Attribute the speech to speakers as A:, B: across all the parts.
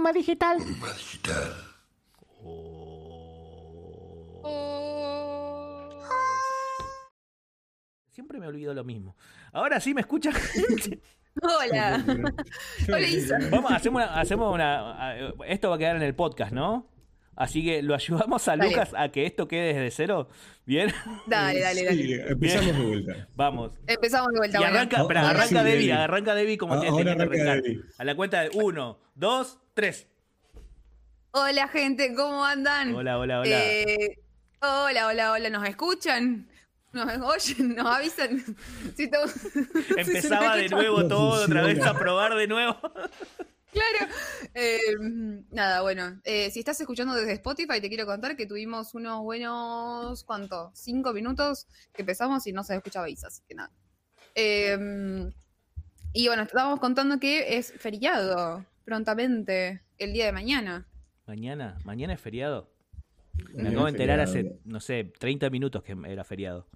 A: Puma Digital. Siempre me olvido lo mismo. Ahora sí me escuchan.
B: Hola. Hola, Isa.
A: Vamos, hacemos una, hacemos una. Esto va a quedar en el podcast, ¿no? Así que lo ayudamos a
B: Dale.
A: Lucas a que esto quede desde cero. ¿Bien?
B: Dale, dale, dale.
C: Sí, empezamos de vuelta.
A: Vamos.
B: Empezamos de vuelta.
A: Y
B: bueno.
A: arranca, arranca
C: sí,
A: Debbie,
C: Debbie.
A: arranca Debbie como
C: Ah,
A: tiene que
C: arranca
A: arrancar. A la cuenta de uno, dos, tres.
B: Hola, gente, ¿cómo andan?
A: Hola, hola, hola.
B: Eh, hola, hola, hola. ¿Nos escuchan? ¿Nos oyen? ¿Nos avisan? Si
A: Empezaba de nuevo
C: No
A: todo, otra vez a probar de nuevo.
B: Claro. Eh, nada, bueno. eh, si estás escuchando desde Spotify, te quiero contar que tuvimos unos buenos. ¿Cuánto? Cinco minutos que empezamos y no se escuchaba Isa, así que nada. Eh, y bueno, estábamos contando que es feriado prontamente el día de mañana.
A: Mañana, mañana es feriado. Me acabo de enterar hace, no sé, 30 minutos que era feriado.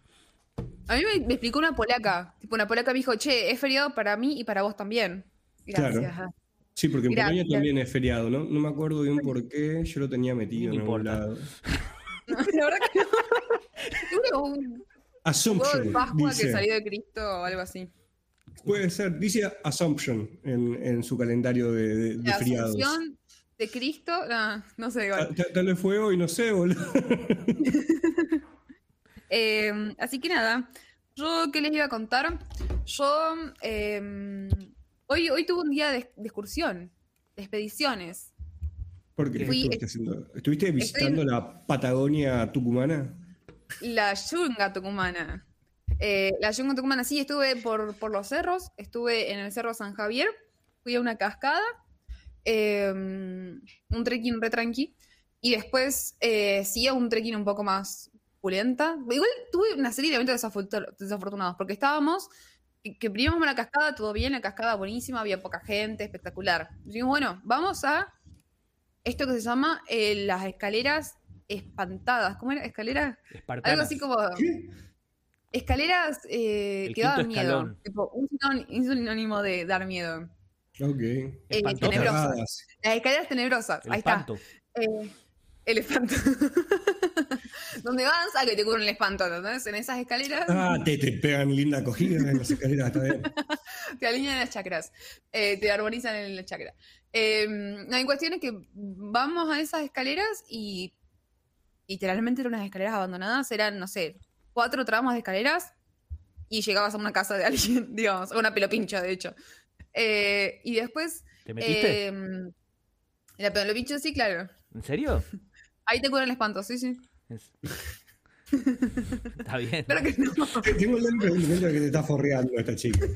B: A mí me, me explicó una polaca. Tipo, una polaca me dijo, che, es feriado para mí y para vos también.
C: Claro.
B: Gracias.
C: Sí, porque en
B: Gracias.
C: Polonia también es feriado, ¿no? No me acuerdo bien por qué, yo lo tenía metido en algún lado.
B: La verdad que no. Seguro un Pascua que
C: dice.
B: salió de Cristo o algo así.
C: Puede ser, dice Assumption en, en su calendario de, de- de
B: La
C: feriados.
B: Asunción de Cristo, no, no sé. igual.
C: Ta- Tal vez fue hoy, no sé, boludo.
B: Eh, así que nada, yo qué les iba a contar. Yo eh, hoy, hoy tuve un día de, de excursión, de expediciones.
C: Porque ¿qué
B: Fui-
C: estuviste haciendo? ¿Estuviste visitando la Patagonia tucumana?
B: La yunga tucumana. Eh, la yunga tucumana, sí, estuve por, por los cerros, estuve en el Cerro San Javier, fui a una cascada, eh, un trekking re tranqui, y después eh, sí a un trekking un poco más pulenta. Igual tuve una serie de eventos desafortu- desafortunados, porque estábamos, que, que primero vamos a la cascada, todo bien, la cascada buenísima, había poca gente, espectacular. Dijimos, bueno, vamos a esto que se llama eh, las escaleras espantadas. ¿Cómo era? ¿Escaleras?
A: Espartanas.
B: Algo así como.
C: ¿Qué?
B: Escaleras eh, que daban miedo. Tipo, un, sinón- un sinónimo de dar miedo.
C: Ok.
B: Eh, tenebrosas. Las escaleras tenebrosas.
A: El
B: Ahí
A: espanto.
B: está. Eh, el espanto. Donde vas a que te cubren el espanto, ¿entendés? En esas escaleras
C: Ah, te, te pegan linda acogida en las escaleras, está bien.
B: te alinean las chakras. eh, te armonizan en la chakra. Eh, no, en cuestión es que vamos a esas escaleras y literalmente eran unas escaleras abandonadas. Eran, no sé, cuatro tramos de escaleras y llegabas a una casa de alguien, digamos, a una pelopincha, de hecho. Eh, y después.
A: ¿Te metiste?
B: eh, la pelopincha, sí, claro.
A: ¿En serio?
B: Ahí te curan el espanto, sí, sí.
A: Es- Está bien.
B: Claro que no.
C: Tengo el que te está forreando esta chica.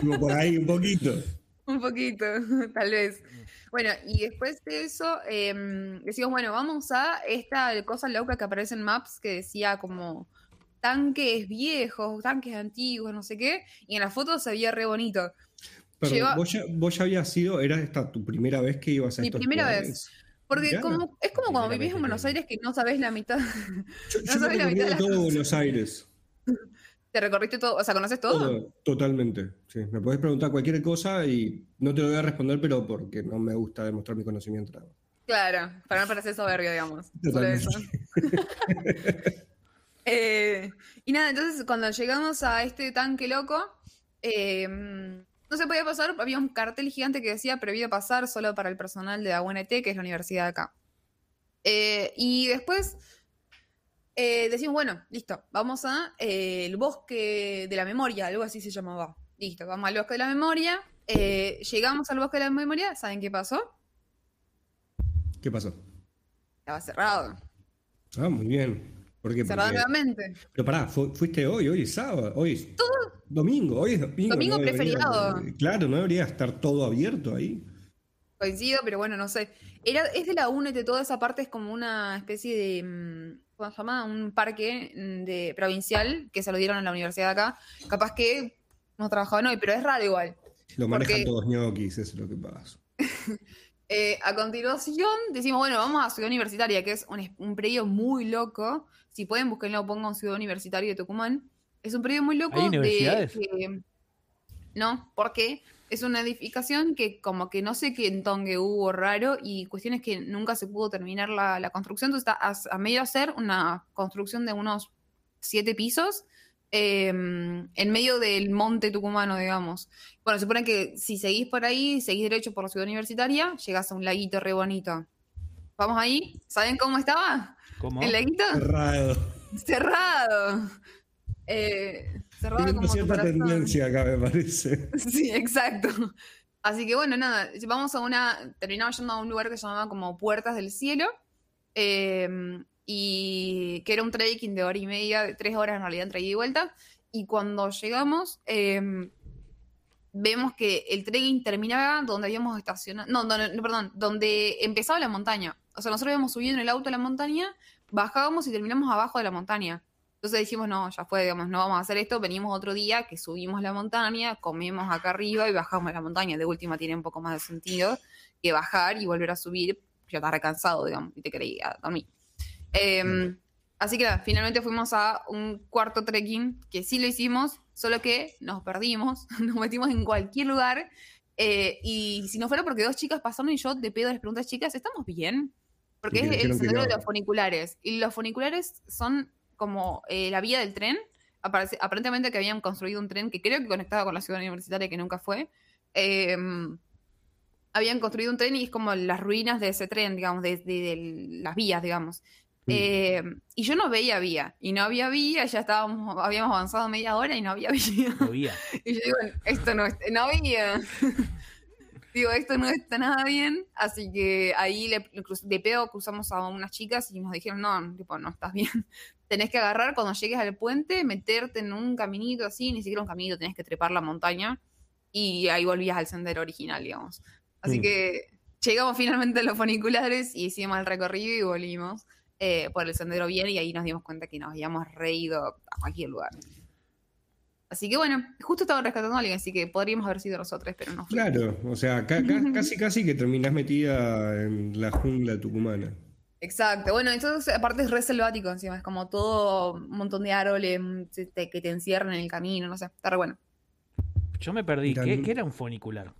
C: Como por ahí un poquito.
B: Un poquito, tal vez. Bueno, y después de eso, eh, decimos, bueno, vamos a esta cosa loca que aparece en Maps que decía como tanques viejos, tanques antiguos, no sé qué, y en la foto se veía re bonito.
C: Pero
B: Lleva-
C: vos, ya, vos ya habías sido, era esta tu primera vez que ibas a
B: Mi
C: estos
B: primera
C: lugares?
B: vez. Porque como, es como cuando vivís en Buenos Aires que no sabés la mitad.
C: Yo,
B: No
C: yo
B: sabés la mitad de
C: todo
B: cosas.
C: Buenos Aires.
B: Te recorriste todo, o sea, ¿conoces todo?
C: Todo, totalmente. Sí. Me podés preguntar cualquier cosa y no te lo voy a responder, pero porque no me gusta demostrar mi conocimiento.
B: Claro, para no parecer soberbio, digamos.
C: Totalmente.
B: Eh, y nada, entonces cuando llegamos a este tanque loco, eh, no se podía pasar, había un cartel gigante que decía prohibido pasar solo para el personal de la UNT, que es la universidad de acá. Eh, y después decimos, bueno, listo, vamos a el bosque de la memoria, algo así se llamaba. Listo, vamos al bosque de la memoria. llegamos al bosque de la memoria, ¿saben qué pasó?
C: ¿Qué pasó?
B: Estaba cerrado.
C: Ah, muy bien. ¿Por qué?
B: Cerrado
C: Porque-
B: nuevamente.
C: Pero pará, fu- fuiste hoy, hoy es sábado, hoy es domingo, hoy es domingo.
B: Domingo
C: no debería-
B: preferiado.
C: Claro, no debería estar todo abierto ahí.
B: Coincido, pero bueno, no sé. Era, es de la UNET, toda esa parte es como una especie de. mm, ¿Cómo se llama? Un parque mm, de provincial que se lo dieron a la universidad de acá. Capaz que no trabajaban hoy, pero es raro igual.
C: Lo manejan
B: Porque-
C: todos ñoquis, eso es lo que pasa.
B: Eh, a continuación, decimos, bueno, vamos a Ciudad Universitaria, que es un, es- un predio muy loco. Si pueden, búsquenlo, pongan Ciudad Universitaria de Tucumán. Es un predio muy loco.
A: ¿Hay
B: de- no, porque Es una edificación que como que no sé qué entongue hubo raro y cuestiones que nunca se pudo terminar la, la construcción. Entonces está a, a medio hacer una construcción de unos siete pisos eh, en medio del monte tucumano, digamos. Bueno, se supone que si seguís por ahí, seguís derecho por la ciudad universitaria, llegás a un laguito re bonito. Vamos ahí. ¿Saben cómo estaba?
A: ¿Cómo?
B: El laguito
C: Cerrado.
B: cerrado. Eh, cerrado
C: Teniendo
B: como tu
C: cierta tendencia acá, me parece.
B: Sí, exacto. Así que bueno, nada, vamos a una, terminamos yendo a un lugar que se llamaba como Puertas del Cielo, eh, y que era un trekking de hora y media, de tres horas en realidad entre ida y vuelta, y cuando llegamos, eh, vemos que el trekking terminaba donde habíamos estacionado, no, no, no, perdón, donde empezaba la montaña. O sea, nosotros habíamos subido en el auto a la montaña, bajábamos y terminamos abajo de la montaña. Entonces dijimos, no, ya fue, digamos, no vamos a hacer esto. Venimos otro día que subimos la montaña, comemos acá arriba y bajamos la montaña. De última tiene un poco más de sentido que bajar y volver a subir. Ya estás recansado, digamos, y te quería dormir. Eh, así que nada, finalmente fuimos a un cuarto trekking, que sí lo hicimos, solo que nos perdimos, nos metimos en cualquier lugar. eh, y si no fuera porque dos chicas pasaron y yo de pedo les pregunté, chicas, ¿estamos bien? Porque es el sendero de
C: no.
B: los funiculares. Y los funiculares son como eh, la vía del tren. Aparece- aparentemente que habían construido un tren que creo que conectaba con la ciudad universitaria, que nunca fue. Eh, habían construido un tren y es como las ruinas de ese tren, digamos, de, de- de las vías, digamos.
C: Mm.
B: Eh, y yo no veía vía, y no había vía, ya estábamos, habíamos avanzado media hora y no había vía.
A: Lo veía.
B: Y yo digo, esto no, es- no había. digo, esto no está nada bien. Así que ahí le, de pedo cruzamos a unas chicas y nos dijeron, no, tipo, no estás bien. tenés que agarrar cuando llegues al puente, meterte en un caminito así, ni siquiera un caminito, tenés que trepar la montaña y ahí volvías al sendero original, digamos. Así
C: Mm.
B: que llegamos finalmente a los funiculares y hicimos el recorrido y volvimos eh, por el sendero bien y ahí nos dimos cuenta que nos habíamos reído a cualquier lugar. Así que bueno, justo estaba rescatando a alguien, así que podríamos haber sido nosotros, pero no fue.
C: Claro, o sea, ca- ca- casi casi que terminás metida en la jungla tucumana.
B: Exacto, bueno, entonces aparte es re selvático encima, es como todo un montón de árboles mm, que te encierran en el camino, no sé, está re bueno.
A: Yo me perdí. ¿Qué, qué era un funicular?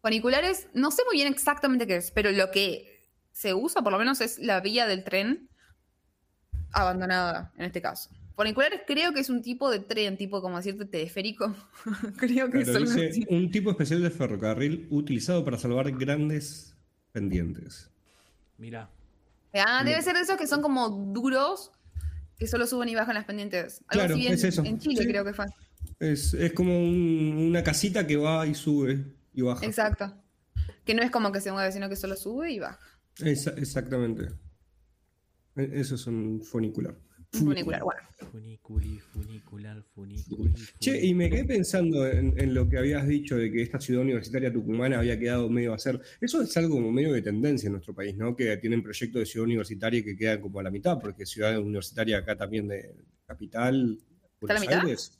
B: Funiculares, no sé muy bien exactamente qué es, pero lo que se usa por lo menos es la vía del tren abandonada, en este caso. Funiculares creo que es un tipo de tren, tipo como decirte teleférico. creo que es
C: Claro,
B: así.
C: un tipo especial de ferrocarril utilizado para salvar grandes pendientes.
A: Mira.
B: Ah, debe ser de esos que son como duros, que solo suben y bajan las pendientes. Algo
C: Claro,
B: así en,
C: es eso.
B: en Chile
C: Sí.
B: creo que fue.
C: Es, es como un- una casita que va y sube y baja.
B: Exacto. Que no es como que se mueve, sino que solo sube y baja.
C: Esa- exactamente. E- Eso es un funicular.
B: Un funicular, bueno.
A: Funiculi, funicular, funiculi.
C: Che, y me quedé pensando en, en lo que habías dicho de que esta ciudad universitaria tucumana había quedado medio a hacer. Eso es algo como medio de tendencia en nuestro país, ¿no? Que tienen proyectos de ciudad universitaria que quedan como a la mitad, porque ciudad universitaria acá también de capital,
B: ¿Está a la
C: Buenos
B: mitad?
C: Aires.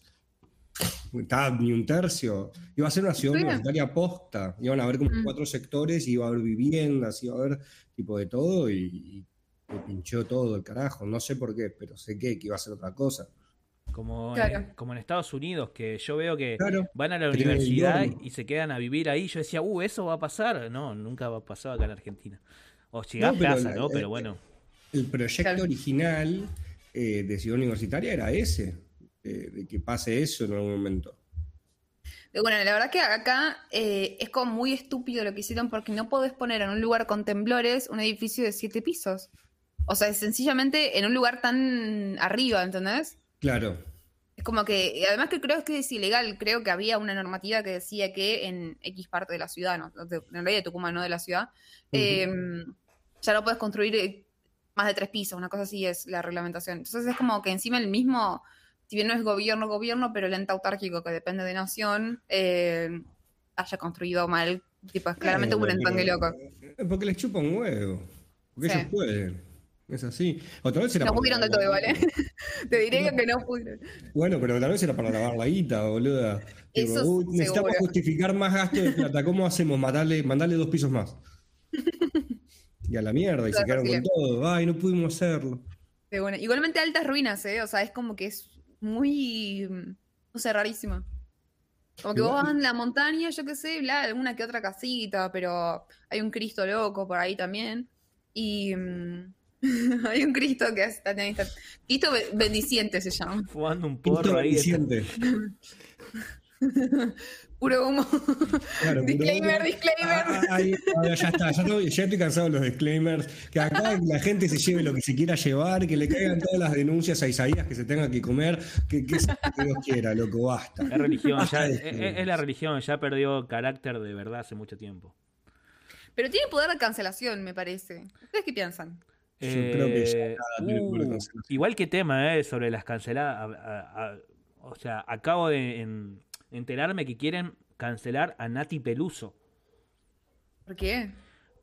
C: Está ni un tercio. Iba a ser una ciudad universitaria posta. Iban a haber como
B: Mm.
C: cuatro sectores, iba a haber viviendas, iba a haber tipo de todo y, y me pinchó todo el carajo. No sé por qué, pero sé que, que iba a ser otra cosa.
A: Como,
B: Claro.
A: en, como en Estados Unidos, que yo veo que
C: Claro.
A: van a la universidad y se quedan a vivir ahí. Yo decía, uh, eso va a pasar. No, nunca va a pasar acá en Argentina. O llegás
C: No, pero
A: casa,
C: la-
A: ¿no? Pero bueno.
C: El proyecto
B: Claro.
C: original eh, de Ciudad Universitaria era ese, eh, de que pase eso en algún momento.
B: Bueno, la verdad que acá eh, es como muy estúpido lo que hicieron porque no podés poner en un lugar con temblores un edificio de siete pisos. O sea, es sencillamente en un lugar tan arriba, ¿entendés?
C: Claro,
B: Es como que, además que creo que es ilegal, creo que había una normativa que decía que en X parte de la ciudad, no, de- en realidad de Tucumán, no de la ciudad, eh, ya no puedes construir eh, más de tres pisos, una cosa así es la reglamentación. Entonces es como que encima el mismo, si bien no es gobierno, gobierno, pero el ente autárquico que depende de nación, eh, haya construido mal. Tipo, es claramente
C: Claro,
B: un entongue loco.
C: eh, Porque les chupa un huevo. Porque
B: Sí.
C: ellos pueden. Es así. Otra vez era
B: No pudieron del
C: lavar
B: todo igual, ¿eh? Te diré que no pudieron.
C: Bueno, pero tal vez era para lavar la guita, boluda.
B: Eso
C: "Uy, necesitamos
B: seguro.
C: justificar más gasto de plata. ¿Cómo hacemos? Mandarle, mandarle dos pisos más. Y a la mierda, y se quedaron con todo. Ay, no pudimos hacerlo.
B: De. Igualmente altas ruinas, ¿eh? O sea, es como que es muy, mm, no sé, rarísimo. Como que
C: Igual-
B: vos vas en la montaña, yo qué sé, bla, alguna que otra casita, pero hay un Cristo loco por ahí también. Y mm, hay un Cristo que está, está- Cristo be- bendiciente se llama.
A: Fumando un
C: Cristo
A: porro ahí.
C: bendiciente.
B: Puro humo.
C: Claro,
B: disclaimer,
C: pero-
B: disclaimer.
C: Ah, ah, ahí, ahora ya está, ya estoy, ya estoy cansado de los disclaimers. Que acá la gente se lleve lo que se quiera llevar, que le caigan todas las denuncias a Isaías que se tenga que comer, que, que sea lo que Dios quiera, loco, basta.
A: Es religión,
C: Basta
A: ya, es, es la religión, ya perdió carácter de verdad hace mucho tiempo.
B: Pero tiene poder de cancelación, me parece. ¿Ustedes qué piensan?
C: Yo creo que ya
A: Eh,
C: nada
A: uh, igual que tema eh, sobre las canceladas. a- a- a- o sea, acabo de en- enterarme que quieren cancelar a Nati Peluso.
B: ¿Por qué?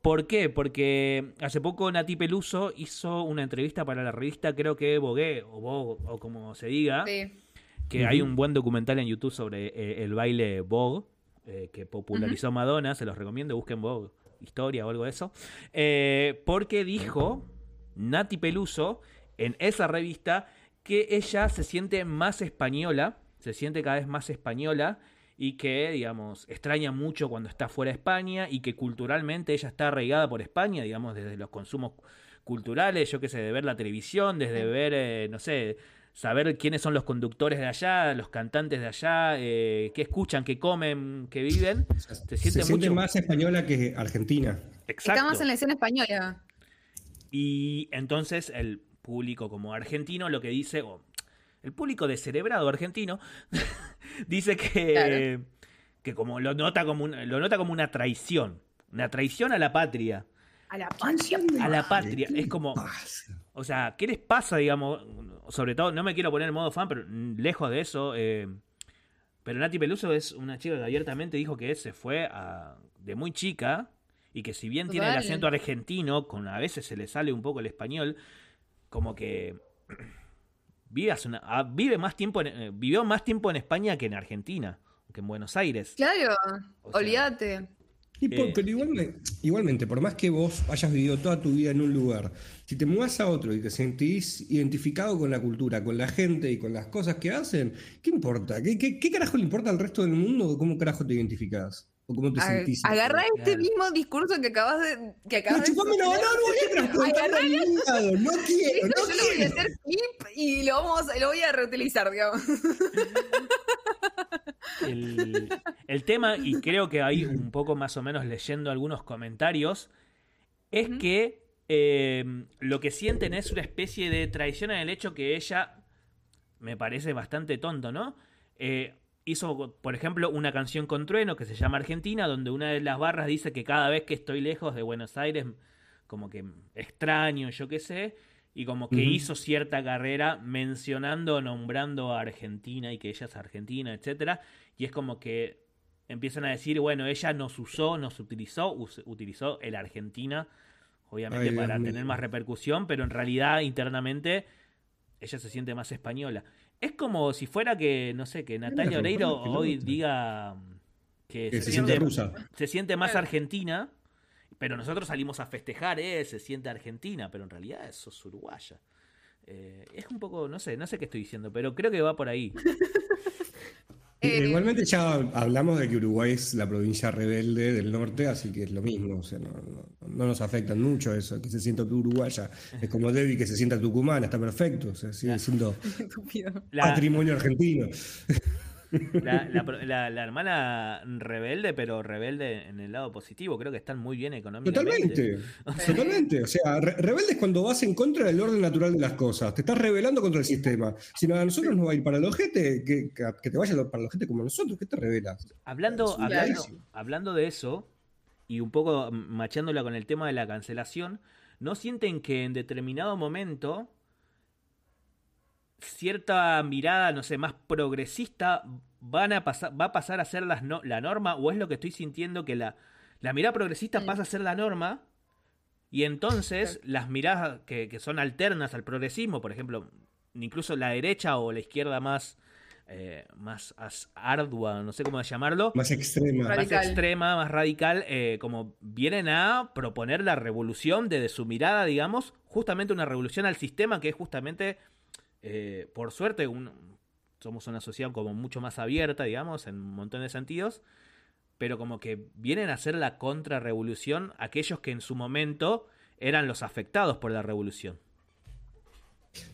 A: ¿Por qué? Porque hace poco Nati Peluso hizo una entrevista para la revista, creo que Vogue, o Vogue, o como se diga,
B: Sí.
A: que hay un buen documental en YouTube sobre eh, el baile Vogue, eh, que popularizó Madonna, se los recomiendo, busquen Vogue, historia o algo de eso, eh, porque dijo Nati Peluso en esa revista que ella se siente más española, se siente cada vez más española y que, digamos, extraña mucho cuando está fuera de España y que culturalmente ella está arraigada por España, digamos, desde los consumos culturales, yo qué sé, de ver la televisión, desde ver, eh, no sé, saber quiénes son los conductores de allá, los cantantes de allá, eh, qué escuchan, qué comen, qué viven. Se siente mucho-
C: más española que argentina.
A: Exacto.
B: Está más en la escena española.
A: Y entonces el público como argentino lo que dice, o el público descerebrado argentino, dice que,
B: Claro.
A: que como lo nota como, un- lo nota como una traición, una traición a la patria.
B: A la pancha.
A: A la patria, es como-. O sea, ¿qué les pasa, digamos? Sobre todo, no me quiero poner en modo fan, pero lejos de eso. eh, pero Nati Peluso es una chica que abiertamente dijo que se fue a- de muy chica y que si bien tiene el acento argentino, con a veces se le sale un poco el español, como que una- ah, vive más tiempo en- eh, vivió más tiempo en España que en Argentina, que en Buenos Aires.
B: Claro,
A: O sea,
B: olvídate.
C: Y por-
A: Eh.
C: pero igualmente, igualmente, por más que vos hayas vivido toda tu vida en un lugar, si te mudas a otro y te sentís identificado con la cultura, con la gente y con las cosas que hacen, ¿qué importa? ¿Qué, qué, qué carajo le importa al resto del mundo cómo carajo te identificás? ¿O cómo te sentís?
B: Agarrá este
A: Claro.
B: mismo discurso que acabas de. Que acabas de
C: chupame la banana, no voy a transportarlo a ningún lado. No quiero, no
B: yo lo voy a hacer clip y lo, vamos, lo voy a reutilizar, digamos.
A: el, el tema, y creo que ahí un poco más o menos leyendo algunos comentarios, es que eh, lo que sienten es una especie de traición en el hecho que ella, me parece bastante tonto, ¿no? Eh, hizo, por ejemplo, una canción con Trueno que se llama Argentina, donde una de las barras dice que cada vez que estoy lejos de Buenos Aires, como que extraño, yo qué sé, y como que hizo cierta carrera mencionando, nombrando a Argentina y que ella es argentina, etcétera, y es como que empiezan a decir, bueno, ella nos usó, nos utilizó, us- utilizó el Argentina, obviamente
C: Ay,
A: para tener más repercusión, pero en realidad internamente ella se siente más española. Es como si fuera que, no sé, que Natalia Oreiro hoy diga que,
C: Que
A: se,
C: se
A: siente,
C: siente rusa.
A: se siente más argentina, pero nosotros salimos a festejar, eh, se siente argentina, pero en realidad eso es uruguaya. Eh, es un poco, no sé, no sé qué estoy diciendo, pero creo que va por ahí.
B: Eh,
C: Igualmente ya hablamos de que Uruguay es la provincia rebelde del norte, así que es lo mismo, o sea, no, no- no nos afecta mucho eso, que se sienta uruguaya. Es como Debbie que se sienta tucumana, está perfecto, o sea, sigue siendo.
A: La,
C: patrimonio argentino.
A: La- la la- la hermana rebelde, pero rebelde en el lado positivo, creo que están muy bien económicamente.
C: Totalmente, totalmente. O sea, re- rebelde es cuando vas en contra del orden natural de las cosas. Te estás rebelando contra el sistema. Si no, a nosotros nos va a ir para el ojete, que, que, te vaya para el ojete como nosotros, ¿qué te revelas?
A: Hablando, hablando, hablando de eso, y un poco machándola con el tema de la cancelación, ¿no sienten que en determinado momento cierta mirada, no sé, más progresista van a pasar, va a pasar a ser las no- la norma? ¿O es lo que estoy sintiendo que la, la mirada progresista
B: Mm.
A: pasa a ser la norma? Y entonces las miradas que, que son alternas al progresismo, por ejemplo, incluso la derecha o la izquierda más, eh, más as- ardua, no sé cómo llamarlo,
C: Más extrema.
B: Radical.
A: más extrema, más radical, eh, como vienen a proponer la revolución desde su mirada, digamos, justamente una revolución al sistema que es justamente, eh, por suerte, un- somos una sociedad como mucho más abierta, digamos, en un montón de sentidos, pero como que vienen a hacer la contrarrevolución aquellos que en su momento eran los afectados por la revolución.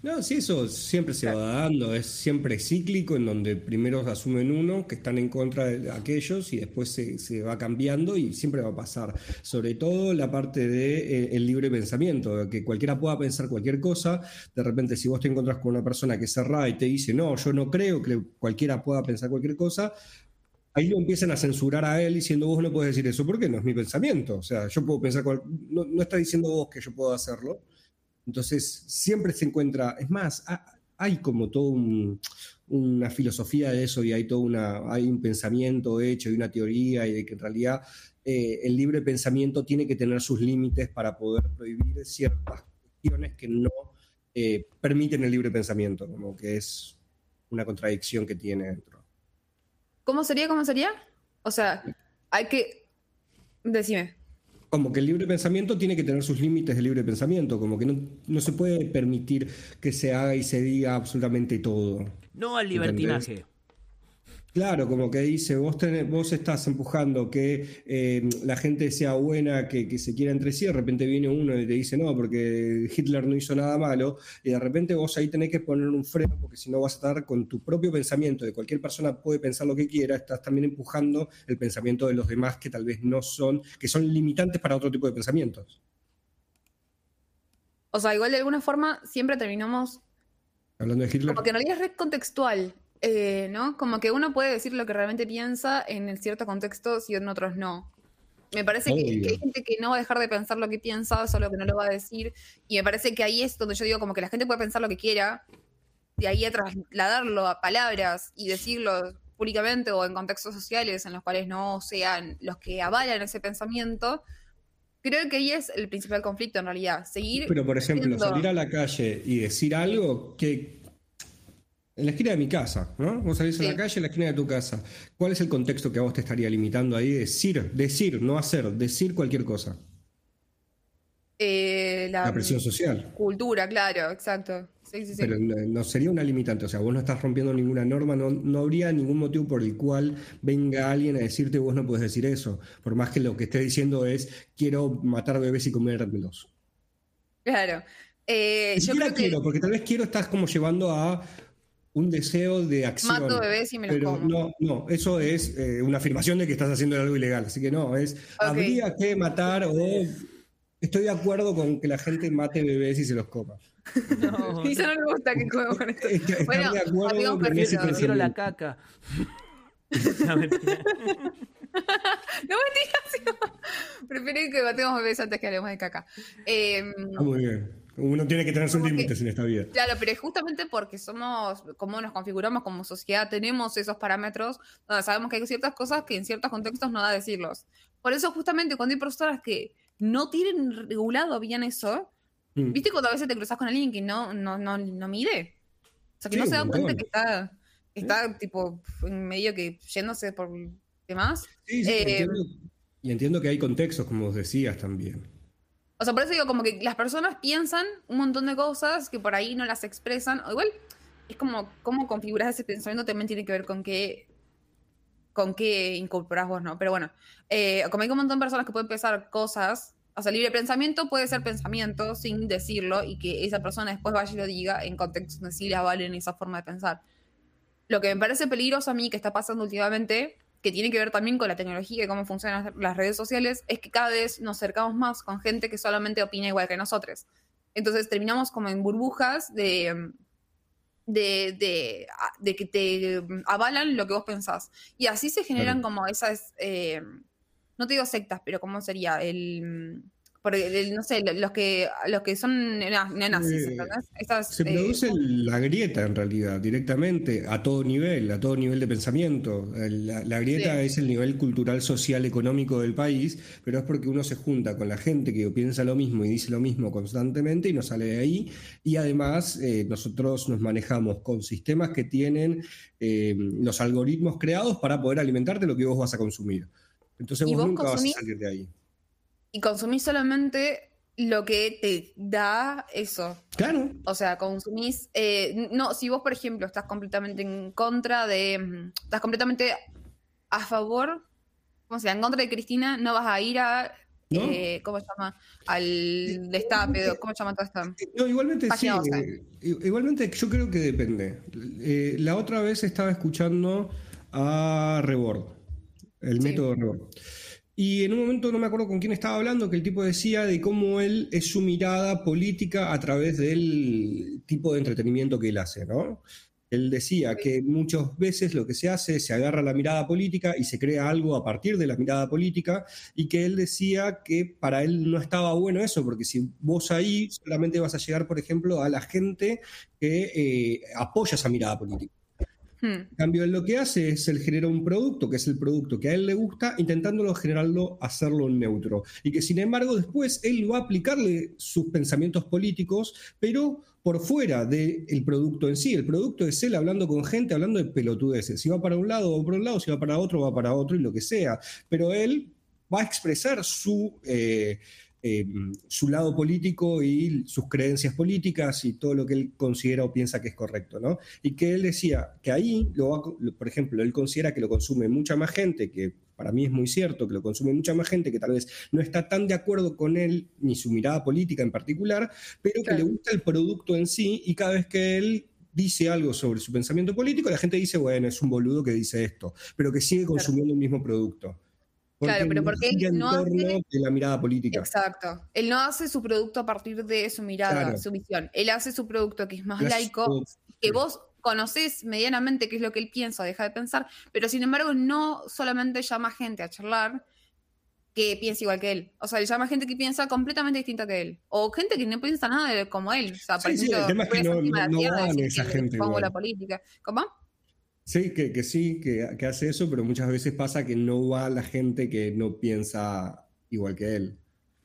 C: No, sí, eso siempre se va dando, es siempre cíclico, en donde primero asumen uno que están en contra de aquellos y después se, va cambiando y siempre va a pasar. Sobre todo la parte del de, eh, libre pensamiento, que cualquiera pueda pensar cualquier cosa, de repente si vos te encontrás con una persona que cerrada y te dice, no, yo no creo que cualquiera pueda pensar cualquier cosa, ahí lo empiezan a censurar a él diciendo vos no puedes decir eso, porque no es mi pensamiento. O sea, yo puedo pensar, no, no está diciendo vos que yo puedo hacerlo. Entonces, siempre se encuentra, es más, hay como toda una filosofía de eso y hay todo una, hay un pensamiento hecho y una teoría y de que en realidad eh, el libre pensamiento tiene que tener sus límites para poder prohibir ciertas cuestiones que no eh, permiten el libre pensamiento, como que es una contradicción que tiene dentro.
B: ¿Cómo sería? ¿Cómo sería? O sea, hay que... Decime
C: como que el libre pensamiento tiene que tener sus límites de libre pensamiento, como que no, se puede permitir que se haga y se diga absolutamente todo.
A: No al libertinaje.
C: Claro, como que dice, vos, vos estás empujando que eh, la gente sea buena, que, se quiera entre sí, de repente viene uno y te dice, no, porque Hitler no hizo nada malo, y de repente vos ahí tenés que poner un freno, porque si no vas a estar con tu propio pensamiento, de cualquier persona puede pensar lo que quiera, estás también empujando el pensamiento de los demás que tal vez no son, que son limitantes para otro tipo de pensamientos.
B: O sea, igual de alguna forma siempre terminamos...
C: Hablando de Hitler.
B: Porque en realidad es contextual. Eh, ¿no? Como que uno puede decir lo que realmente piensa en ciertos contextos y en otros no. Me parece que, hay gente que no va a dejar de pensar lo que piensa, solo que no lo va a decir. Y me parece que ahí es donde yo digo, como que la gente puede pensar lo que quiera, de ahí a trasladarlo a palabras y decirlo públicamente o en contextos sociales en los cuales no sean los que avalan ese pensamiento. Creo que ahí es el principal conflicto en realidad. Seguir.
C: Pero, por ejemplo, salir a la calle y decir algo que en la esquina de mi casa, ¿no? Vos salís a la calle, en la esquina de tu casa. ¿Cuál es el contexto que a vos te estaría limitando ahí? Decir, decir, no hacer, decir cualquier cosa.
B: Eh, la,
C: presión social.
B: Cultura, claro, exacto. Sí, sí,
C: Pero no, sería una limitante, o sea, vos no estás rompiendo ninguna norma, no, no habría ningún motivo por el cual venga alguien a decirte vos no puedes decir eso, por más que lo que esté diciendo es quiero matar bebés y comérmelos.
B: Claro. Eh, yo creo
C: quiero, porque tal vez quiero estás como llevando a un deseo de acción.
B: Mato bebés y me los pero
C: No, no, eso es eh, una afirmación de que estás haciendo algo ilegal. Así que no, es habría que matar o estoy de acuerdo con que la gente mate bebés y se los coma.
B: No, eso no me gusta que coman con esto.
C: bueno, de acuerdo con
A: ese prefiero la caca.
B: no mentira. no mentira. Prefiero que matemos bebés antes que hablemos de caca. Eh,
C: muy bien. Uno tiene que tener sus límites en esta vida.
B: Claro, pero es justamente porque somos, como nos configuramos como sociedad, tenemos esos parámetros donde sabemos que hay ciertas cosas que en ciertos contextos no da decirlos. Por eso, justamente, cuando hay personas que no tienen regulado bien eso, mm. ¿viste cuando a veces te cruzas con alguien que no, no, no, no mide? O sea, que no se da cuenta que está, está tipo, en medio que yéndose por demás.
C: Sí, sí, eh, y entiendo que hay contextos, como decías también.
B: O sea, por eso digo, como que las personas piensan un montón de cosas que por ahí no las expresan. O igual, es como cómo configuras ese pensamiento también tiene que ver con qué, con qué incorporas vos, ¿no? Pero bueno, eh, como hay un montón de personas que pueden pensar cosas, o sea, libre pensamiento puede ser pensamiento sin decirlo y que esa persona después vaya y lo diga en contextos donde sí le avalen esa forma de pensar. Lo que me parece peligroso a mí que está pasando últimamente que tiene que ver también con la tecnología y cómo funcionan las redes sociales, es que cada vez nos acercamos más con gente que solamente opina igual que nosotros. Entonces terminamos como en burbujas de, de, de, que te avalan lo que vos pensás. Y así se generan como esas, eh, no te digo sectas, pero ¿cómo sería? El porque, no sé, los que, los que son neonazis,
C: eh, se eh, produce la grieta en realidad, directamente, a todo nivel, a todo nivel de pensamiento. La, grieta es el nivel cultural, social, económico del país, pero es porque uno se junta con la gente que piensa lo mismo y dice lo mismo constantemente y no sale de ahí. Y además eh, nosotros nos manejamos con sistemas que tienen los algoritmos creados para poder alimentarte lo que vos vas a consumir. Entonces vos, nunca vas a salir de ahí
B: y consumís solamente lo que te da eso.
C: Claro.
B: O sea, consumís. eh, no, si vos, por ejemplo, estás completamente en contra de. mm, Estás completamente a favor. ¿Cómo se llama? En contra de Cristina, no vas a ir a.
C: ¿No?
B: eh, ¿Cómo se llama? Al destape. ¿Cómo se llama todo esto?
C: No, igualmente sí.
B: Página
C: eh, Igualmente yo creo que depende. Eh, la otra vez estaba escuchando a Rebord, el
B: Sí.
C: método Rebord. Y en un momento no me acuerdo con quién estaba hablando, que el tipo decía de cómo él es su mirada política a través del tipo de entretenimiento que él hace, ¿no? Él decía que muchas veces lo que se hace es se agarra la mirada política y se crea algo a partir de la mirada política y que él decía que para él no estaba bueno eso, porque si vos ahí solamente vas a llegar, por ejemplo, a la gente que eh, apoya esa mirada política.
B: Hmm.
C: En cambio, él lo que hace es él genera un producto, que es el producto que a él le gusta, intentándolo generarlo, hacerlo neutro. Y que sin embargo después él va a aplicarle sus pensamientos políticos, pero por fuera del producto en sí. El producto es él hablando con gente, hablando de pelotudeces. Si va para un lado, va para un lado, si va para otro, va para otro y lo que sea. Pero él va a expresar su... eh, eh, su lado político y sus creencias políticas y todo lo que él considera o piensa que es correcto, ¿no? Y que él decía que ahí, lo va por ejemplo, él considera que lo consume mucha más gente, que para mí es muy cierto, que lo consume mucha más gente que tal vez no está tan de acuerdo con él ni su mirada política en particular, pero que le gusta el producto en sí y cada vez que él dice algo sobre su pensamiento político, la gente dice, bueno, es un boludo que dice esto, pero que sigue consumiendo el mismo producto.
B: Claro, pero porque él no hace-
C: de la mirada política.
B: Exacto. Él no hace su producto a partir de su mirada,
C: Claro.
B: su visión. Él hace su producto que es más
C: Las-
B: laico, que vos conocés medianamente qué es lo que él piensa o deja de pensar, pero sin embargo no solamente llama gente a charlar que piensa igual que él. O sea, le llama gente que piensa completamente distinta que él. O gente que no piensa nada como él. O sea, por
C: Sí, sí,
B: ejemplo,
C: el tema es que
B: voy a
C: no- no- no van esa gente
B: pongo la política. ¿Cómo?
C: Sí, que, que sí, que, que hace eso, pero muchas veces pasa que no va la gente que no piensa igual que él.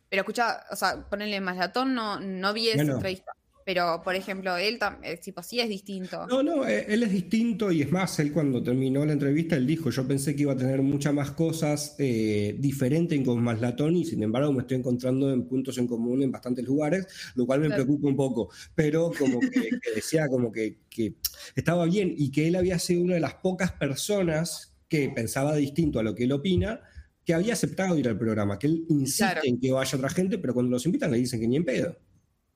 B: Pero escucha, o sea, ponerle más latón, no, no vi esa
C: Bueno.
B: entrevista. Pero, por ejemplo, él también, tipo, sí es distinto.
C: No, no, eh, él es distinto y es más, él cuando terminó la entrevista, él dijo, yo pensé que iba a tener muchas más cosas eh, diferentes con Maslatón y sin embargo me estoy encontrando en puntos en común en bastantes lugares, lo cual me
B: Claro.
C: preocupa un poco, pero como que, que decía como que, que estaba bien y que él había sido una de las pocas personas que pensaba distinto a lo que él opina, que había aceptado ir al programa, que él insiste
B: Claro.
C: en que vaya otra gente, pero cuando los invitan le dicen que ni en pedo.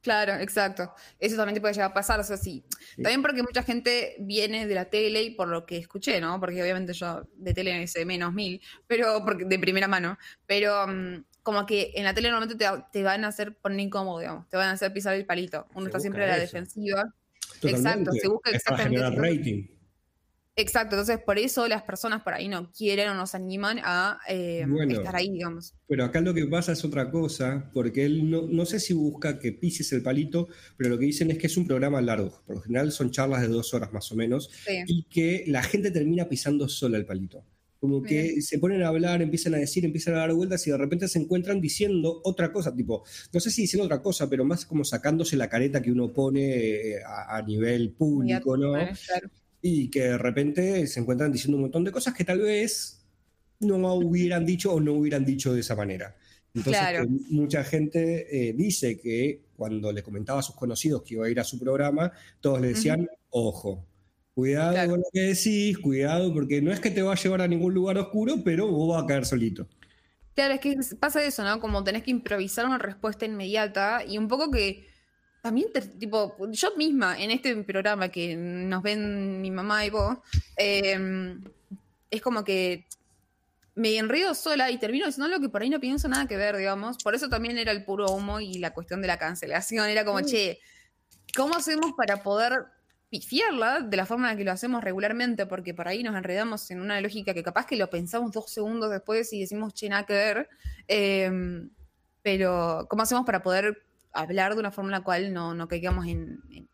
B: Claro, exacto. Eso también te puede llegar a pasar, o sea, sí.
C: Sí.
B: También porque mucha gente viene de la tele y por lo que escuché, ¿no? Porque obviamente yo de tele sé menos mil, pero porque de primera mano. Pero mm, como que en la tele normalmente te, te van a hacer poner incómodo, digamos. Te van a hacer pisar el palito. Uno
A: Se
B: está siempre a la
A: eso.
B: defensiva.
C: Totalmente.
B: Exacto, se busca
C: Es para
B: exactamente
C: generar rating.
B: Exacto, entonces por eso las personas por ahí no quieren o no se animan a eh,
C: Bueno.
B: estar ahí, digamos.
C: Pero acá lo que pasa es otra cosa, porque él no, no sé si busca que pises el palito, pero lo que dicen es que es un programa largo. Por lo general son charlas de dos horas más o menos,
B: Sí.
C: y que la gente termina pisando sola el palito. Como que se ponen a hablar, empiezan a decir, empiezan a dar vueltas y de repente se encuentran diciendo otra cosa, tipo, no sé si diciendo otra cosa, pero más como sacándose la careta que uno pone eh, a, a nivel público, ¿no?
B: Claro.
C: Y que de repente se encuentran diciendo un montón de cosas que tal vez no hubieran dicho o no hubieran dicho de esa manera. Entonces,
B: Claro.
C: que mucha gente eh, dice que cuando le comentaba a sus conocidos que iba a ir a su programa, todos le decían, ojo, cuidado
B: Claro.
C: con lo que decís, cuidado, porque no es que te va a llevar a ningún lugar oscuro, pero vos vas a caer solito.
B: Claro, es que pasa eso, ¿no? Como tenés que improvisar una respuesta inmediata y un poco que también, te- tipo, yo misma en este programa que nos ven mi mamá y vos, eh, es como que me enredo sola y termino diciendo algo que por ahí no pienso nada que ver, digamos. Por eso también era el puro humo y la cuestión de la cancelación. Era como, che, ¿cómo hacemos para poder pifiarla de la forma en la que lo hacemos regularmente? Porque por ahí nos enredamos en una lógica que capaz que lo pensamos dos segundos después y decimos, che, nada que ver. Eh, pero, ¿cómo hacemos para poder hablar de una forma en la cual no, no caigamos en... en-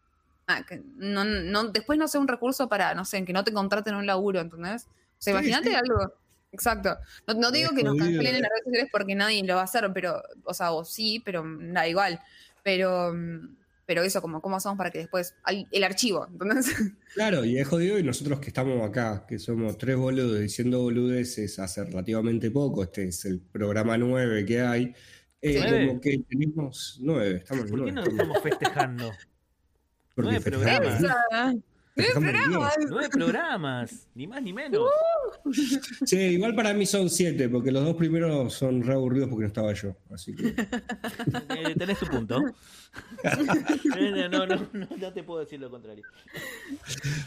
B: ah, que no, no, después no sea un recurso para, no sé, en que no te contraten un laburo, ¿entendés? O sea,
C: Sí,
B: imagínate
C: sí.
B: algo. Exacto. No, no digo que nos cancelen en las redes sociales porque nadie lo va a hacer, pero, o sea, o sí, pero da igual. Pero, pero eso, como, ¿cómo hacemos para que después, el archivo, ¿entendés?
C: Claro, y es jodido, y nosotros que estamos acá, que somos tres boludos diciendo boludeces hace relativamente poco, este es el programa 9 que hay, Eh,
A: ¿Nueve?
C: como que tenemos nueve, estamos
A: ¿Por qué no estamos festejando?
C: Porque
A: nueve programas?
B: ¡Nueve programas!
A: Nueve programas, ni más ni menos.
C: Sí, igual para mí son siete, porque los dos primeros son re aburridos porque no estaba yo. Así que.
A: Eh, tenés tu punto. Eh, no, no, no, no te puedo decir lo contrario.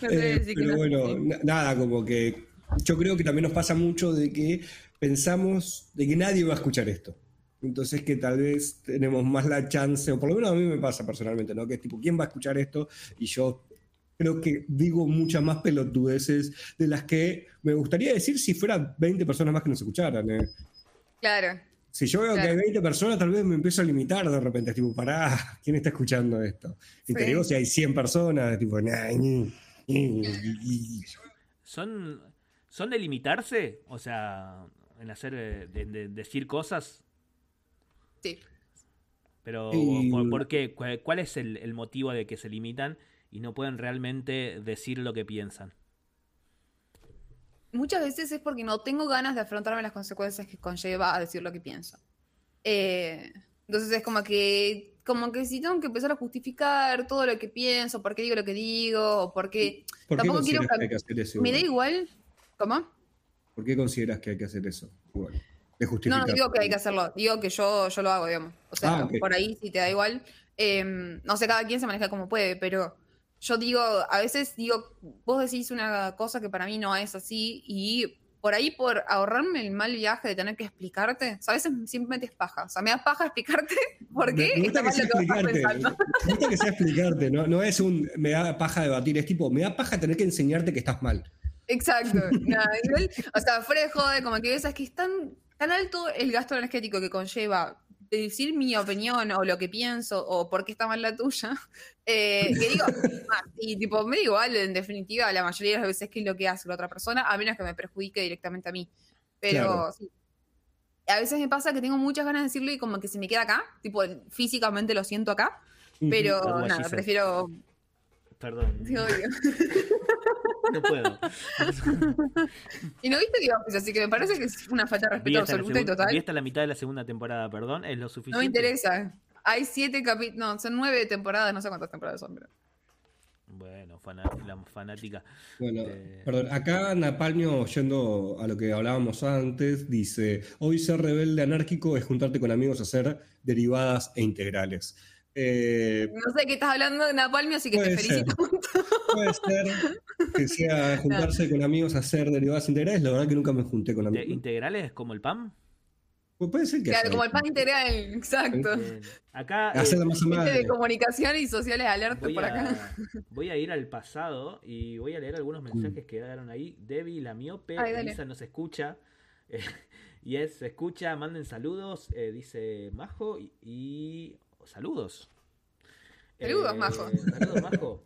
B: No te
C: Eh,
B: decir
C: pero
B: no.
C: bueno, na- nada, como que yo creo que también nos pasa mucho de que pensamos de que nadie va a escuchar esto. Entonces que tal vez tenemos más la chance, o por lo menos a mí me pasa personalmente, ¿no? Que es tipo, ¿quién va a escuchar esto? Y yo creo que digo muchas más pelotudeces de las que me gustaría decir si fueran 20 personas más que nos escucharan. ¿eh?
B: Claro.
C: Si yo veo que hay 20 personas, tal vez me empiezo a limitar de repente. Es tipo, pará, ¿quién está escuchando esto? Y te
B: Sí.
C: digo, si hay 100 personas, tipo, nah, ñi.
A: ¿Son, ¿Son de limitarse? O sea, en hacer, eh, de, de decir cosas.
B: Sí.
A: Pero,
C: Y-
A: ¿por, por qué? ¿Cuál, es el, el motivo de que se limitan y no pueden realmente decir lo que piensan?
B: Muchas veces es porque no tengo ganas de afrontarme las consecuencias que conlleva a decir lo que pienso. Eh, entonces es como que, como que si tengo que empezar a justificar todo lo que pienso, por qué digo lo que digo, o por qué...
C: ¿Por qué
B: Tampoco quiero
C: consideras que hay que hacer eso?
B: Me da
C: igual?
B: igual. ¿Cómo?
C: ¿Por qué consideras que hay que hacer eso? Igual. De
B: No,
C: justificar.
B: no digo que hay que hacerlo, digo que yo, yo lo hago, digamos. O sea,
C: Ah,
B: por ahí si te da igual. Eh, no sé, cada quien se maneja como puede, pero yo digo, a veces digo, vos decís una cosa que para mí no es así y por ahí por ahorrarme el mal viaje de tener que explicarte, o sea, a veces simplemente es paja. O sea, me da paja explicarte por qué
C: me
B: está
C: gusta que
B: mal
C: sea explicarte. Me gusta que sea explicarte, ¿no? No es un me da paja debatir, es tipo, me da paja tener que enseñarte que estás mal.
B: Exacto. Igual, o sea, fuera de joder, como que ves, es que es tan, tan alto el gasto energético que conlleva decir mi opinión o lo que pienso o por qué está mal la tuya, eh, que digo, y tipo, me da igual, en definitiva, la mayoría de las veces que es lo que hace la otra persona, a menos que me perjudique directamente a mí. Pero
C: Claro.
B: sí. A veces me pasa que tengo muchas ganas de decirlo y como que se me queda acá, tipo, físicamente lo siento acá, pero nada, prefiero...
A: Perdón,
B: sí, obvio.
A: no puedo.
B: Y no viste The Office, así que me parece que es una falta de respeto absoluta y total.
A: vi hasta la mitad de la segunda temporada, perdón, es lo suficiente.
B: No me interesa. Hay siete capítulos, no, son nueve temporadas, no sé cuántas temporadas son, pero...
A: Bueno, fana- la fanática.
C: Bueno,
A: Eh,
C: perdón, acá Napalmio, yendo a lo que hablábamos antes, dice, hoy ser rebelde anárquico es juntarte con amigos a hacer derivadas e integrales. Eh,
B: No sé de qué estás hablando de Napalm, así que te
C: Puede ser.
B: felicito.
C: puede ser que sea juntarse con amigos a hacer derivadas integrales, la verdad que nunca me junté con
A: ¿Inte-
C: amigos.
A: ¿Integrales como el PAM?
C: Pues puede ser que
B: Claro,
C: sea.
B: como el pan integral, exacto.
A: Bien. Acá eh,
B: Gente de comunicación y sociales alerta
A: voy
B: por acá.
A: a, voy a ir al pasado y voy a leer algunos mensajes que quedaron ahí. Debbie, la miope,
B: Ay.
A: Elisa nos escucha. eh, y es, se escucha, manden saludos, eh, dice Majo y, y- saludos.
B: Saludos,
A: Eh,
B: Majo.
A: Saludos, Majo.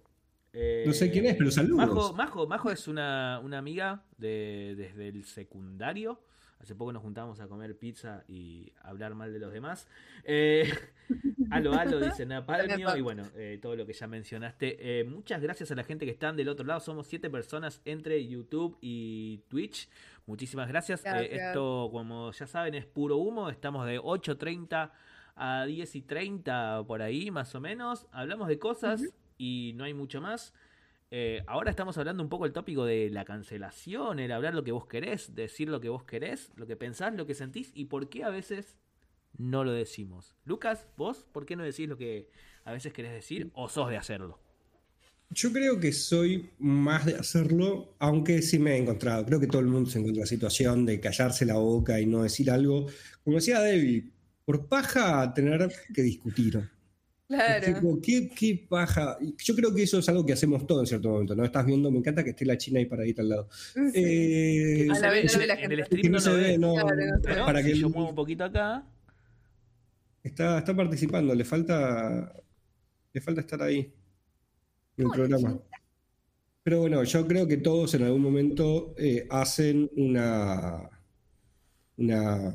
A: Eh,
C: No sé quién es, pero saludos.
A: Majo, Majo, Majo es una, una amiga de, desde el secundario. Hace poco nos juntamos a comer pizza y hablar mal de los demás. Eh, alo, alo, dice Napalmio. Y bueno, eh, todo lo que ya mencionaste. Eh, muchas gracias a la gente que están del otro lado. Somos siete personas entre YouTube y Twitch. Muchísimas gracias. Eh,
B: Gracias.
A: esto, como ya saben, es puro humo. Estamos de 8.30 a 10 y 30 por ahí, más o menos. Hablamos de cosas y no hay mucho más. Eh, ahora estamos hablando un poco el tópico de la cancelación, el hablar lo que vos querés, decir lo que vos querés, lo que pensás, lo que sentís y por qué a veces no lo decimos. Lucas, vos, ¿por qué no decís lo que a veces querés decir o sos de hacerlo?
C: Yo creo que soy más de hacerlo, aunque sí me he encontrado. Creo que todo el mundo se encuentra en la situación de callarse la boca y no decir algo. Como decía Debbie, por paja tener que discutir.
B: Claro.
C: Tipo, ¿qué, qué paja? Yo creo que eso es algo que hacemos todos en cierto momento, ¿no? Estás viendo, me encanta que esté la China ahí paradita al lado.
B: Sí.
C: Eh,
B: A la vez no ve la
A: en el
B: gente.
A: stream
C: que no
A: no
C: se ve, no,
B: Claro,
C: para
A: si
C: que
A: yo muevo un poquito acá,
C: está, está participando, le falta, le falta estar ahí en el programa. Pero bueno, yo creo que todos en algún momento eh, hacen una, una,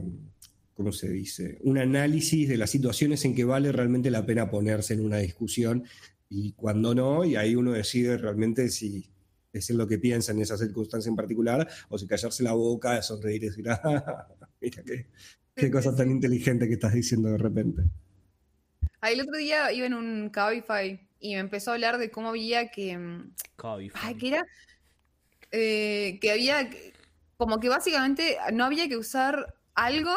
C: ¿cómo se dice? Un análisis de las situaciones en que vale realmente la pena ponerse en una discusión y cuando no, y ahí uno decide realmente si decir lo que piensa en esa circunstancia en particular o si callarse la boca, sonreír y decir, ah, mira que Qué cosa tan inteligente que estás diciendo de repente.
B: Ah, el otro día iba en un Cabify y me empezó a hablar de cómo había que. mm,
A: Cabify.
B: Ay, que era. eh, que había. Como que básicamente no había que usar algo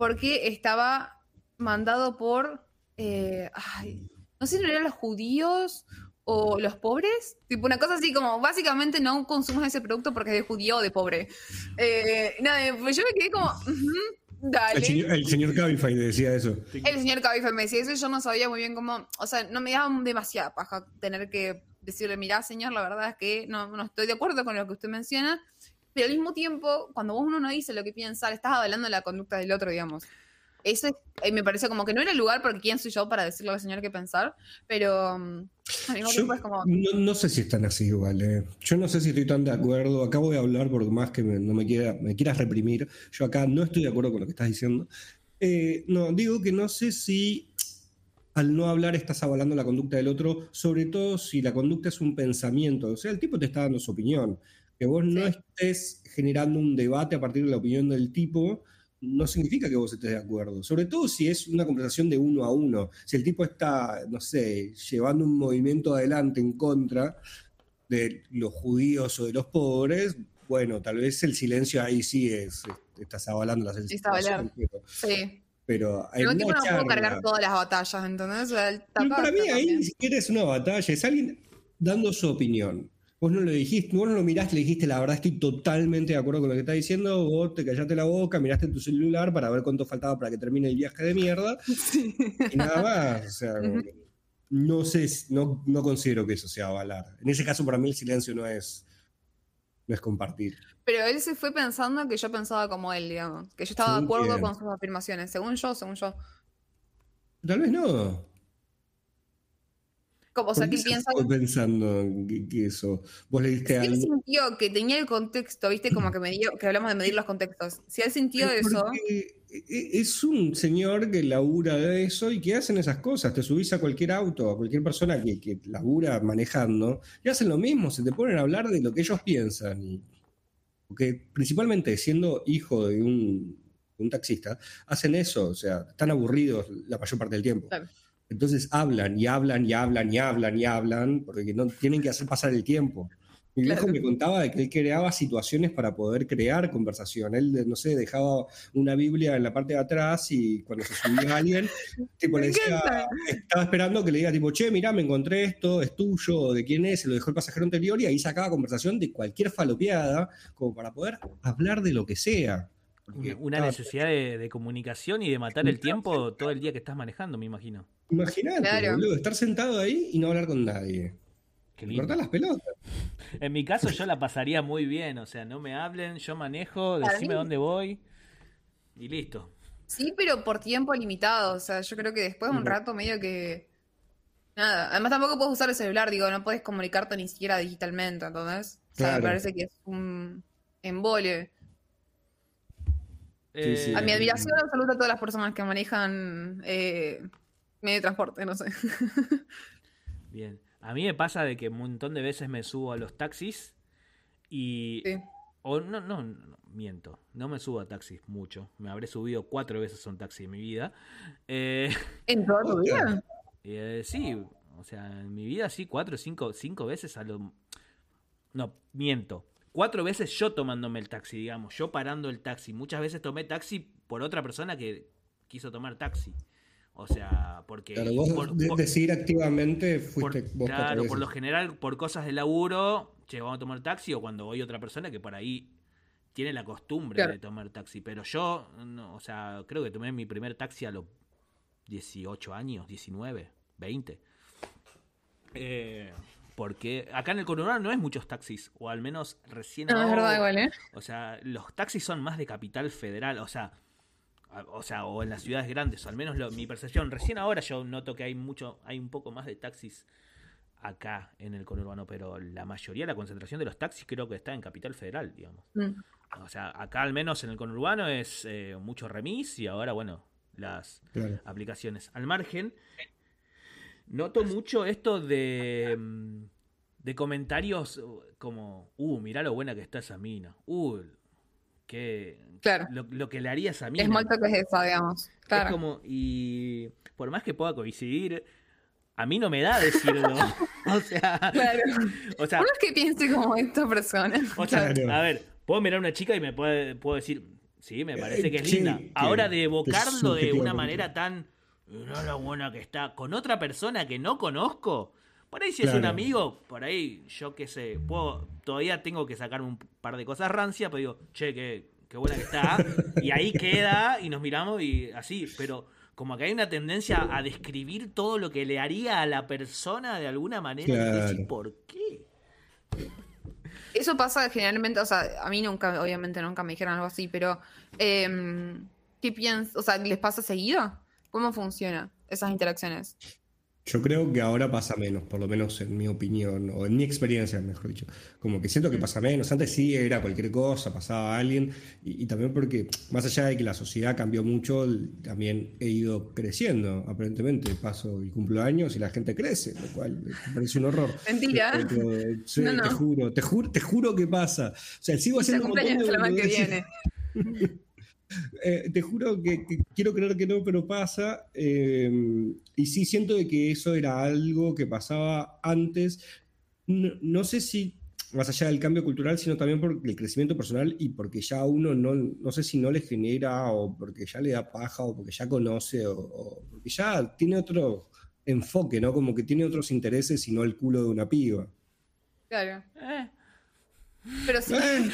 B: porque estaba mandado por. eh, ay, no sé si no eran los judíos o los pobres. Tipo, una cosa así como, básicamente no consumas ese producto porque es de judío o de pobre. Eh, nada, pues yo me quedé como. "Ujú, dale.
C: El señor, el señor Cabify decía eso.
B: El señor Cabify me decía eso y yo no sabía muy bien cómo, o sea, no me daba demasiada paja tener que decirle, mirá, señor, la verdad es que no, no estoy de acuerdo con lo que usted menciona, pero al mismo tiempo, cuando vos uno no dice lo que piensa, le estás avalando la conducta del otro, digamos. Eso es- eh, me parece como que no era el lugar porque quién soy yo para decirle al señor qué pensar, pero mm, al mismo
C: Yo
B: tiempo es como...
C: no, no sé si están así igual. eh. Yo no sé si estoy tan de acuerdo. Acá voy a hablar por más que me- no me, quiera, me quieras reprimir. Yo acá no estoy de acuerdo con lo que estás diciendo. Eh, no, digo que no sé si al no hablar estás avalando la conducta del otro, sobre todo si la conducta es un pensamiento. O sea, el tipo te está dando su opinión. Que vos no estés generando un debate a partir de la opinión del tipo, no significa que vos estés de acuerdo. Sobre todo si es una conversación de uno a uno. Si el tipo está, no sé, llevando un movimiento adelante en contra de los judíos o de los pobres, bueno, tal vez el silencio ahí sí es, este, estás avalando la pero,
B: Sí.
C: pero
B: tipo
C: una
B: no puedo cargar todas las batallas, ¿entendés? O sea, el
C: pero para mí ahí ni siquiera es una batalla, es alguien dando su opinión. Vos no lo dijiste, vos no lo miraste, le dijiste, la verdad estoy totalmente de acuerdo con lo que está diciendo, vos te callaste la boca, miraste tu celular para ver cuánto faltaba para que termine el viaje de mierda
B: Sí.
C: y nada más. O sea, no sé, no, no considero que eso sea avalar. En ese caso, para mí el silencio no es, no es compartir.
B: Pero él se fue pensando que yo pensaba como él, digamos. Que yo estaba de acuerdo
C: quién.
B: con sus afirmaciones. Según yo, según yo.
C: Tal vez no.
B: Como, o sea,
C: ¿Por qué
B: que piensa
C: pensando que, eso? Vos le diste
B: Si él
C: algo.
B: sintió que tenía el contexto, viste, como que me dio, que hablamos de medir los contextos. Si él sintió eso,
C: porque e- es un señor que labura de eso y que hacen esas cosas. Te subís a cualquier auto, a cualquier persona que, que labura manejando, y hacen lo mismo, se te ponen a hablar de lo que ellos piensan. Y, porque principalmente siendo hijo de un, un taxista, hacen eso, o sea, están aburridos la mayor parte del tiempo.
B: Claro.
C: Entonces hablan y hablan y hablan y hablan y hablan, porque no tienen que hacer pasar el tiempo. Mi viejo
B: Claro.
C: me contaba de que él creaba situaciones para poder crear conversación. Él, no sé, dejaba una Biblia en la parte de atrás y cuando se subía alguien, tipo le decía, estaba esperando que le diga, tipo, che, mirá, me encontré esto, es tuyo, de quién es, se lo dejó el pasajero anterior, y ahí sacaba conversación de cualquier falopeada, como para poder hablar de lo que sea. Porque
A: Una, una
C: estaba-
A: necesidad de, de comunicación y de matar el tiempo todo el día que estás manejando, me imagino.
C: Imagínate,
B: Claro.
C: boludo, estar sentado ahí y no hablar con nadie. Cortar las pelotas.
A: En mi caso yo la pasaría muy bien, o sea, no me hablen, yo manejo, decime dónde voy y listo.
B: sí, pero por tiempo limitado. O sea, yo creo que después de un rato medio que. Nada. Además, tampoco puedes usar el celular, digo, no puedes comunicarte ni siquiera digitalmente, entonces. O sea, me parece que es un embole.
A: Eh,
C: sí.
B: A mi admiración absoluta a todas las personas que manejan eh, medio de transporte, no sé.
A: Bien. A mí me pasa de que un montón de veces me subo a los taxis y...
B: Sí.
A: O no, no, no, miento. No me subo a taxis mucho. Me habré subido cuatro veces a un taxi en mi vida. Eh,
B: ¿En toda tu vida?
A: eh, sí, o sea, en mi vida sí, cuatro, cinco, cinco veces a lo... No, miento. Cuatro veces yo tomándome el taxi, digamos. Yo parando el taxi. Muchas veces tomé taxi por otra persona que quiso tomar taxi. O sea, porque...
C: Claro, vos
A: por-
C: de-
A: por-
C: decidir activamente
A: por-
C: fuiste vos cuatro
A: claro, por lo general, por cosas de laburo, che, vamos a tomar taxi, o cuando voy otra persona que por ahí tiene la costumbre
B: Claro.
A: de tomar taxi. Pero yo, no, o sea, creo que tomé mi primer taxi a los 18 años, 19, 20. Eh, porque acá en el conurbano no hay muchos taxis, o al menos recién
B: No, es
A: ahora-
B: verdad, igual, ¿eh?
A: o sea, los taxis son más de capital federal, o sea, o sea, o en las ciudades grandes, o al menos lo- mi percepción. Recién ahora yo noto que hay mucho, hay un poco más de taxis acá en el conurbano, pero la mayoría, la concentración de los taxis creo que está en capital federal, digamos.
B: Mm.
A: O sea, acá al menos en el conurbano es eh, mucho remis y ahora, bueno, las
C: Claro.
A: aplicaciones. Al margen, noto mucho esto de, mm, de comentarios uh, como, uh, mirá lo buena que está esa mina. Uh, que
B: Claro.
A: lo, lo que le harías a mí.
B: Es muy que es esa, digamos. Claro.
A: Es como, y por más que pueda coincidir, a mí no me da decirlo. o sea,
B: Claro.
A: o sea,
B: Uno es que piense como esta persona.
A: o sea,
C: Claro.
A: a ver, puedo mirar a una chica y me puede, puedo decir, sí, me parece que es
C: sí,
A: linda.
C: que-
A: Ahora de evocarlo de una manera tan, no lo buena que está, con otra persona que no conozco. Por ahí si es un amigo, por ahí yo qué sé, puedo, todavía tengo que sacarme un par de cosas rancias, pero digo, che, qué, qué buena que está. y ahí queda y nos miramos y así, pero como que hay una tendencia a describir todo lo que le haría a la persona de alguna manera. y decir. ¿por qué?
B: Eso pasa generalmente, o sea, a mí nunca, obviamente nunca me dijeron algo así, pero em, ¿qué piensas? O sea, ¿les pasa seguido? ¿Cómo funciona esas interacciones?
C: Yo creo que ahora pasa menos, por lo menos en mi opinión, o en mi experiencia, mejor dicho. Como que siento que pasa menos. Antes sí era cualquier cosa, pasaba a alguien, y, y también porque, más allá de que la sociedad cambió mucho, también he ido creciendo, aparentemente. Paso y cumplo años y la gente crece, lo cual me parece un horror.
B: Mentira.
C: Sí,
B: No, no.
C: te juro, te juro, te juro que pasa. O sea, sigo haciendo montón
B: cumpleaños
C: de
B: la que viene.
C: Eh, te juro que, que quiero creer que no, pero pasa. eh, y sí siento de que eso era algo que pasaba antes. No, no sé si más allá del cambio cultural, sino también por el crecimiento personal y porque ya uno no, no sé si no le genera o porque ya le da paja o porque ya conoce o, o porque ya tiene otro enfoque, ¿no? Como que tiene otros intereses y no el culo de una piba.
B: Claro.
A: Eh,
B: Pero sí.
C: Eh,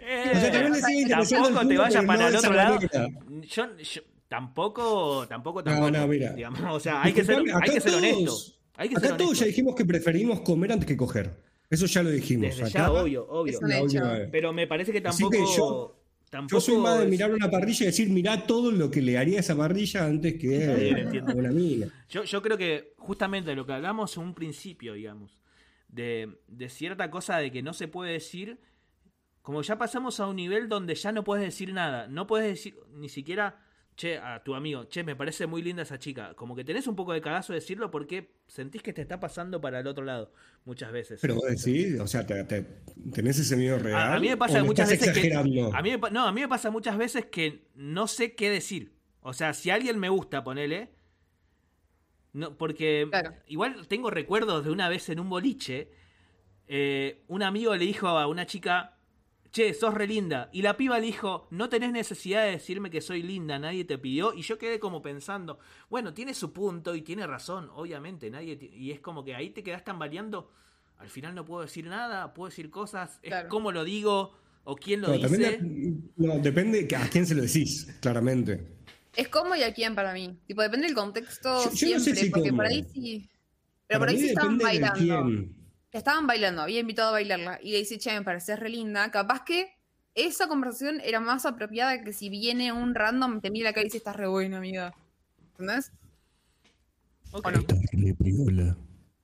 A: eh,
C: o sea, también le el
A: tampoco te vayas para
C: no
A: el otro lado. Yo, yo tampoco, tampoco,
C: No,
A: tampoco.
C: no, mira.
A: digamos, o sea, hay que ser, hay que
C: acá
A: ser honesto.
C: todos-
A: Hay que
C: Acá
A: ser
C: todos ya dijimos que preferimos comer antes que coger. Eso ya lo dijimos.
A: Desde
C: Acá,
A: ya, obvio, obvio. Pero me parece que tampoco.
C: que yo-
A: tampoco
C: Yo soy más de mirar una parrilla y decir, mirá todo lo que le haría a esa parrilla antes que eh, a una mina.
A: Yo, yo creo que justamente lo que hablamos en un principio, digamos, de, de cierta cosa de que no se puede decir, como ya pasamos a un nivel donde ya no puedes decir nada, no puedes decir ni siquiera, che, a tu amigo, che, me parece muy linda esa chica, como que tenés un poco de cagazo de decirlo porque sentís que te está pasando para el otro lado, muchas veces.
C: Pero vos decís, o sea, te- te- ¿tenés ese miedo real?
A: A, a mí me
C: ¿O
A: pasa muchas veces que. A mí me, no, a mí me pasa muchas veces que no sé qué decir. O sea, si alguien me gusta, ponele. No, porque
B: Claro.
A: igual tengo recuerdos de una vez en un boliche. eh, un amigo le dijo a una chica. Che, sos re linda. Y la piba le dijo, no tenés necesidad de decirme que soy linda, nadie te pidió. Y yo quedé como pensando, bueno, tiene su punto y tiene razón, obviamente, nadie Y es como que ahí te quedás tambaleando. Al final no puedo decir nada, puedo decir cosas, es cómo lo digo o quién lo
C: No,
A: dice.
C: también de- no, depende a quién se lo decís, claramente.
B: Es cómo y a quién para mí. Tipo, depende del contexto
C: Yo- yo no
B: siempre,
C: sé si
B: porque
C: cómo.
B: por ahí sí. Pero por ahí sí estaban bailando. Estaban bailando, había invitado a bailarla. Y le dice, che, me pareces re linda. Capaz que esa conversación era más apropiada que si viene un random, te mira la cara y dice, estás re buena, amiga. ¿Entendés?
A: Ok.
B: ¿O no?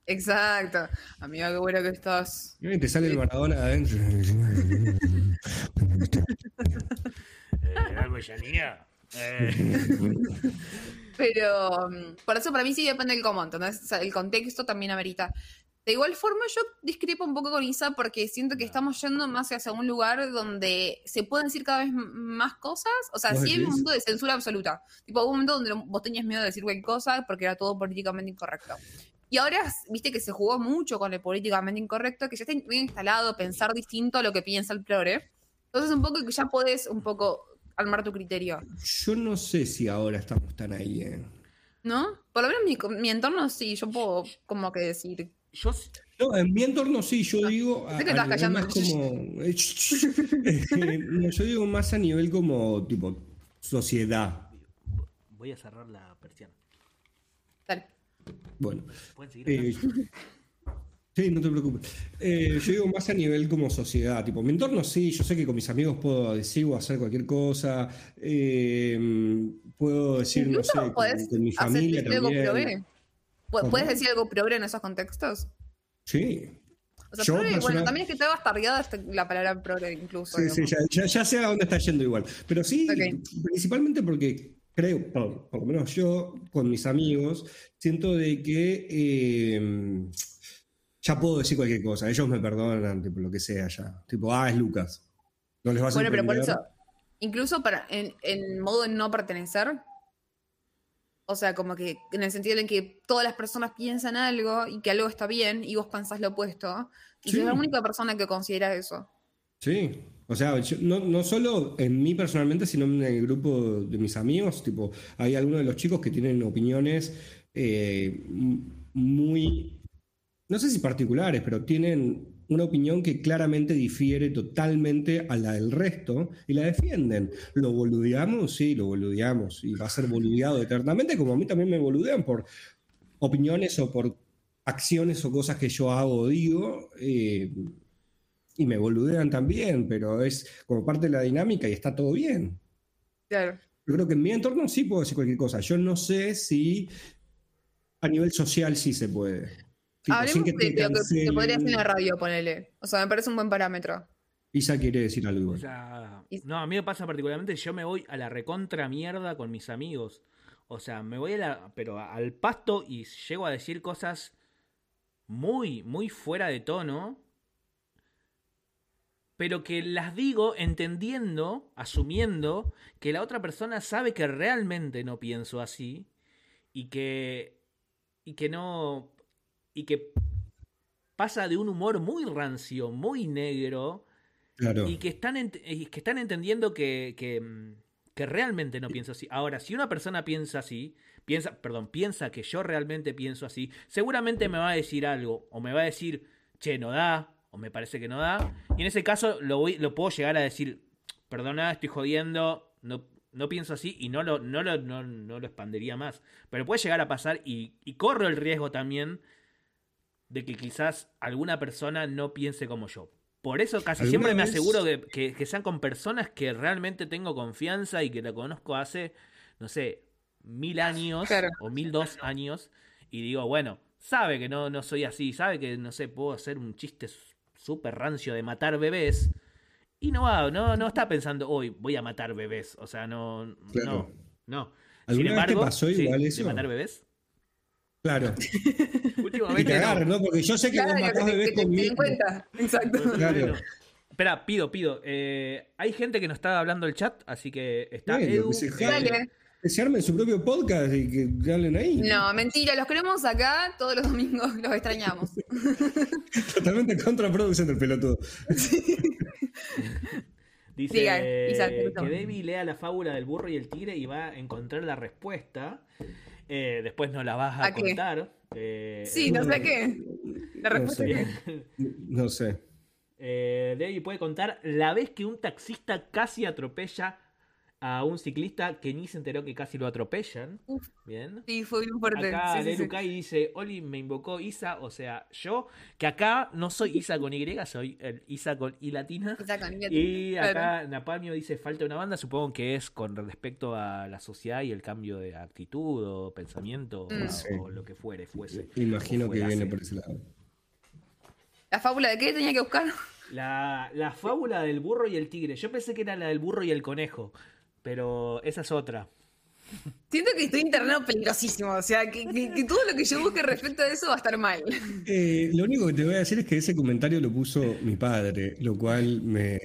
B: Exacto. Amiga, qué buena que estás.
C: Eh, Te sale el Maradona de adentro.
A: Eh,
B: Pero mm, por eso para mí sí depende del cómo, ¿entendés? O sea, el contexto también amerita. De igual forma, yo discrepo un poco con Isa porque siento que estamos yendo más hacia un lugar donde se pueden decir cada vez más cosas. O sea,
C: ¿Vos
B: sí hay un momento de censura absoluta. Tipo, hubo un momento donde vos tenías miedo de decir cualquier cosa porque era todo políticamente incorrecto. Y ahora, viste que se jugó mucho con el políticamente incorrecto, que ya está bien instalado pensar distinto a lo que piensa el progre. Entonces, un poco que ya podés un poco armar tu criterio.
C: Yo no sé si ahora estamos tan ahí. eh.
B: ¿No? Por lo menos mi, mi entorno sí, yo puedo como que decir.
A: yo
C: No, en mi entorno sí, yo digo. a-
B: que
C: a nivel más como. eh, eh, no, yo digo más a nivel como tipo sociedad.
A: voy a cerrar la persiana.
B: Dale.
C: Bueno.
A: ¿Pueden seguir?
C: eh, sí, no te preocupes. Eh, yo digo más a nivel como sociedad. Tipo, mi entorno sí, yo sé que con mis amigos puedo decir o hacer cualquier cosa. eh, puedo decir, no sé, con, mi familia
B: decir algo
C: también. ¿Cómo?
B: ¿Puedes decir algo progre en esos contextos?
C: Sí.
B: O sea, bueno, también es que está bastardeada este- la palabra progre incluso.
C: Sí, sí, ya, ya, ya sé a dónde está yendo igual. Pero sí, principalmente porque creo, por, por lo menos yo, con mis amigos, siento de que eh, ya puedo decir cualquier cosa. Ellos me perdonan, tipo, lo que sea ya. Tipo, ah, es Lucas. No les va a
B: Bueno, pero por eso, incluso para en, en modo de no pertenecer. O sea, como que en el sentido en que todas las personas piensan algo y que algo está bien y vos pensás lo opuesto. Y
C: Sí.
B: sos la única persona que considera eso.
C: Sí, o sea, yo- no, no solo en mí personalmente, sino en el grupo de mis amigos, tipo, hay algunos de los chicos que tienen opiniones eh, muy, no sé si particulares, pero tienen una opinión que claramente difiere totalmente a la del resto y la defienden. ¿Lo boludeamos? Sí, lo boludeamos y va a ser boludeado eternamente, como a mí también me boludean por opiniones o por acciones o cosas que yo hago o digo. eh, y me boludean también, pero es como parte de la dinámica y está todo bien.
B: Claro.
C: Yo creo que en mi entorno sí puedo decir cualquier cosa. Yo no sé si a nivel social sí se puede. Tipo,
B: Hablemos
C: sin
B: de,
C: que te
B: de lo que, que podría hacer en la radio, ponele. O sea, me parece un buen parámetro.
C: Isa quiere decir algo.
A: O
C: igual.
A: sea,
B: Y-
A: no, a mí me pasa particularmente, yo me voy a la recontra mierda con mis amigos. O sea, me voy a la, pero a- al pasto y llego a decir cosas muy, muy fuera de tono. Pero que las digo entendiendo, asumiendo que la otra persona sabe que realmente no pienso así. Y que. Y que no. Y que pasa de un humor muy rancio, muy negro.
C: Claro.
A: Y que están, ent- y que están entendiendo que, que, mm, que realmente no pienso así. Ahora, si una persona piensa así, piensa, perdón, piensa que yo realmente pienso así, seguramente me va a decir algo, o me va a decir, che, no da, o me parece que no da. Y en ese caso lo, voy, lo puedo llegar a decir, perdona, estoy jodiendo, no, no pienso así, y no lo, no, lo, no, no lo expandería más. Pero puede llegar a pasar y, y corro el riesgo también de que quizás alguna persona no piense como yo. Por eso casi
C: ¿Alguna
A: siempre me aseguro que, que- que sean con personas que realmente tengo confianza y que la conozco hace, no sé, mil años
B: Claro.
A: o mil dos años. Y digo, bueno, sabe que no, no soy así, sabe que, no sé, puedo hacer un chiste súper rancio de matar bebés. Y no va, no, no está pensando, hoy voy a matar bebés. O sea, no,
C: Claro.
A: no, no.
C: ¿Alguna vez te pasó
A: sí,
C: igual
A: de
C: eso?
A: matar bebés?
C: Claro. Y te
A: Últimamente no.
C: ¿no? Porque yo sé que
B: Claro,
C: vos
B: que
C: matás
B: te,
C: bebés
B: que te- cuenta. Exacto.
C: Claro.
A: Espera, pido, pido. Eh, hay gente que nos está hablando el chat, así que está
C: Bueno,
A: Edu.
C: que se
A: eh,
B: Dale.
C: Que se armen su propio podcast y que hablen ahí.
B: No, mentira, los queremos acá todos los domingos, los extrañamos.
C: Totalmente contraproducente el pelotudo.
A: Dice
B: Diga, Isaac,
A: que. Debbie lea la fábula del burro y el tigre y va a encontrar la respuesta. Eh, después nos la vas a,
B: ¿A qué?
A: contar. Eh,
B: Sí, no sé qué. La
C: No
B: respuesta
C: sé. No sé.
A: Eh, Debbie puede contar la vez que un taxista casi atropella a un ciclista que ni se enteró que casi lo atropellan.
B: Uf.
A: Bien.
B: Sí, fue bien fuerte.
A: Acá
B: Sí, sí, sí.
A: Dice, Oli me invocó Isa, o sea, yo, que acá no soy Isa con Y, soy el Isa con I latina.
B: Isa con I
A: Y acá
B: claro.
A: Napalmio dice, falta una banda, supongo que es con respecto a la sociedad y el cambio de actitud o pensamiento
B: Mm.
A: o,
C: Sí.
A: o lo que fuere, fuese.
C: Imagino que viene por ese lado.
B: ¿La fábula de qué tenía que buscar?
A: La, la fábula del burro y el tigre. Yo pensé que era la del burro y el conejo, pero esa es otra.
B: Siento que estoy internado peligrosísimo. O sea, que, que- que todo lo que yo busque respecto a eso va a estar mal.
C: Eh, lo único que te voy a decir es que ese comentario lo puso mi padre, lo cual me...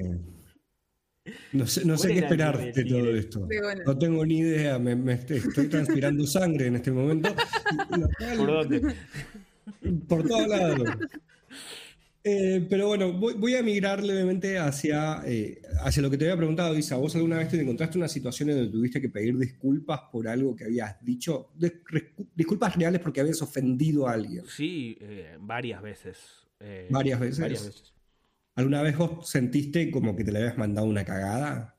C: No sé, no sé
A: ¿Cuál
C: qué esperar de todo esto.
B: Sí, bueno.
C: No tengo ni idea, me, me est- estoy transpirando sangre en este momento.
A: ¿Por dónde?
C: Por todos lados. Eh, pero bueno, voy, voy a migrar levemente hacia, eh, hacia lo que te había preguntado, Isa. ¿Vos alguna vez te encontraste una situación en donde tuviste que pedir disculpas por algo que habías dicho? De- disculpas reales porque habías ofendido a alguien.
A: Sí, eh, varias veces.
C: ¿Varias veces?
A: Varias veces.
C: ¿Alguna vez vos sentiste como que te le habías mandado una cagada?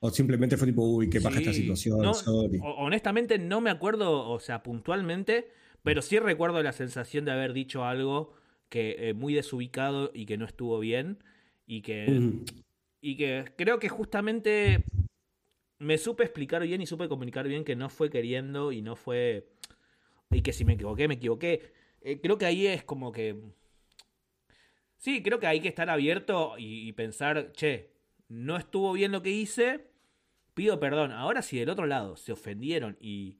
C: ¿O simplemente fue tipo, uy, qué pasa esta situación?
A: No,
C: sorry"?
A: ho- honestamente no me acuerdo, o sea, puntualmente, pero sí recuerdo la sensación de haber dicho algo que eh, muy desubicado y que no estuvo bien y que y que creo que justamente me supe explicar bien y supe comunicar bien que no fue queriendo y no fue y que si me equivoqué me equivoqué. Eh, creo que ahí es como que sí, creo que hay que estar abierto y, y pensar, che, no estuvo bien lo que hice, pido perdón. Ahora si del otro lado se ofendieron y,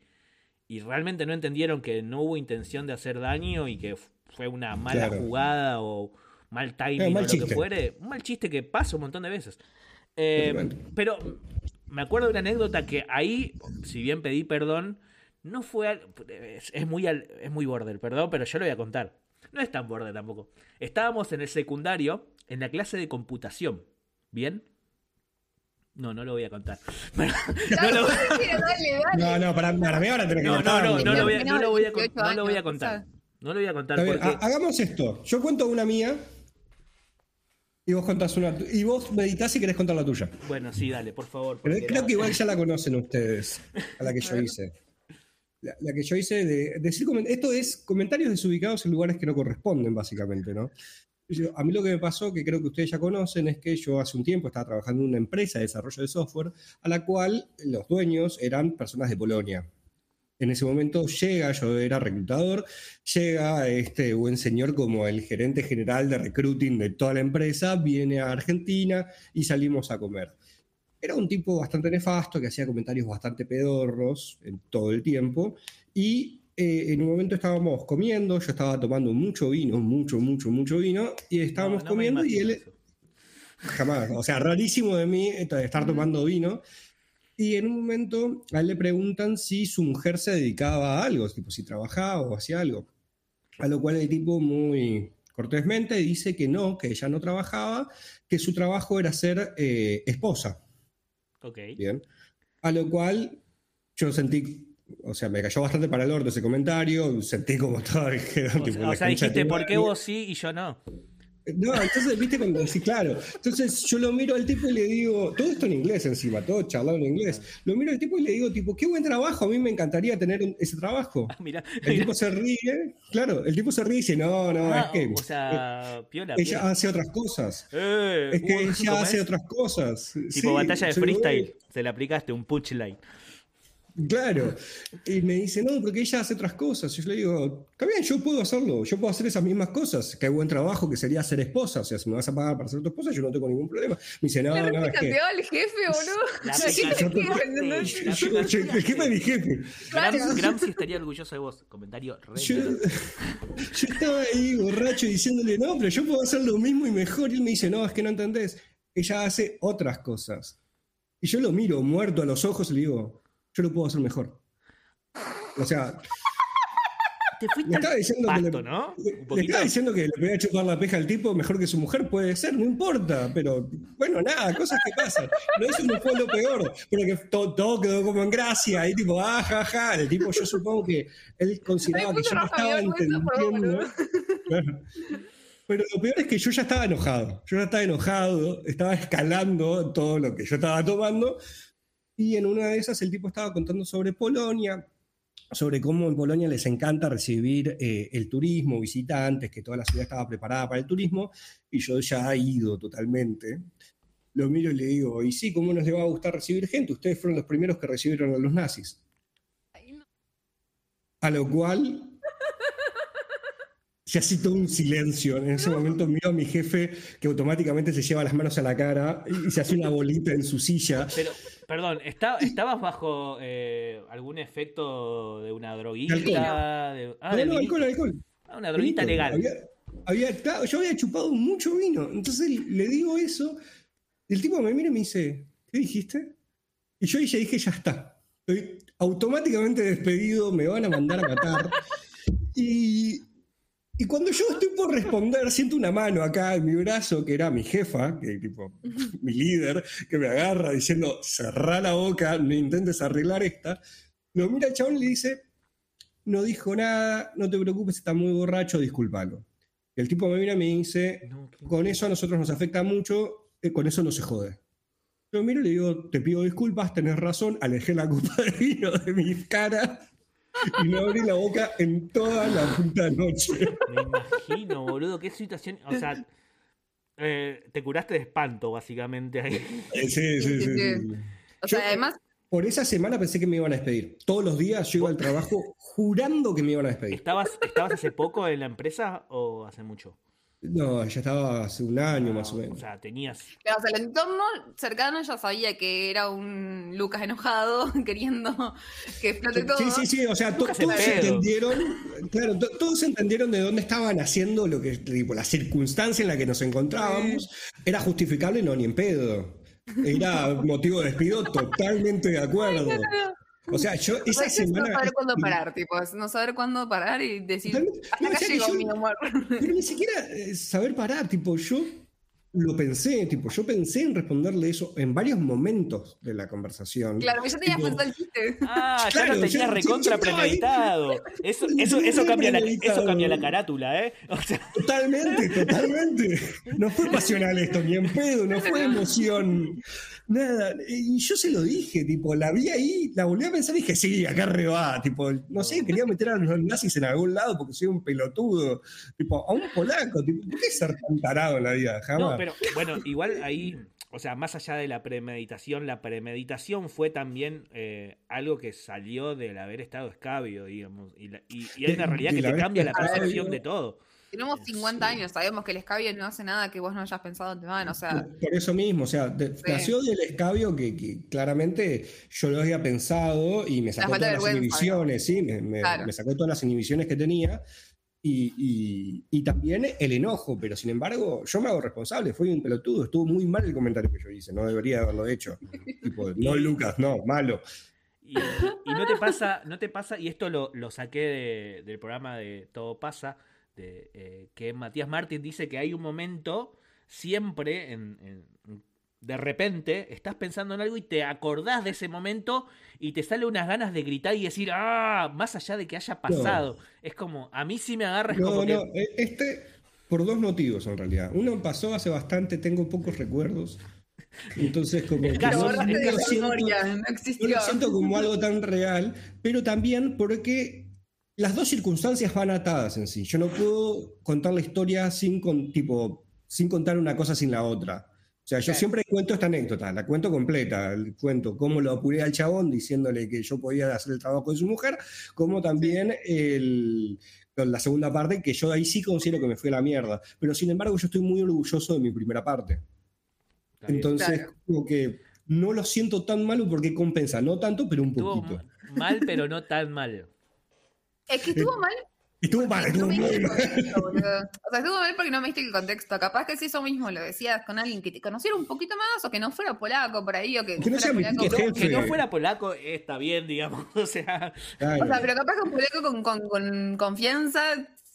A: y realmente no entendieron que no hubo intención de hacer daño y que fue una mala
C: Claro.
A: jugada o mal timing
C: Eh, mal
A: o lo que fuere, un mal chiste que pasa un montón de veces. Eh, pero me acuerdo de una anécdota que ahí, si bien pedí perdón, no fue. al- es, es muy, al- es muy border, perdón, pero yo lo voy a contar. No es tan border tampoco. Estábamos en el secundario, en la clase de computación. ¿Bien? No, no lo voy a contar. No, lo.
C: No, no, para, para mí ahora tenés que
A: no, no, no, no lo voy a,
B: Tenía
A: no lo voy a, con-
B: 18
A: no lo voy a contar. No lo voy a contar porque.
C: ha- hagamos esto. Yo cuento una mía y vos contás una. Y vos meditás si querés contar la tuya.
A: Bueno, sí, dale, por favor.
C: Pero creo
A: la-
C: que igual ya la conocen ustedes, a la que yo hice. La, la que yo hice de decir esto es comentarios desubicados en lugares que no corresponden, básicamente, ¿no? Yo- a mí lo que me pasó, que creo que ustedes ya conocen, es que yo hace un tiempo estaba trabajando en una empresa de desarrollo de software a la cual los dueños eran personas de Polonia. En ese momento llega, yo era reclutador, llega este buen señor como el gerente general de recruiting de toda la empresa, viene a Argentina y salimos a comer. Era un tipo bastante nefasto que hacía comentarios bastante pedorros en todo el tiempo y eh, en un momento estábamos comiendo, yo estaba tomando mucho vino, mucho, mucho, mucho vino y estábamos
A: No, no me
C: comiendo y él jamás, o sea, rarísimo de mí estar tomando vino. Y en un momento a él le preguntan si su mujer se dedicaba a algo, tipo si trabajaba o hacía algo. A lo cual el tipo muy cortésmente dice que no, que ella no trabajaba, que su trabajo era ser eh, esposa.
A: Ok.
C: Bien. A lo cual yo sentí, o sea, me cayó bastante para el orto ese comentario, sentí como todo el
A: O sea, o sea, dijiste, ¿por qué vos sí y yo no?
C: No, entonces, viste, cuando decís, claro. Entonces yo lo miro al tipo y le digo, todo esto en inglés encima, todo charlado en inglés. Lo miro al tipo y le digo, tipo, qué buen trabajo, a mí me encantaría tener un- ese trabajo.
A: Ah, Mirá,
C: El
A: mirá.
C: tipo se ríe, claro, el tipo se ríe y dice, no, no,
A: Ah,
C: es que
A: o sea, piola.
C: ella
A: piola.
C: hace otras cosas.
A: Eh,
C: Es que
A: uh,
C: ella
A: ¿cómo
C: hace
A: es?
C: otras cosas.
A: Tipo
C: Sí,
A: batalla de freestyle. Se le aplicaste un punchline.
C: Claro. Y me dice, no, porque ella hace otras cosas. Y yo le digo, está bien, yo puedo hacerlo, yo puedo hacer esas mismas cosas. Que hay buen trabajo, que sería ser esposa. O sea, si me vas a pagar para ser tu esposa, yo no tengo ningún problema. Me dice, no,
B: Le
C: no, es que.
B: al jefe, boludo.
A: La
B: La
A: La.
C: Yo, yo- el jefe de mi jefe.
B: Claro.
A: Gramsci, estaría orgulloso de vos. Comentario re.
C: Yo, yo estaba ahí borracho diciéndole, no, pero yo puedo hacer lo mismo y mejor. Y él me dice, no, es que no entendés. Ella hace otras cosas. Y yo lo miro muerto a los ojos y le digo, yo lo puedo hacer mejor. O sea,
A: Te fuiste
C: le estaba diciendo que le,
A: pasto, ¿no?
C: le- estaba diciendo que le podía chupar la peja al tipo mejor que su mujer, puede ser, no importa, pero bueno, nada, cosas que pasan. No, eso no fue lo peor, pero que to- todo quedó como en gracia, ahí tipo, ah, ja, ja. El tipo, yo supongo que él consideraba que yo no estaba entendiendo. Claro. Pero lo peor es que yo ya estaba enojado. Yo ya estaba enojado, estaba escalando todo lo que yo estaba tomando. Y en una de esas el tipo estaba contando sobre Polonia, sobre cómo en Polonia les encanta recibir eh, el turismo, visitantes, que toda la ciudad estaba preparada para el turismo. Y yo ya he ido totalmente. Lo miro y le digo, y sí, ¿cómo nos le va a gustar recibir gente? Ustedes fueron los primeros que recibieron a los nazis. A lo cual se hace todo un silencio. En ese momento miro a mi jefe que automáticamente se lleva las manos a la cara y se hace una bolita en su silla.
A: Pero, perdón, ¿está- ¿estabas bajo eh, algún efecto de una droguita? De, ah,
C: No, alcohol, alcohol.
A: Ah, una droguita legal.
C: Había- había- yo había chupado mucho vino. Entonces le digo eso. Y el tipo me mira y me dice, ¿qué dijiste? Y yo ya dije, ya está. Estoy automáticamente despedido, me van a mandar a matar. Y, y cuando yo estoy por responder, siento una mano acá en mi brazo, que era mi jefa, que tipo, mi líder, que me agarra diciendo, cerrá la boca, no intentes arreglar esta. Lo mira chabón y le dice, no dijo nada, no te preocupes, está muy borracho, discúlpalo. El tipo me mira y me dice, con eso a nosotros nos afecta mucho, eh, con eso no se jode. Yo miro y le digo, te pido disculpas, tenés razón, alejé la copa de vino de mi cara y no abrí la boca en toda la puta noche.
A: Me imagino, boludo, qué situación. O sea, eh, te curaste de espanto, básicamente. ahí.
C: Sí, sí, sí. sí, sí.
B: O sea,
C: Yo-
B: además,
C: Por esa semana pensé que me iban a despedir. Todos los días yo iba al trabajo jurando que me iban a despedir.
A: ¿Estabas, ¿Estabas hace poco en la empresa o hace mucho?
C: No, ya estaba hace un año más o
A: O
C: menos.
A: sea, tenías.
B: pero, o sea, el entorno cercano ya sabía que era un Lucas enojado, queriendo que explote todo.
C: Sí, sí, sí, o sea, to- todos
A: pedo.
C: entendieron, claro, to- todos entendieron de dónde estaban haciendo lo que, tipo, la circunstancia en la que nos encontrábamos era justificable, no, ni en pedo. era motivo de despido, totalmente de acuerdo. O sea, yo esa
B: Es
C: semana.
B: no saber cuándo parar, tipo, es no saber cuándo parar y decir,
C: No,
B: acá
C: o sea, que
B: llegó
C: yo-
B: mi amor.
C: Pero ni siquiera eh, saber parar, tipo, yo lo pensé, tipo, yo pensé en responderle eso en varios momentos de la conversación.
B: Claro, yo tenía pensado el chiste.
A: Ah,
C: Claro,
A: ya lo tenías recontra premeditado. Eso, eso, eso, cambia la, eso cambia la carátula, ¿eh? O sea,
C: Totalmente, totalmente. No fue pasional esto, ni en pedo, no fue emoción. Nada. Y yo se lo dije, tipo, la vi ahí, la volví a pensar y dije, sí, acá re va. Tipo, no sé, quería meter a los nazis en algún lado porque soy un pelotudo. Tipo, a un polaco, tipo, ¿por qué ser tan tarado en la vida? Jamás.
A: no, pero bueno, igual ahí, o sea, más allá de la premeditación, la premeditación fue también eh, algo que salió del haber estado escabio, digamos. Y, la- y- y hay una realidad que te cambia la percepción de todo.
B: Tenemos 50 años, sabemos que el escabio no hace nada que vos no hayas pensado antemano, o sea,
C: Por eso mismo, o sea, de-
B: Sí.
C: nació del escabio que, que claramente yo lo había pensado y me sacó todas las inhibiciones, sí, me, me-
B: Claro.
C: me sacó todas las inhibiciones que tenía y, y- y también el enojo, pero sin embargo yo me hago responsable, fui un pelotudo, estuvo muy mal el comentario que yo hice, no debería haberlo hecho. Tipo, no Lucas, no, malo.
A: Y, y no te pasa, no te pasa, y esto lo, lo saqué de- del programa de Todo pasa, de, eh, que Matías Martín dice que hay un momento siempre, en, en- de repente, estás pensando en algo y te acordás de ese momento y te sale unas ganas de gritar y decir, ah, más allá de que haya pasado. Es como, a mí sí me agarra, es
C: No,
A: como
C: no, eh, este por dos motivos en realidad. Uno pasó hace bastante, tengo pocos recuerdos. Entonces, como que no- no lo siento-
B: no
C: no
B: existió.
C: lo siento como algo tan real, pero también porque las dos circunstancias van atadas en sí. Yo no puedo contar la historia sin, con, tipo, sin contar una cosa sin la otra. O sea, yo
B: Claro.
C: siempre cuento esta anécdota, la cuento completa, el cuento cómo lo apuré al chabón diciéndole que yo podía hacer el trabajo de su mujer, como también el, la segunda parte, que yo ahí sí considero que me fui a la mierda. Pero sin embargo, yo estoy muy orgulloso de mi primera parte. Entonces,
B: Claro.
C: como que no lo siento tan malo porque compensa, no tanto, pero un
A: Estuvo
C: poquito.
A: mal, pero no tan mal.
B: Es que estuvo mal.
C: Estuvo mal, estuvo
B: no me
C: muy
B: diste el
C: mal.
B: contexto. O sea, estuvo mal porque no me diste el contexto. Capaz que si eso mismo lo decías con alguien que te conociera un poquito más o que no fuera polaco por ahí o que,
C: Que no
B: fuera
C: sea
B: polaco.
A: Que no, que no fuera polaco está bien, digamos. O sea,
C: Claro.
B: O sea, pero capaz que un polaco con, con, con confianza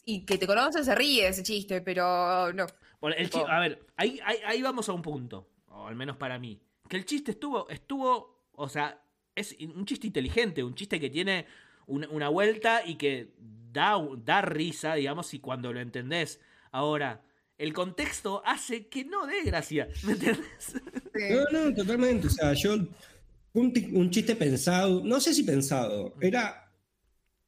B: y que te conoce se ríe de ese chiste, pero no.
A: Bueno, el a ver, ahí, ahí, ahí vamos a un punto, o al menos para mí. Que el chiste estuvo, estuvo, o sea, es un chiste inteligente, un chiste que tiene una, una vuelta y que da, da risa, digamos, y cuando lo entendés. Ahora, el contexto hace que no dé gracia, ¿me entendés?
C: No, no, totalmente. O sea, yo. Un, chiste pensado, no sé si pensado, era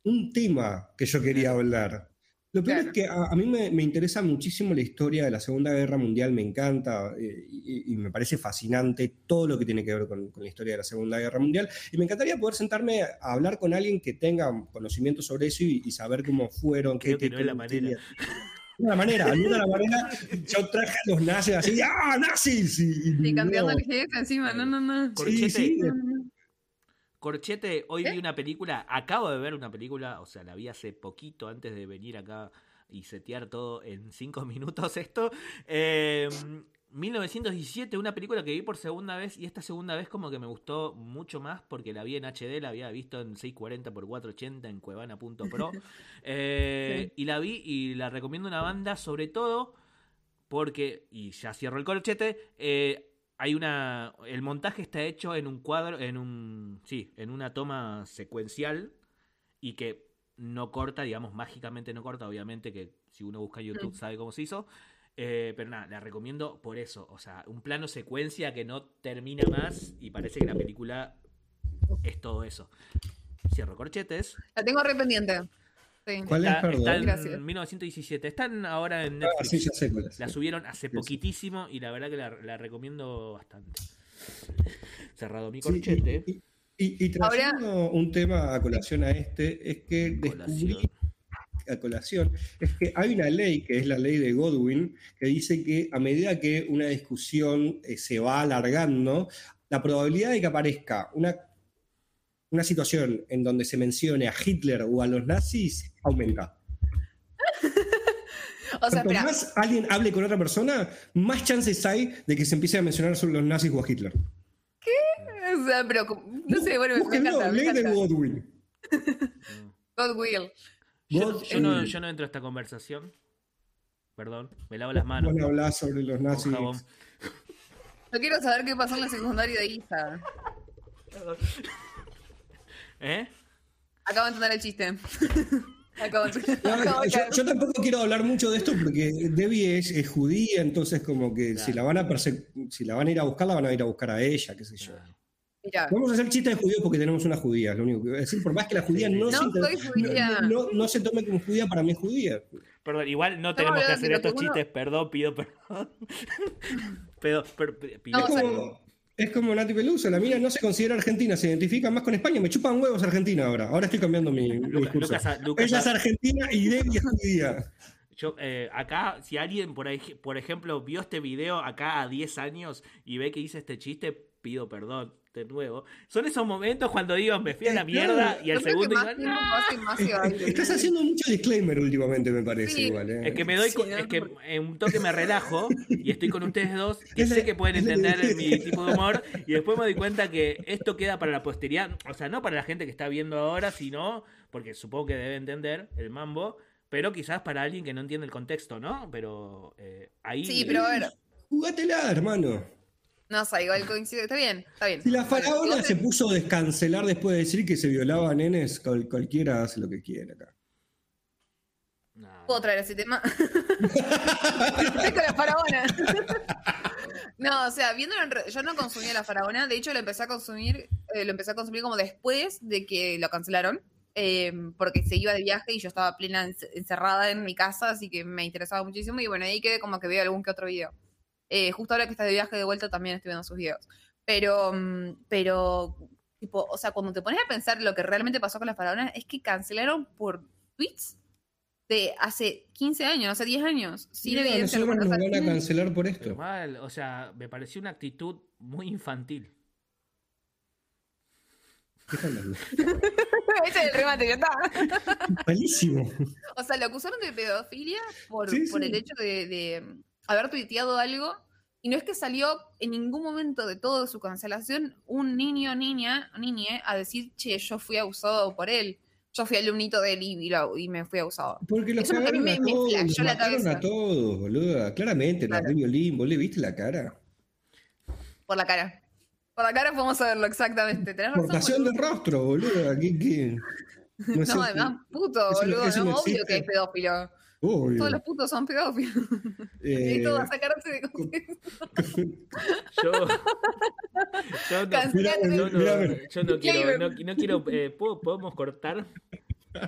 C: un tema que yo quería hablar. Lo peor
B: Claro.
C: es que a, a mí me, me interesa muchísimo la historia de la Segunda Guerra Mundial, me encanta eh, y, y me parece fascinante todo lo que tiene que ver con, con la historia de la Segunda Guerra Mundial. Y me encantaría poder sentarme a hablar con alguien que tenga conocimiento sobre eso y, y saber cómo fueron.
A: Creo
C: qué-
A: que no es la manera.
C: No, la manera, era la manera. Yo traje a los nazis así, ¡ah, nazis! Y,
B: cambiando
C: no.
B: el jefe encima, no, no, no.
A: Corchete,
C: sí.
B: No, no, no.
A: Corchete, hoy
B: ¿Eh?
A: vi una película, acabo de ver una película, o sea, la vi hace poquito antes de venir acá y setear todo en cinco minutos esto. Eh, 1917, una película que vi por segunda vez y esta segunda vez como que me gustó mucho más porque la vi en HD, la había visto en 640 x 480 en cuevana.pro eh, y la vi y la recomiendo una banda sobre todo porque, y ya cierro el corchete, eh, hay una. El montaje está hecho en un cuadro, en un. Sí, en una toma secuencial y que no corta, digamos, mágicamente no corta, obviamente que si uno busca en YouTube
B: Mm.
A: sabe cómo se hizo. Eh, pero nada, la recomiendo por eso. O sea, un plano secuencia que no termina más y parece que la película es todo eso. Cierro corchetes.
B: La tengo re pendiente. Sí.
C: ¿Cuál es,
A: Está,
C: perdón?
A: está en
B: Gracias.
A: 1917. Están ahora en
C: Ah,
A: Netflix.
C: sí, ya sé cuál es.
A: La subieron hace
C: Sí,
A: poquitísimo y la verdad que la, la recomiendo bastante. Cerrado mi
C: Sí,
A: corchete.
C: y, y- y trayendo un tema a colación a este, es que descubrí
A: Colación.
C: a colación, es que hay una ley, que es la ley de Godwin, que dice que a medida que una discusión eh, se va alargando, la probabilidad de que aparezca una, una situación en donde se mencione a Hitler o a los nazis aumenta.
B: O O sea,
C: Cuanto más alguien hable con otra persona, más chances hay de que se empiece a mencionar sobre los nazis o a Hitler.
B: O sea, pero no sé, bueno, me
C: Búsquenlo,
B: encanta. Me
C: lee de
B: encanta.
C: Godwin.
B: God will.
A: Yo, no, yo no entro a esta conversación. Perdón, me lavo las manos.
C: A hablar sobre los nazis.
B: Yo quiero saber qué pasó en la secundaria de Isa.
A: ¿Eh?
B: Acabo de entender el chiste. Acabo de
C: No,
B: acabo de
C: yo, tampoco quiero hablar mucho de esto porque Debbie es, es judía, entonces como que si la van a si la van a ir a buscar, la van a ir a buscar a ella, qué sé yo.
B: Mirá.
C: Vamos a hacer chistes de judíos porque tenemos una judía, es lo único que voy a decir. Por más que la judía no, se,
B: No soy judía.
C: no- no- no se tome como judía, para mí es judía.
A: Perdón, igual no tenemos que hacer estos
B: que uno-
A: chistes, perdón, pido perdón. Pero, pero- pido
B: No,
C: es, como, es como Nati Peluso, la mina no se considera argentina, se identifica más con España, me chupan huevos Argentina ahora. Ahora estoy cambiando mi, mi discurso.
A: Lucas- Lucas-
C: Ella es argentina y Debbie es judía.
A: Yo, eh, acá, si alguien, por, por ejemplo, vio este video acá a 10 años y ve que hice este chiste, pido perdón de nuevo. Son esos momentos cuando digo, me fui a la
C: Eh,
A: mierda y al segundo.
C: Estás haciendo mucho disclaimer últimamente, me parece,
B: Sí.
C: igual. ¿eh?
A: Es que me doy
B: Sí,
A: cu-
B: no,
A: es que en un toque me relajo y estoy con ustedes dos que sé que pueden entender mi tipo de humor y después me doy cuenta que esto queda para la posteridad, o sea, no para la gente que está viendo ahora, sino porque supongo que debe entender el mambo, pero quizás para alguien que no entiende el contexto, ¿no? Pero eh, ahí
B: Sí, pero a ver.
C: Jugátela, hermano.
B: No, o sea, igual coincide. Está bien, está bien.
C: Si la faraona se puso a descancelar después de decir que se violaba a nenes, cual- cualquiera hace lo que quiere acá.
A: No,
B: ¿Puedo traer ese tema? Estoy con la faraona. no, o sea, viéndolo en re- yo no consumía la faraona, de hecho lo empecé a consumir, eh, lo empecé a consumir como después de que lo cancelaron, eh, porque se iba de viaje y yo estaba plena en- encerrada en mi casa, así que me interesaba muchísimo y bueno, ahí quedé como que veo algún que otro video. Eh, justo ahora que está de viaje de vuelta también estoy viendo sus videos. Pero, mm, pero, tipo, o sea, cuando te pones a pensar lo que realmente pasó con la faraona, es que cancelaron por tweets de hace 15 años, hace 10 años, sin
C: Mira,
B: evidencia
C: nos
B: O sea,
C: van a
B: sin-
C: cancelar por esto.
A: mal, o sea, me pareció una actitud muy infantil.
B: Ese es el remate, ya está.
C: Malísimo.
B: O sea, lo acusaron de pedofilia por,
C: Sí,
B: por
C: sí.
B: el hecho de, de haber tuiteado algo. Y no es que salió en ningún momento de toda su cancelación un niño, niña, niñe a decir, che, yo fui abusado por él. Yo fui alumnito de él y, y lo- y me fui abusado.
C: Porque los
B: Eso a mí
C: cagaron a
B: me- me
C: todos, los
B: la cabeza.
C: a todos, boluda. Claramente, la
B: Claro.
C: de violín, ¿vos le viste la cara?
B: Por la cara. Por la cara podemos saberlo exactamente. Tenés razón.
C: De rostro, boluda. ¿Qué, qué? No,
B: No, además, puto, boludo. no,
C: no
B: obvio que es pedófilo.
C: Obvio.
B: Todos los putos son pedófilos.
C: Eh,
B: y todo a sacarse de contexto.
A: Yo, yo no,
B: Cancelate.
A: yo no,
C: Mírame.
A: yo no quiero, no, no quiero, eh, ¿puedo- podemos cortar.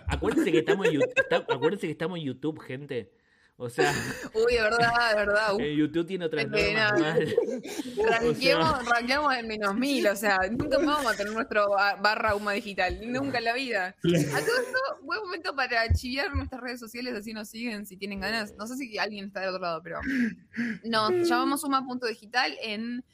A: Acuérdense que estamos en YouTube, está- acuérdense que estamos en YouTube, gente. O sea,
B: Uy, de verdad, de verdad. Uf,
A: en YouTube tiene otras normas mal.
B: ranqueamos, ranqueamos en menos mil, o sea, nunca más vamos a tener nuestro ba- barra Uma Digital, nunca en la vida. A todo esto, buen momento para chiviar nuestras redes sociales, así nos siguen si tienen ganas. No sé si alguien está del otro lado, pero nos llamamos Uma.digital en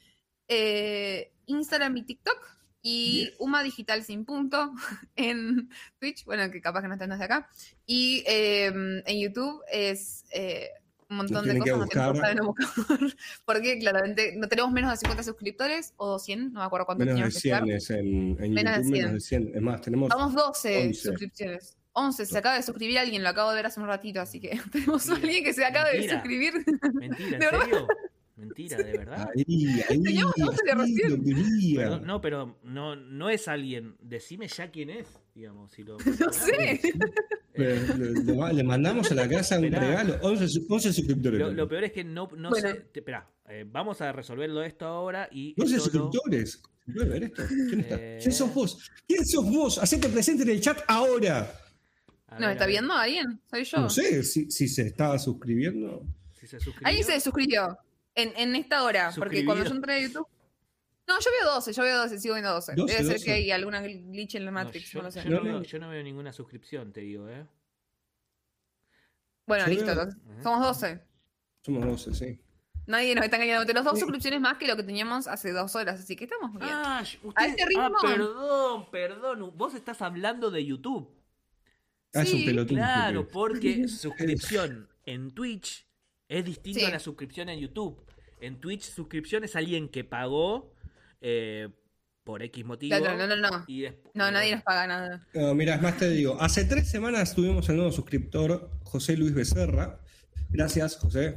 B: eh, Instagram y TikTok. Y
C: Yes.
B: Uma Digital sin punto en Twitch, bueno, que capaz que no están desde acá. Y eh, en YouTube es eh, un montón de
C: tienen que
B: cosas. no tenemos
C: buscar.
B: porque claramente no tenemos menos de 50 suscriptores o 100, no me acuerdo cuánto
C: Menos de
B: teníamos que llegar.
C: 100 es en, en
B: Menos de
C: YouTube, menos
B: 100.
C: de 100. Es más, tenemos.
B: Vamos 12
C: 11.
B: suscripciones. 11, se acaba de suscribir alguien, lo acabo de ver hace un ratito, así que tenemos a alguien que se acaba de
A: Mentira.
B: suscribir.
A: Mentira, ¿en
B: ¿De verdad?
A: serio? Mentira, de verdad.
C: Ahí, ahí.
B: 11
A: no, pero no, no es alguien. Decime ya quién es, digamos. Si lo
B: No sé.
C: Le, mandamos a la casa un
A: Esperá.
C: regalo. 11, su- 11 suscriptores.
A: Lo, lo peor es que no, no
B: Bueno.
A: sé. Espera, eh, vamos a resolverlo esto ahora y.
C: 12
A: esto lo-
C: suscriptores. ¿Quién está?
A: Eh.
C: ¿Quién sos vos? ¿Quién sos vos? Hacete presente en el chat ahora.
A: a
B: ¿Nos
A: ver,
B: está viendo alguien? Soy yo.
C: No sé si, si se estaba suscribiendo.
A: Si se suscribió.
B: Alguien se suscribió en, en esta hora, porque cuando yo entré a YouTube. No, yo veo 12, yo veo 12, sigo viendo 12.
C: 12,
B: Debe ser
C: 12.
B: que hay alguna glitch en la
A: No,
B: Matrix,
A: yo,
B: no, lo sé.
A: yo
C: No,
A: no
C: no.
A: veo, yo no veo ninguna suscripción, te digo, ¿eh?
B: Bueno,
C: Yo
B: listo,
C: veo-
B: entonces, somos 12.
C: Somos 12, sí.
B: Nadie nos está engañando. Tenemos dos
C: Sí.
B: suscripciones más que lo que teníamos hace dos horas, así que estamos bien.
A: Ah, usted-
B: A este ritmo.
A: ah, perdón, perdón. Vos estás hablando de YouTube.
C: Ah, es un
B: Sí.
A: Claro, porque suscripción en Twitch es distinto
B: Sí.
A: a la suscripción en YouTube. En Twitch, suscripción es alguien que pagó eh, por X motivo.
B: Claro, no, no, no.
A: y
B: No, nadie nos paga nada.
C: No, mira, es más te digo, hace tres semanas tuvimos el nuevo suscriptor José Luis Becerra. Gracias, José,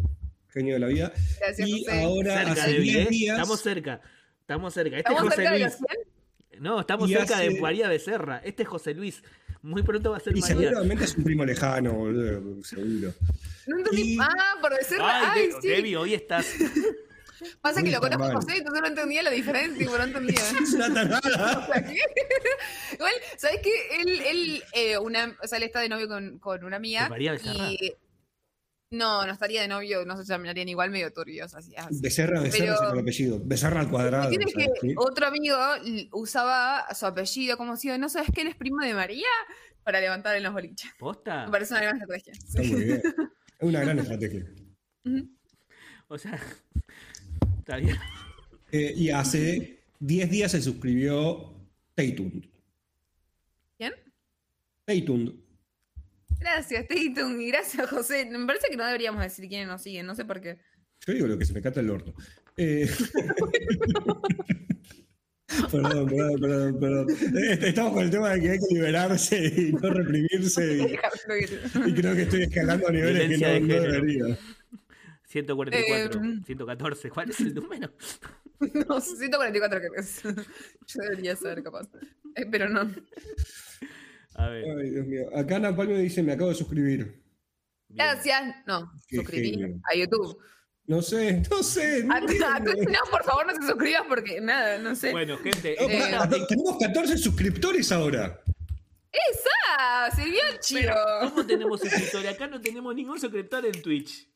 C: genio de la vida.
B: Gracias,
C: y
B: José.
C: ahora
A: Cerca
C: hace
A: de
C: 10
A: ¿eh?
C: días.
A: Estamos cerca. Estamos cerca. Este
B: ¿Estamos
A: es
B: cerca
A: José
B: de los
A: Luis.
B: 100?
A: No, estamos
C: Y
A: cerca de María Becerra. Este es José Luis. Muy pronto va a ser
C: Y
A: María.
C: seguramente es un primo lejano, boludo, seguro.
B: No entendí.
C: Y-
B: Ah, por decirlo.
A: Ay,
B: Ay,
A: De-
B: sí.
A: Debbie, hoy estás.
B: Pasa que lo conozco a. José, entonces no entendía la diferencia, tipo, no entendía.
C: Es una tarada.
B: Igual, ¿sabes qué? Él, él, eh, una, o sea, él está de novio con, con una amiga.
A: ¿Con María Becerra?
B: y- No, no estaría de novio, no se llamarían igual medio turbios, así. así.
C: Becerra, Becerra
B: Pero-
C: es el apellido. Becerra al cuadrado.
B: Otro amigo usaba su apellido como si, ¿no sabes que él es primo de María? Para levantar en los boliches.
A: ¿Posta?
B: Me parece una gran estrategia.
C: Está muy bien. Es una gran estrategia.
A: O sea. Está bien.
C: Eh, y hace 10 días se suscribió Teitund.
B: ¿Quién?
C: Teitund.
B: Gracias, Teitum, y gracias, José. Me parece que no deberíamos decir quiénes nos siguen, no sé por qué.
C: Yo digo lo que se me cata el orto. Eh, perdón, perdón, perdón, perdón. Eh, Estamos con el tema de que hay que liberarse y no reprimirse. Y, y creo que estoy escalando a niveles que
A: Violencia
C: no,
A: de
C: no debería.
A: 144,
B: Eh,
A: 114. ¿Cuál es el número?
B: No, 144 creo que es. Yo debería saber capaz. Eh, pero no.
A: A ver.
C: Ay, Dios mío. Acá Ana Palme dice: Me acabo de suscribir.
B: Gracias. No,
C: Qué
B: suscribí
C: genio.
B: a YouTube.
C: No sé, no sé. no
B: A, a no, por favor, no se suscribas porque nada, no sé.
A: Bueno, gente.
C: No,
A: eh,
C: pará, tenemos 14 suscriptores ahora.
B: ¡Esa! ¡Sirvió el chivo!
A: ¿Cómo tenemos suscriptores? Acá no tenemos ningún suscriptor en Twitch.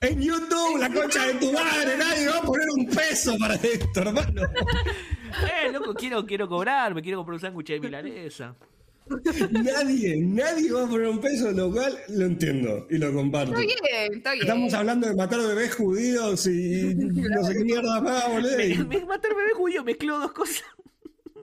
C: En YouTube, la concha de tu madre, nadie va a poner un peso para esto, hermano.
A: Eh, loco, quiero, quiero cobrar, me quiero comprar un sándwich de milanesa.
C: Nadie, nadie va a poner un peso, lo cual lo entiendo y lo comparto.
B: Está bien, está bien.
C: Estamos hablando de matar bebés judíos y no sé qué mierda más, boludo.
A: Matar bebé judío, mezcló dos cosas.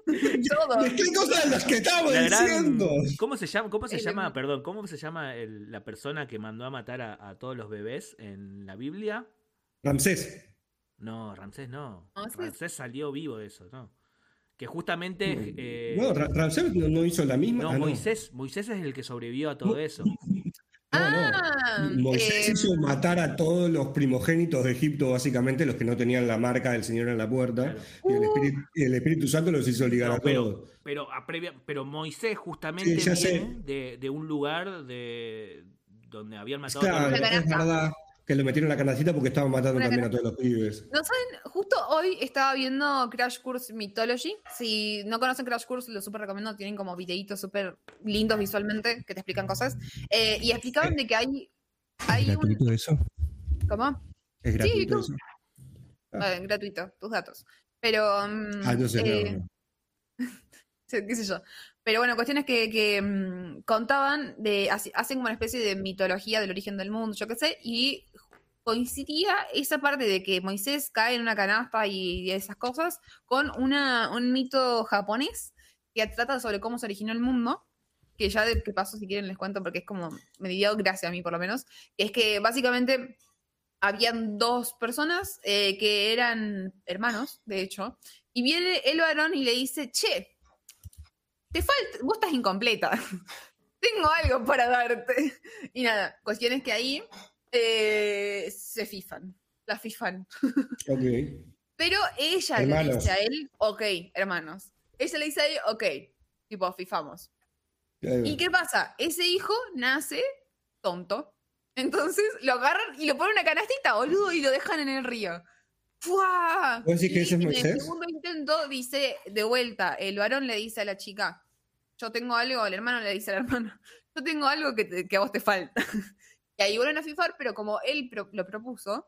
B: Todo.
C: ¿Qué cosas de las que estamos
A: La gran-
C: diciendo?
A: ¿Cómo se llama? ¿Cómo se
B: El-
A: llama? Perdón, ¿cómo se llama el- la persona que mandó a matar a, a todos los bebés en la Biblia?
C: Ramsés.
A: No, Ramsés no. Ramsés salió vivo de eso, ¿no? Que justamente. eh,
C: No, Ra- Ramsés no, no hizo la misma.
A: no,
C: Ah,
A: Moisés, Moisés es el que sobrevivió a todo eso.
C: No, no.
B: Ah,
C: Moisés
B: eh,
C: hizo matar a todos los primogénitos de Egipto, básicamente los que no tenían la marca del Señor en la puerta.
A: Claro.
C: Y, el Espíritu, y el Espíritu Santo los hizo ligar
A: No,
C: a
A: pero,
C: todos.
A: pero, a previa- pero Moisés justamente
C: Sí,
A: viene de, de un lugar de donde habían matado
C: Claro,
A: a todos
C: es verdad que le metieron la canacita porque estaban matando
B: Una
C: también a todos los pibes.
B: ¿No saben? Justo hoy estaba viendo Crash Course Mythology. Si no conocen Crash Course, lo súper recomiendo. Tienen como videitos súper lindos visualmente que te explican cosas. Eh, y explicaban de que hay, hay un...
C: eso?
B: ¿Cómo?
C: ¿Es gratuito eso? Ah.
B: Gratuito, tus datos. Pero... mm,
C: Ah,
B: eh,
C: no.
B: sí, qué sé yo. Pero bueno, cuestiones que, que, mm, contaban hacen como una especie de mitología del origen del mundo, yo qué sé, y coincidía esa parte de que Moisés cae en una canasta y esas cosas con una, un mito japonés que trata sobre cómo se originó el mundo, que ya de qué paso si quieren les cuento porque es como, me dio gracia a mí por lo menos, que es que básicamente habían dos personas eh, que eran hermanos, de hecho, y viene el varón y le dice, che, te falta, vos estás incompleta. Tengo algo para darte. Y nada, cuestión es que ahí eh, se fifan. La fifan.
C: Ok.
B: Pero ella le dice a él, ok, hermanos. Ella le dice a él, ok, tipo, fifamos. ¿Y qué pasa? Ese hijo nace tonto. Entonces lo agarran y lo ponen en una canastita, boludo, y lo dejan en el río. ¡Fua!
C: ¿Vos decís que
B: Y
C: ese es
B: en el segundo intento dice, de vuelta, el varón le dice a la chica, yo tengo algo, el hermano le dice al hermano, yo tengo algo que, te- que a vos te falta. y ahí vuelven a fifar, pero como él pro- lo propuso,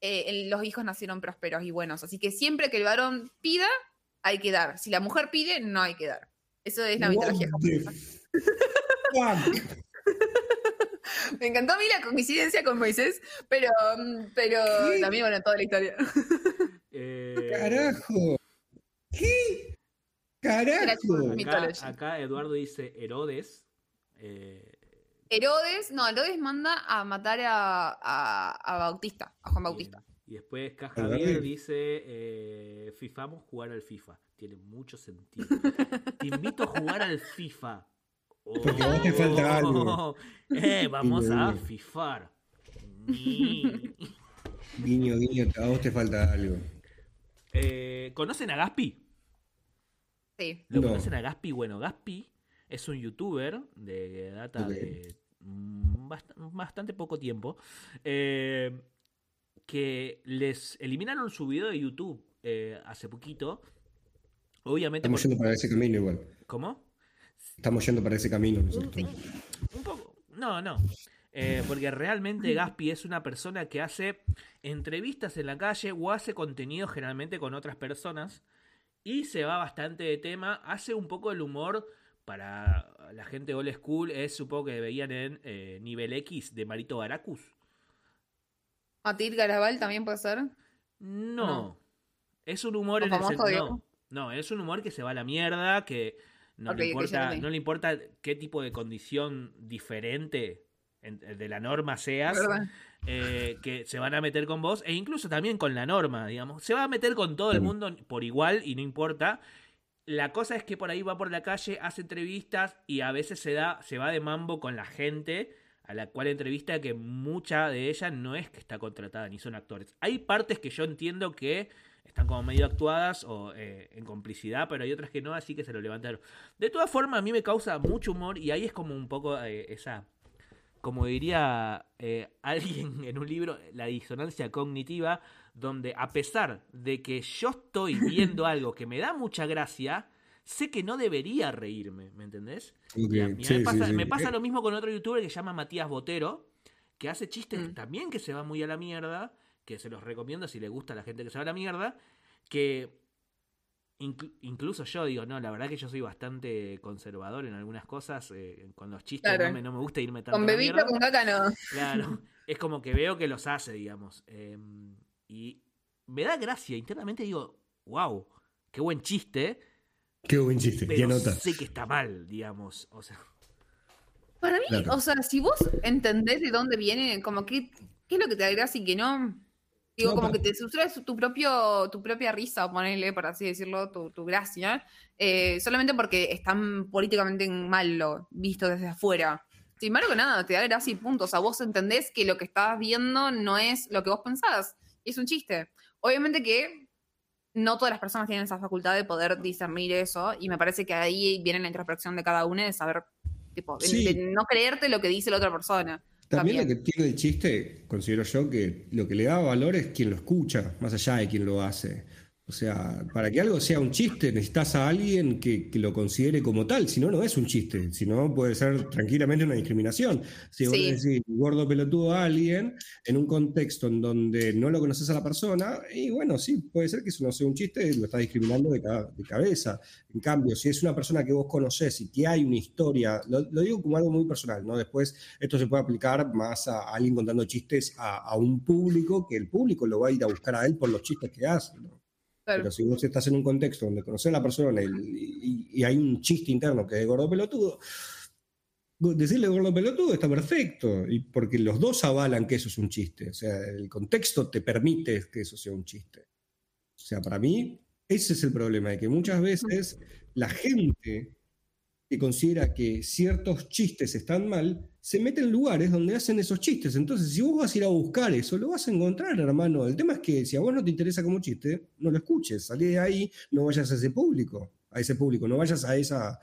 B: eh, los hijos nacieron prósperos y buenos. Así que siempre que el varón pida, hay que dar. Si la mujer pide, no hay que dar. Eso es la mitología
C: What
B: japonesa. Me encantó a mí la coincidencia con Moisés, pero, mm, pero
C: ¿Qué?
B: también, bueno, toda la historia.
A: Eh,
C: Carajo. ¿Qué? Carajo.
A: Acá, Eduardo dice Herodes. eh,
B: Herodes, no, Herodes manda a matar a, a, a Bautista, a Juan Bautista.
A: Bien. Y después Javier dice, eh, fifamos jugar al FIFA. Tiene mucho sentido. Te invito a jugar al FIFA.
C: Porque a vos te falta algo.
A: Eh, vamos a
C: Guiño,
A: fifar. Ni.
C: Guiño, guiño, a vos te falta algo.
A: Eh, ¿Conocen a Gaspi?
B: Sí.
A: ¿Lo
C: No.
A: conocen a Gaspi? Bueno, Gaspi es un youtuber de data de mm, bast- bastante poco tiempo. eh, que les eliminaron su video de YouTube eh, hace poquito. Obviamente.
C: Estamos
A: por-
C: yendo para ese camino igual.
A: ¿Cómo?
C: Estamos yendo para ese camino nosotros.
A: Un poco. No, no. Eh, porque realmente Gaspi es una persona que hace entrevistas en la calle o hace contenido generalmente con otras personas y se va bastante de tema. Hace un poco el humor para la gente old school. Es supongo que veían en eh, Nivel X de Marito Baracus.
B: Matil Garabal también puede ser.
A: No.
B: No.
A: Es un humor
B: ¿O
A: en el sentido. No, no, es un humor que se va a la mierda, que no, le, importa, no le importa qué tipo de condición diferente en- de la norma seas, eh, que se van a meter con vos, e incluso también con la norma, digamos. Se va a meter con todo el mundo por igual y no importa. La cosa es que por ahí va por la calle, hace entrevistas y a veces se da, se va de mambo con la gente a la cual entrevista que mucha de ella no es que está contratada ni son actores. Hay partes que yo entiendo que están como medio actuadas o eh, en complicidad, pero hay otras que no, así que se lo levantaron. De todas formas, a mí me causa mucho humor y ahí es como un poco eh, esa, como diría eh, alguien en un libro, la disonancia cognitiva, donde a pesar de que yo estoy viendo algo que me da mucha gracia, sé que no debería reírme, ¿me entendés?
C: Ok,
A: Y a-
C: sí,
A: me, pasa,
C: sí, sí.
A: me pasa
C: Eh,
A: lo mismo con otro youtuber que se llama Matías Botero, que hace chistes
B: Mm.
A: también que se van muy a la mierda, que se los recomiendo si le gusta a la gente que se va a la mierda, que inclu- incluso yo digo, no, la verdad que yo soy bastante conservador en algunas cosas, eh, con los chistes
B: Claro.
A: no, me, no me gusta irme tanto
B: Con bebito, con caca no.
A: Claro, es como que veo que los hace, digamos. eh, y me da gracia, internamente digo, wow, qué buen chiste,
C: Qué buen chiste.
A: Pero
C: anota.
A: sé que está mal, digamos. O sea,
B: Para mí,
C: Claro.
B: o sea, si vos entendés de dónde viene, como que, ¿qué es lo que te da gracia y que no? Digo,
C: No,
B: como que te sustraes tu propio, tu propia risa, ponerle, por así decirlo, tu, tu gracia, eh, solamente porque están políticamente mal lo visto desde afuera. Sin embargo, nada, te da gracia y punto. O sea, vos entendés que lo que estás viendo no es lo que vos pensás. Es un chiste. Obviamente que no todas las personas tienen esa facultad de poder discernir eso, y me parece que ahí viene la introspección de cada uno de saber, tipo, de no creerte lo que dice la otra persona.
C: También lo que tiene el chiste, considero yo, que lo que le da valor es quien lo escucha, más allá de quien lo hace. O sea, para que algo sea un chiste, necesitas a alguien que, que lo considere como tal. Si no, no es un chiste. Si no, puede ser tranquilamente una discriminación. Si vos
B: Sí.
C: le decís gordo pelotudo a alguien en un contexto en donde no lo conoces a la persona, y bueno, sí, puede ser que eso no sea un chiste, lo estás discriminando de, ca- de cabeza. En cambio, si es una persona que vos conocés y que hay una historia, lo, lo digo como algo muy personal, ¿no? Después esto se puede aplicar más a alguien contando chistes a, a un público, que el público lo va a ir a buscar a él por los chistes que hace, ¿no?
B: Claro.
C: Pero si vos estás en un contexto donde conoces a la persona y, y- y hay un chiste interno que es gordo pelotudo, decirle gordo pelotudo está perfecto, y porque los dos avalan que eso es un chiste. O sea, el contexto te permite que eso sea un chiste. O sea, para mí, ese es el problema, de que muchas veces la gente que considera que ciertos chistes están mal, se mete en lugares donde hacen esos chistes. Entonces, si vos vas a ir a buscar eso, lo vas a encontrar, hermano. El tema es que si a vos no te interesa como chiste, no lo escuches. Salí de ahí, no vayas a ese público, a ese público, no vayas a esa... a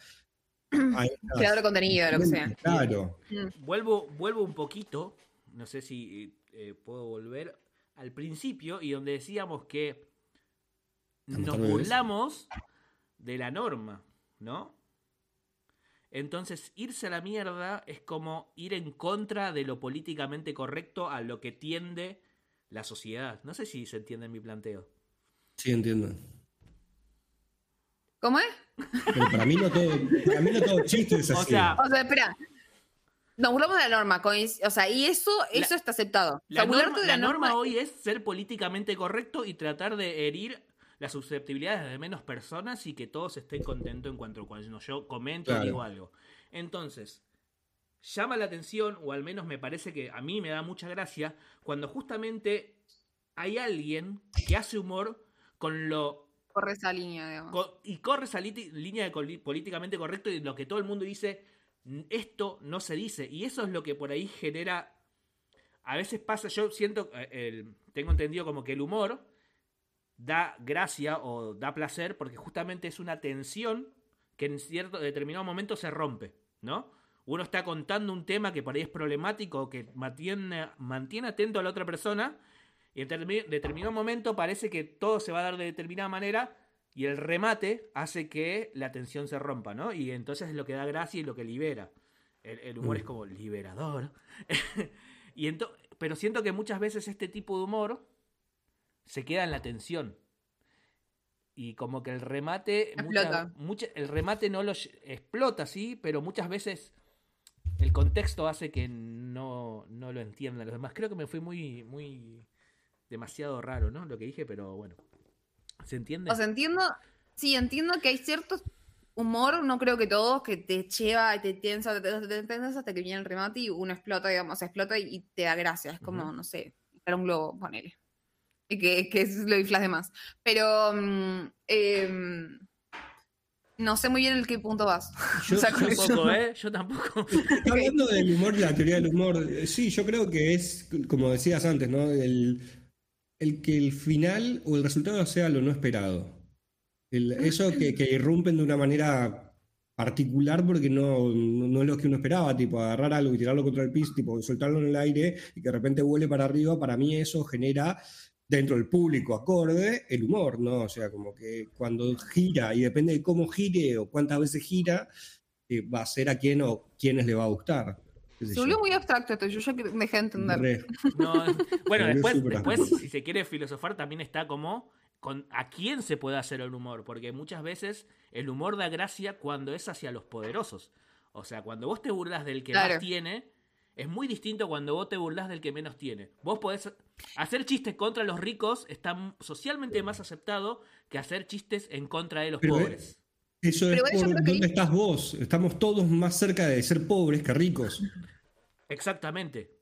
C: esas-
B: Creador de contenido, lo que sea.
C: Claro.
A: vuelvo, vuelvo un poquito, no sé si eh, puedo volver al principio y donde decíamos que nos burlamos de la norma, ¿no? Entonces, irse a la mierda es como ir en contra de lo políticamente correcto a lo que tiende la sociedad. No sé si se entiende mi planteo.
C: Sí, entiendo.
B: ¿Cómo es?
C: Pero para mí no todo, para mí no todo chiste es
A: O
C: así.
A: sea,
B: O sea, espera. Nos burlamos de la norma, o sea, y eso, eso
A: La-
B: está aceptado. O
A: La,
B: sea, burlarte
A: norma,
B: de
A: la norma hoy es ser políticamente correcto y tratar de herir las susceptibilidades de menos personas y que todos estén contentos en cuanto cuando yo comento o
C: Claro.
A: digo algo. Entonces, llama la atención, o al menos me parece que a mí me da mucha gracia, cuando justamente hay alguien que hace humor con lo...
B: Corre esa línea, digamos.
A: y corre esa línea de políticamente correcto y lo que todo el mundo dice, esto no se dice. Y eso es lo que por ahí genera... A veces pasa, yo siento, eh, tengo entendido como que el humor da gracia o da placer porque justamente es una tensión que en cierto determinado momento se rompe, ¿no? Uno está contando un tema que por ahí es problemático, que mantiene, mantiene atento a la otra persona, y en determinado momento parece que todo se va a dar de determinada manera, y el remate hace que la tensión se rompa, ¿no? Y entonces es lo que da gracia y lo que libera. El, humor es mm. como liberador. y pero siento que muchas veces este tipo de humor se queda en la tensión. Y como que el remate. el remate no lo explota, sí, pero muchas veces el contexto hace que no, no lo entiendan los demás. Creo que me fui muy, muy demasiado raro, ¿no? Lo que dije, pero bueno. ¿Se entiende?
B: O sea, entiendo. Sí, entiendo que hay cierto humor, no creo que todos, que te lleva, te tensa, te, te, hasta que viene el remate y uno explota, digamos, explota y, te da gracia. Es como, no sé, para un globo, ponele que, que lo inflas de más. Pero mm, em, no sé muy bien en qué punto vas.
A: Yo, tampoco, ¿eh? Yo tampoco.
C: Hablando del humor, la teoría del humor, sí, yo creo que es, como decías antes, ¿no? El, el que el final o el resultado sea lo no esperado. eso que, que, irrumpen de una manera particular porque no, no, es lo que uno esperaba, tipo agarrar algo y tirarlo contra el piso, tipo soltarlo en el aire y que de repente vuele para arriba, para mí eso genera dentro del público acorde el humor, ¿no? O sea, como que cuando gira y depende de cómo gire o cuántas veces gira, eh, va a ser a quién o quiénes le va a gustar.
B: Se volvió muy abstracto esto, yo ya dejé de entender.
A: bueno, después, después, si se quiere filosofar, también está como con a quién se puede hacer el humor, porque muchas veces el humor da gracia cuando es hacia los poderosos. O sea, cuando vos te burlas del que más tiene, es muy distinto cuando vos te burlas del que menos tiene. Vos podés hacer chistes contra los ricos, está socialmente más aceptado que hacer chistes en contra de los pobres.
C: Eso es por dónde estás vos. Estamos todos más cerca de ser pobres que ricos.
A: Exactamente.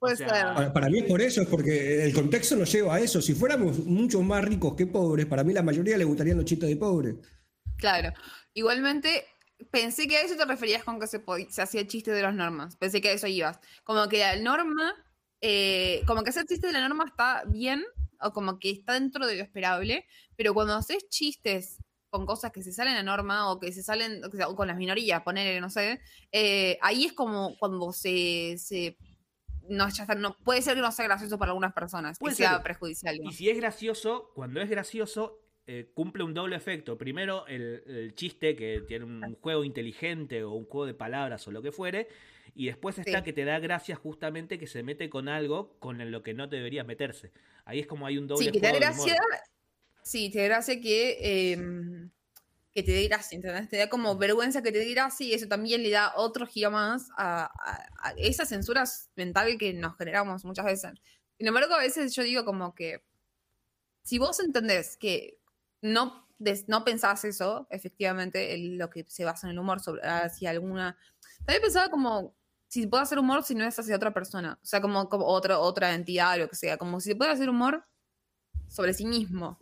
C: para, mí es por eso, es porque el contexto nos lleva a eso. Si fuéramos mucho más ricos que pobres, para mí la mayoría le gustarían los chistes de pobres.
B: Claro. Igualmente, pensé que a eso te referías con que se, se hacía el chiste de las normas. Pensé que a eso ibas. Como que la norma, eh, como que ese chiste de la norma está bien, o como que está dentro de lo esperable, pero cuando haces chistes con cosas que se salen a norma o que se salen o con las minorías, poner, no sé, eh, ahí es como cuando se, se no, no, puede ser que no sea gracioso para algunas personas, puede que sea perjudicial.
A: Y si es gracioso, cuando es gracioso, eh, cumple un doble efecto. Primero, el, chiste, que tiene un juego inteligente o un juego de palabras o lo que fuere. Y después está que te da gracia justamente que se mete con algo con lo que no debería meterse. Ahí es como hay un doble
B: Sí, que te da gracia. Sí, te da gracia que. Em, que te dé gracia, Te da como vergüenza que te dé gracia y eso también le da otro giro más a, a esa censura mental que nos generamos muchas veces. Sin embargo, a veces yo digo como que si vos entendés que no, no pensás eso, efectivamente, en lo que se basa en el humor sobre hacia alguna. También pensaba como si puedo hacer humor si no es hacia otra persona. O sea, como, como otra, otra entidad o lo que sea. Como si se puede hacer humor sobre sí mismo.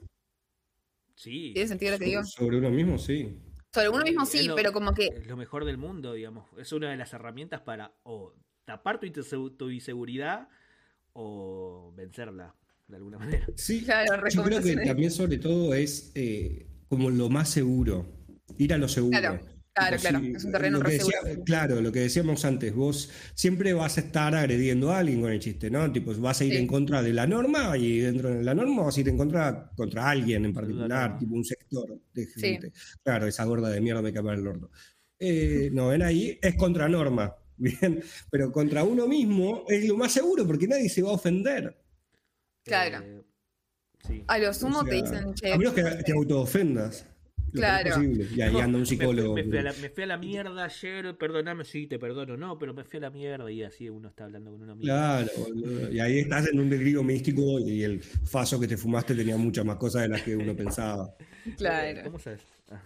A: Sí.
B: ¿Tiene sentido lo que digo?
C: Sobre uno mismo, sí.
B: Sobre uno mismo sí, pero como que.
A: Es lo mejor del mundo, digamos. Es una de las herramientas para o tapar tu, tu inseguridad o vencerla de alguna manera.
C: Sí, claro, yo creo que también sobre todo es eh, como lo más seguro, ir a lo seguro.
B: Claro. Claro, claro, es un terreno
C: Claro, lo que decíamos antes, vos siempre vas a estar agrediendo a alguien con el chiste, ¿no? Tipo, vas a ir en contra de la norma y dentro de la norma vas a ir en contra contra alguien en particular, tipo un sector de gente. Claro, esa gorda de mierda me cae el orto. Eh, no, ven ahí, es contra norma, bien, pero contra uno mismo es lo más seguro porque nadie se va a ofender.
B: Claro. Eh, a lo sumo te dicen,
C: che. A menos que te autoofendas.
B: Claro.
C: Y ahí anda un psicólogo.
A: Me, fui a la, mierda ayer, perdóname, sí, te perdono, no, pero me fui a la mierda y así uno está hablando con uno mismo.
C: Claro, y ahí estás en un delirio místico y el faso que te fumaste tenía muchas más cosas de las que uno pensaba.
B: Claro. ¿Cómo sabes? Ah.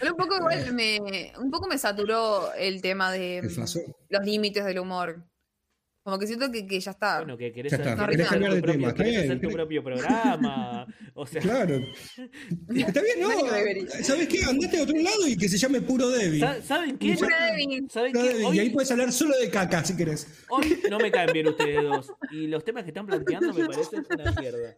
B: Pero un poco igual me, un poco me saturó el tema de los límites del humor. Como que siento que, que ya está.
A: Bueno, que querés,
C: Ya está,
A: hacer,
B: querés
A: tu
B: cambiar
C: de
A: propio-
C: tema, está
A: querés
C: bien,
A: hacer tu propio programa. O sea,
C: Claro. Está bien,
B: No
C: no. ¿Sabes qué? Andate a otro lado y que se llame Puro Debbie.
A: ¿sa- ¿saben qué?
B: Pura Debbie.
A: ¿Saben
C: Puro
A: qué?
C: Debbie, Y ahí
A: Hoy,
C: puedes hablar solo de caca si querés.
A: hoy no me caen bien ustedes dos. Y los temas que están planteando me parecen una mierda.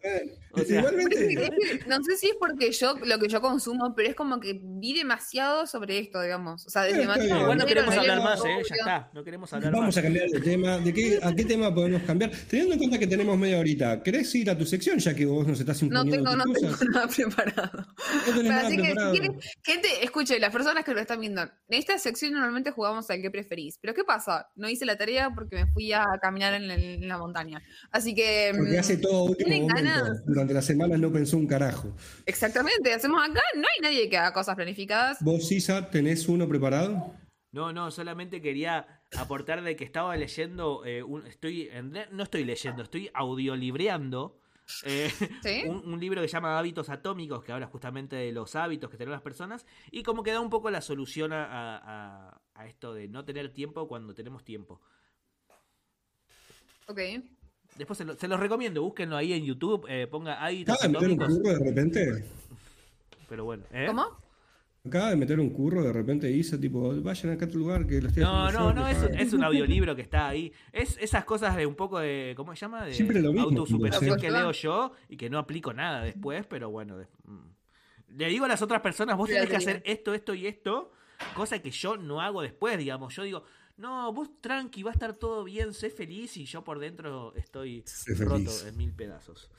A: O sea,
C: Igualmente.
B: No sé si es porque yo lo que yo consumo, pero es como que vi demasiado sobre esto, digamos. O sea, desde
C: Eh.
A: Igual no
B: Montero,
A: queremos hablar más, ¿eh? Ya está. No queremos hablar
C: Vamos
A: más.
C: a cambiar de tema. ¿De qué, ¿A qué tema podemos cambiar? Teniendo en cuenta que tenemos media horita, ¿querés ir a tu sección ya que vos nos estás
B: No
C: imponiendo
B: tengo, no tengo nada preparado.
C: No
B: Pero
C: nada
B: así que, si quieren- gente, escuche, las personas que lo están viendo, en esta sección normalmente jugamos al que preferís. Pero ¿qué pasa? No hice la tarea porque me fui a caminar en, el- en la montaña. Así que.
C: Porque
B: mm,
C: hace todo último
B: ¿tienen
C: momento.
B: ganas?
C: Durante las semanas no pensó un carajo.
B: Exactamente, hacemos acá, no hay nadie que haga cosas planificadas.
C: ¿Vos, Isa, tenés uno preparado?
A: No, no, solamente quería aportar de que estaba leyendo, eh, un- estoy, en- no estoy leyendo, estoy audiolibreando eh,
B: ¿Sí?
A: un, un libro que se llama Hábitos Atómicos, que habla justamente de los hábitos que tenemos las personas, y como que da un poco la solución a, a- a esto de no tener tiempo cuando tenemos tiempo.
B: Ok.
A: Después se, lo- se los recomiendo, búsquenlo ahí en YouTube, eh, ponga Hábitos
C: ¿Acaba de meter un
A: Atómicos,
C: de repente?
A: pero bueno. ¿eh?
B: ¿Cómo?
C: Acaba de meter un curro de repente Isa, tipo, vayan acá a tu lugar que lo estoy
A: No, no,
C: yo,
A: no, es,
C: pagan.
A: es un audiolibro que está ahí. Es esas cosas de un poco de, ¿cómo se llama? De
C: Siempre lo mismo,
A: autosuperación
B: sí.
A: que leo yo y que no aplico nada después, pero bueno. de- mm. Le digo a las otras personas, vos tenés que hacer esto, esto y esto, cosa que yo no hago después, digamos. Yo digo, no, vos tranqui, va a estar todo bien, sé feliz y yo por dentro estoy
C: Sé
A: roto
C: feliz.
A: en mil pedazos.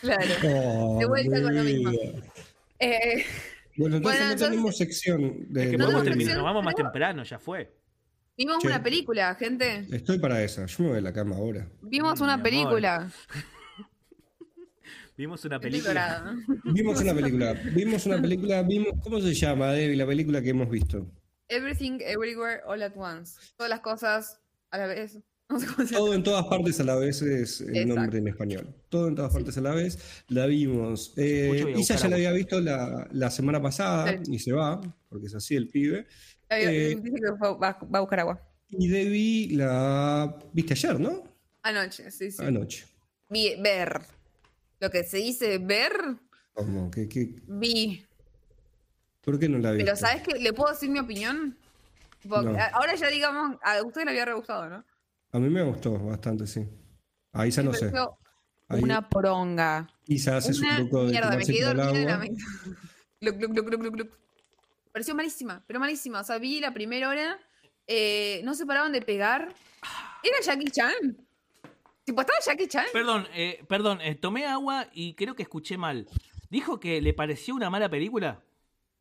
B: Claro.
C: Oh,
B: De vuelta con lo
C: mi
B: mismo. Eh,
C: Bueno, entonces
B: Bueno,
C: no
B: entonces-
C: tenemos sección de
A: Es que
B: No,
A: terminar,
B: sección-
A: nos vamos más temprano, ya fue.
B: vimos
C: Che.
B: una película, gente.
C: Estoy para esa. Yo me voy a la cama ahora.
B: Vimos una película.
A: Vimos una película.
C: Vimos una película. Vimos una película. Vimos, ¿Cómo se llama, Debbie? La película que hemos visto.
B: Everything, Everywhere, All at Once. Todas las cosas a la vez. No sé cómo se llama.
C: Todo en todas partes a la vez es el
B: Exacto.
C: nombre en español. Todo en todas partes a la vez. La vimos. Eh, Isa ya la había visto la, la semana pasada
B: Sí.
C: y se va, porque es así el pibe.
B: Eh, Dice que va, a buscar agua.
C: Y Debbie la viste ayer, ¿no?
B: Anoche, sí, sí.
C: Anoche.
B: Vi, ver. Lo que se dice ver,
C: ¿Cómo? ¿Qué, qué-
B: vi.
C: por qué no la viste?
B: Pero ¿sabes qué? ¿Le puedo decir mi opinión? Porque
C: No.
B: Ahora ya digamos, a usted le había re gustado, ¿no?
C: A mí me gustó bastante, sí. A Isa no sé. Ahí
B: Una poronga.
C: Isa hace su
B: Una
C: truco de
B: mierda, me quedé dormida en la
C: agua.
B: gluc, gluc, gluc. Pareció malísima, pero malísima. O sea, vi la primera hora, eh, no se paraban de pegar. ¿Era Jackie Chan? Tipo, ¿estaba Jackie Chan?
A: Perdón, eh, perdón, eh, tomé agua y creo que escuché mal. ¿Dijo que le pareció una mala película?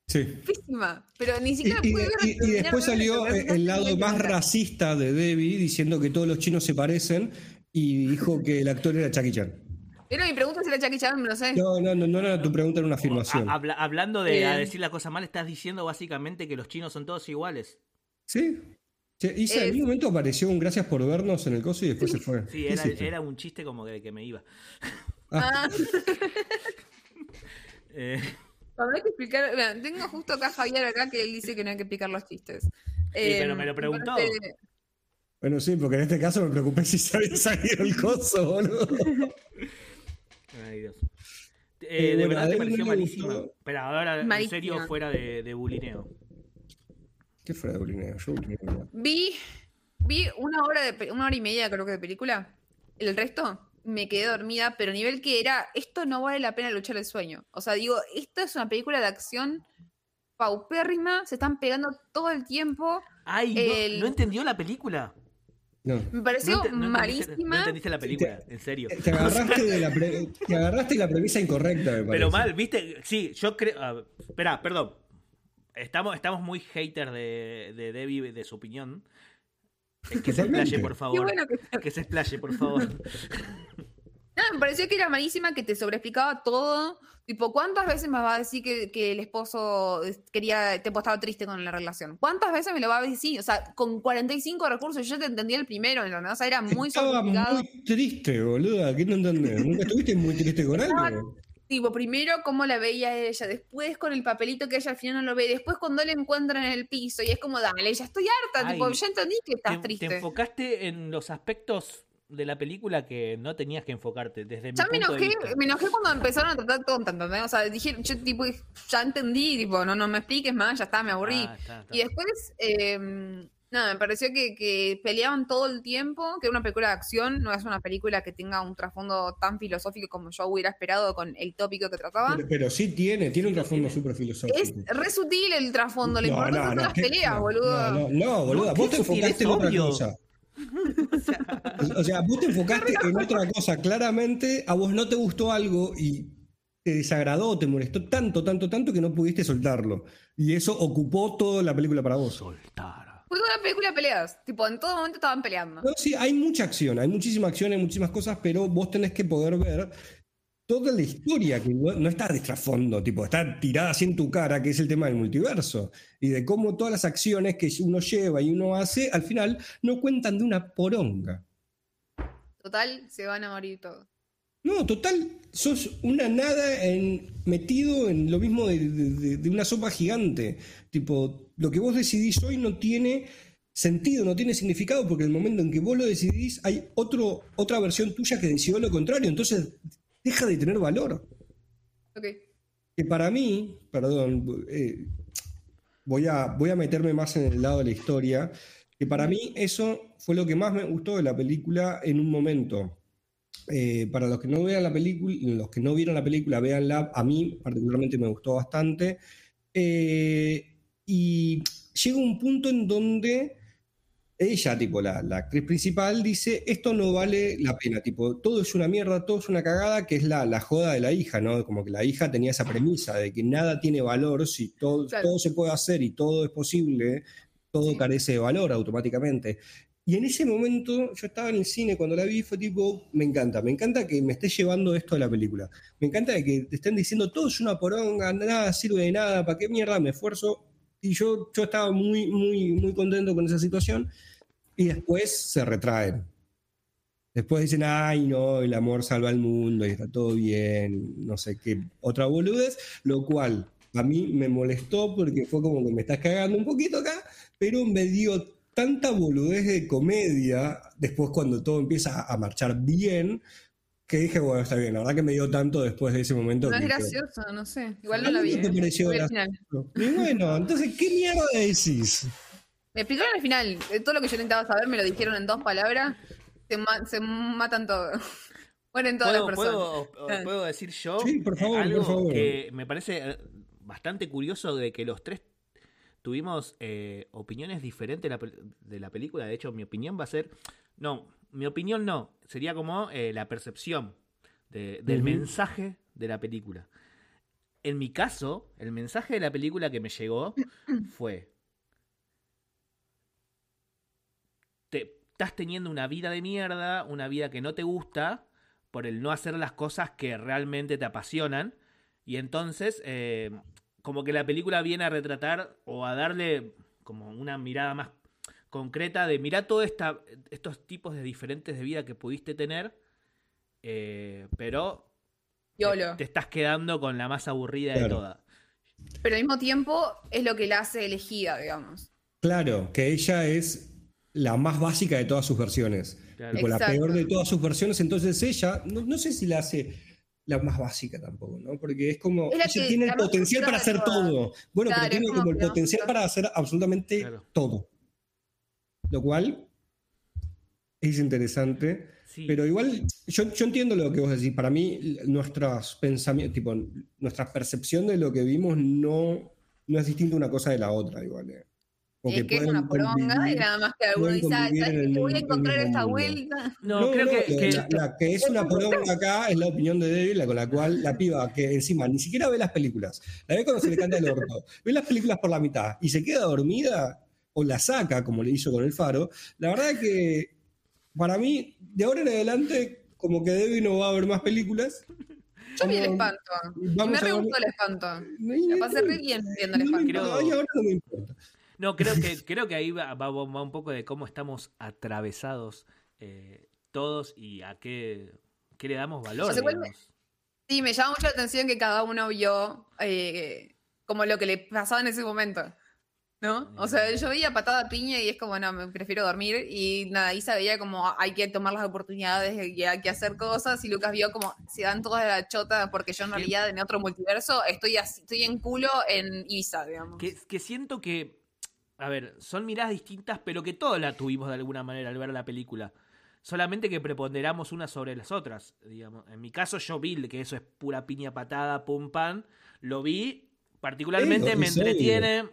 C: Sí.
B: Pero ni
C: Y,
B: siquiera
C: y-
B: pude ver
C: y- y después salió eh, el lado más racista de Debbie diciendo que todos los chinos se parecen y dijo que el actor era Jackie Chan.
B: Pero mi pregunta si era Jackie Chan, lo sé.
C: No, no, no, no era tu pregunta, era una afirmación.
A: A- habla- hablando de a
B: Bien.
A: decir la cosa mal, estás diciendo básicamente que los chinos son todos iguales.
C: ¿Sí? Isa, en un momento apareció un gracias por vernos en el coso y después se fue.
A: Sí,
C: ¿Qué
A: era, un chiste como que, que me iba.
B: Ah,
A: Eh,
B: cuando hay que explicar. mira, tengo justo acá a Javier acá que él dice que no hay que explicar los chistes.
A: pero me lo preguntó.
B: parece-
C: Bueno, sí, porque en este caso me preocupé si se había salido el coso, boludo.
A: ay, Dios. Eh,
C: Eh,
A: de
C: bueno,
A: verdad te pareció malísima. Pero ahora, en serio, fuera de, de bulineo.
C: ¿Qué fue de bulineo? Yo bulineo.
B: Vi, vi una hora de una hora y media creo que de película. El resto me quedé dormida, pero a nivel que era, esto no vale la pena luchar el sueño. O sea, digo, esta es una película de acción paupérrima, se están pegando todo el tiempo.
A: Ay, no-
B: El-
A: no, entendió la película.
C: No.
B: Me pareció
A: no,
B: malísima.
A: no entendiste la película, en serio.
C: Te agarraste, de la pre- te agarraste la premisa incorrecta, me parece.
A: Pero mal, ¿viste? Sí, yo creo. ah, espera, perdón. Estamos, estamos muy hater de, de Debbie, de su opinión. Que se explaye, por favor.
B: bueno que
A: Que se explaye, por favor.
B: Nada, me pareció que era malísima, que te sobreexplicaba todo. Tipo, ¿cuántas veces me va a decir que, que el esposo quería, te estaba triste con la relación? ¿Cuántas veces me lo va a decir? O sea, con 45 recursos, yo te entendía el primero, ¿entendés? O sea, era muy
C: Estaba muy triste, boluda. ¿Qué no entendés? ¿Nunca estuviste muy triste con algo?
B: Tipo, primero cómo la veía ella, después con el papelito que ella al final no lo ve, después cuando la encuentra en el piso y es como, dale, ya estoy harta,
A: Ay,
B: tipo, ya entendí que estás
A: te,
B: triste.
A: te enfocaste en los aspectos de la película que no tenías que enfocarte desde mi
B: Ya me
A: punto de
B: enojé,
A: vista.
B: me enojé cuando empezaron a tratar tonta, ¿entendés? O sea, dije, yo tipo, ya entendí, tipo, no, no me expliques más, ya está, me aburrí.
A: Ah, está, está.
B: Y después, eh, nada, me pareció que, que peleaban todo el tiempo, que era una película de acción, no es una película que tenga un trasfondo tan filosófico como yo hubiera esperado con el tópico que trataba.
C: Pero, pero sí tiene, tiene un trasfondo súper filosófico.
B: Es re sutil el trasfondo, lo importante son las
C: ¿qué?
B: peleas,
C: No,
B: boludo.
C: No, no, no, boluda,
A: No,
C: vos
A: qué
C: te enfocaste en otra cosa. O sea, vos te enfocaste en otra cosa. Claramente a vos no te gustó algo y te desagradó, te molestó tanto, tanto, tanto que no pudiste soltarlo. Y eso ocupó toda la película para vos.
A: Soltar.
B: Fue una película de peleas, tipo, en todo momento estaban peleando.
C: No, sí, hay mucha acción, hay muchísima acción, hay muchísimas cosas, pero vos tenés que poder ver toda la historia que no no está de trasfondo, tipo, está tirada así en tu cara, que es el tema del multiverso, y de cómo todas las acciones que uno lleva y uno hace, al final no cuentan de una poronga.
B: Total, se van a morir todos.
C: No, total, sos una nada en, metido en lo mismo de, de- de- de una sopa gigante. Tipo, lo que vos decidís hoy no tiene sentido, no tiene significado, porque el momento en que vos lo decidís hay otro, otra versión tuya que decidió lo contrario, entonces deja de tener valor.
B: Ok.
C: Que para mí, perdón, eh, voy, a, voy a meterme más en el lado de la historia, que para mí eso fue lo que más me gustó de la película en un momento. Eh, para los que no vean la película, los que no vieron la película, véanla. A mí particularmente me gustó bastante. Eh, y llega un punto en donde ella, tipo la, la actriz principal, dice, esto no vale la pena, tipo, todo es una mierda, todo es una cagada, que es la, la joda de la hija, ¿no? Como que la hija tenía esa premisa de que nada tiene valor, si todo,
B: Claro.
C: todo se puede hacer y todo es posible, todo
B: Sí.
C: carece de valor automáticamente. Y en ese momento, yo estaba en el cine cuando la vi, fue tipo, me encanta, me encanta que me esté llevando esto de la película. Me encanta que te estén diciendo, todo es una poronga, nada sirve de nada, ¿para qué mierda me esfuerzo? Y yo, yo estaba muy, muy, muy contento con esa situación. Y después se retraen. Después dicen, ay, no, el amor salva al mundo y está todo bien, no sé qué, otra boludez, lo cual a mí me molestó porque fue como que me estás cagando un poquito acá, pero me dio tanta boludez de comedia después cuando todo empieza a marchar bien, que dije, bueno, está bien, la verdad que me dio tanto después de ese momento.
B: No es
C: que-
B: gracioso, no sé. Igual no
C: ¿A
B: la vi.
C: qué te
B: ¿eh?
C: pareció gracioso? Y bueno, entonces, ¿qué mierda decís?
B: Me explicaron al final. eh, Todo lo que yo intentaba saber me lo dijeron en dos palabras. Se, ma- se matan todos. Mueren todas las
A: ¿Puedo,
B: personas.
A: puedo- puedo decir yo
C: Sí, por favor, por favor.
A: que me parece eh, bastante curioso de que los tres tuvimos eh, opiniones diferentes de la, pel- de la película. De hecho, mi opinión va a ser. No, mi opinión no. Sería como eh, la percepción de- del mensaje de la película. En mi caso, el mensaje de la película que me llegó fue. Te, estás teniendo una vida de mierda, una vida que no te gusta, por el no hacer las cosas que realmente te apasionan. Y entonces, eh, como que la película viene a retratar o a darle como una mirada más concreta de mira todos estos tipos de diferentes de vida que pudiste tener, eh, pero te,
B: YOLO.
A: te estás quedando con la más aburrida de todas.
B: Pero al mismo tiempo es lo que la hace elegida, digamos.
C: Claro, que ella es la más básica de todas sus versiones.
A: Claro.
C: Tipo, la peor de todas sus versiones, entonces ella, no, no sé si la hace la más básica tampoco, ¿no? Porque es como,
B: Es la
C: ella
B: que-
C: tiene el potencial para hacer todo. Bueno,
B: Claro,
C: pero tiene como
B: como
C: el potencial para hacer absolutamente
A: Claro.
C: todo. Lo cual es interesante.
A: Sí.
C: Pero igual, yo, yo entiendo lo que vos decís. Para mí, nuestros pensamientos, tipo, nuestra percepción de lo que vimos no, no es distinta una cosa de la otra, igual. eh.
B: Es que es una poronga y nada más que alguno dice, "Ah, voy a encontrar esta
C: mundo".
B: vuelta.
A: no, creo que,
C: la-
A: que-
C: la, la que es una poronga acá es la opinión de David, la con la cual la piba que encima ni siquiera ve las películas, la ve cuando se le canta el orto, ve las películas por la mitad y se queda dormida o la saca, como le hizo con el faro, la verdad es que para mí, de ahora en adelante, como que Debbie no va a ver más películas.
B: Yo vi el
C: Vamos-
B: espanto. Y
C: vamos
B: me
C: a
B: re gustó el espanto.
C: No,
B: La pasé re bien viendo el
C: no me
B: espanto.
C: Ay, ahora no me importa.
A: No, creo que, creo que ahí va, va- va un poco de cómo estamos atravesados eh, todos y a qué, qué le damos valor.
B: Me-. Sí, me llama mucho la atención que cada uno vio eh, como lo que le pasaba en ese momento. ¿No? O sea, yo veía patada piña y es como, no, me prefiero dormir. Y nada, Isa veía como hay que tomar las oportunidades y hay que hacer cosas. Y Lucas vio como se dan todas la chota porque yo en realidad en otro multiverso estoy así, estoy en culo en Isa, digamos.
A: Que, que siento que, a ver, son miradas distintas, pero que todas la tuvimos de alguna manera al ver la película. Solamente que preponderamos unas sobre las otras, digamos. En mi caso yo vi que eso es pura piña patada, pum pan. Lo vi, particularmente me entretiene,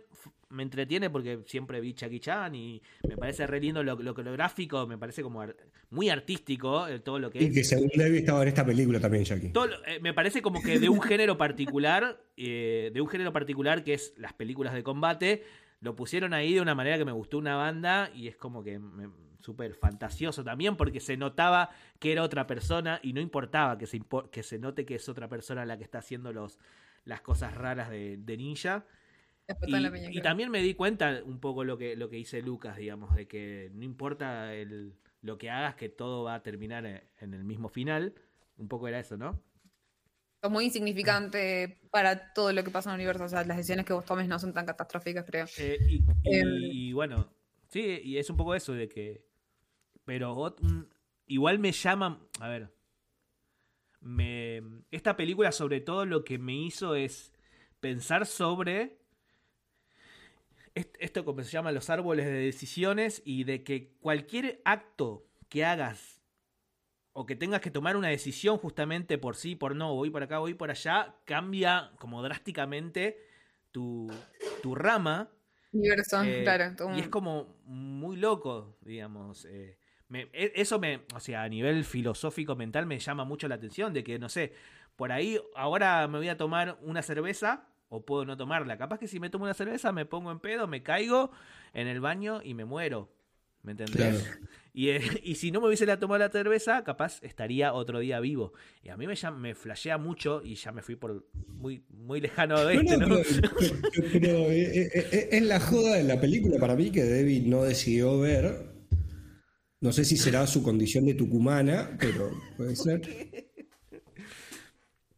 A: me entretiene porque siempre vi Chucky Chan y me parece re lindo lo, lo coreográfico, me parece como ar- muy artístico eh, todo lo que
C: Y
A: es.
C: que según Levi estaba en esta película también, Jackie.
A: Todo lo- eh, me parece como que de un género particular, eh, de un género particular que es las películas de combate, lo pusieron ahí de una manera que me gustó una banda y es como que me- súper fantasioso también porque se notaba que era otra persona y no importaba que se, impo- que se note que es otra persona la que está haciendo los, las cosas raras de, de ninja. Y, y también me di cuenta un poco lo que, lo que dice Lucas, digamos, de que no importa el, lo que hagas, que todo va a terminar en el mismo final. Un poco era eso, ¿no?
B: Es muy insignificante para todo lo que pasa en el universo. O sea, las decisiones que vos tomes no son tan catastróficas, creo.
A: Eh, y, y-
B: Em.
A: y bueno, sí, y es un poco eso de que. Pero mm, igual me llama. A ver. Me, esta película, sobre todo, lo que me hizo es pensar sobre. est- Esto como se llama los árboles de decisiones y de que cualquier acto que hagas o que tengas que tomar una decisión justamente por sí, por no, voy por acá, voy por allá, cambia como drásticamente tu, tu rama
B: Universo,
A: eh,
B: claro. todo
A: y es como muy loco, digamos. eh, me- e- eso me, o sea, a nivel filosófico mental me llama mucho la atención de que, no sé, por ahí ahora me voy a tomar una cerveza o puedo no tomarla. Capaz que si me tomo una cerveza me pongo en pedo, me caigo en el baño y me muero. ¿Me entendés?
C: Claro.
A: Y, eh, y si no me hubiese la tomado la cerveza, capaz estaría otro día vivo. Y a mí me, flashea mucho y ya me fui por muy, muy lejano de
C: No,
A: este,
C: no,
A: ¿no?
C: pero, pero- pero, eh, eh, eh, es la joda de la película para mí que Debbie no decidió ver. No sé si será su condición de tucumana, pero puede ser.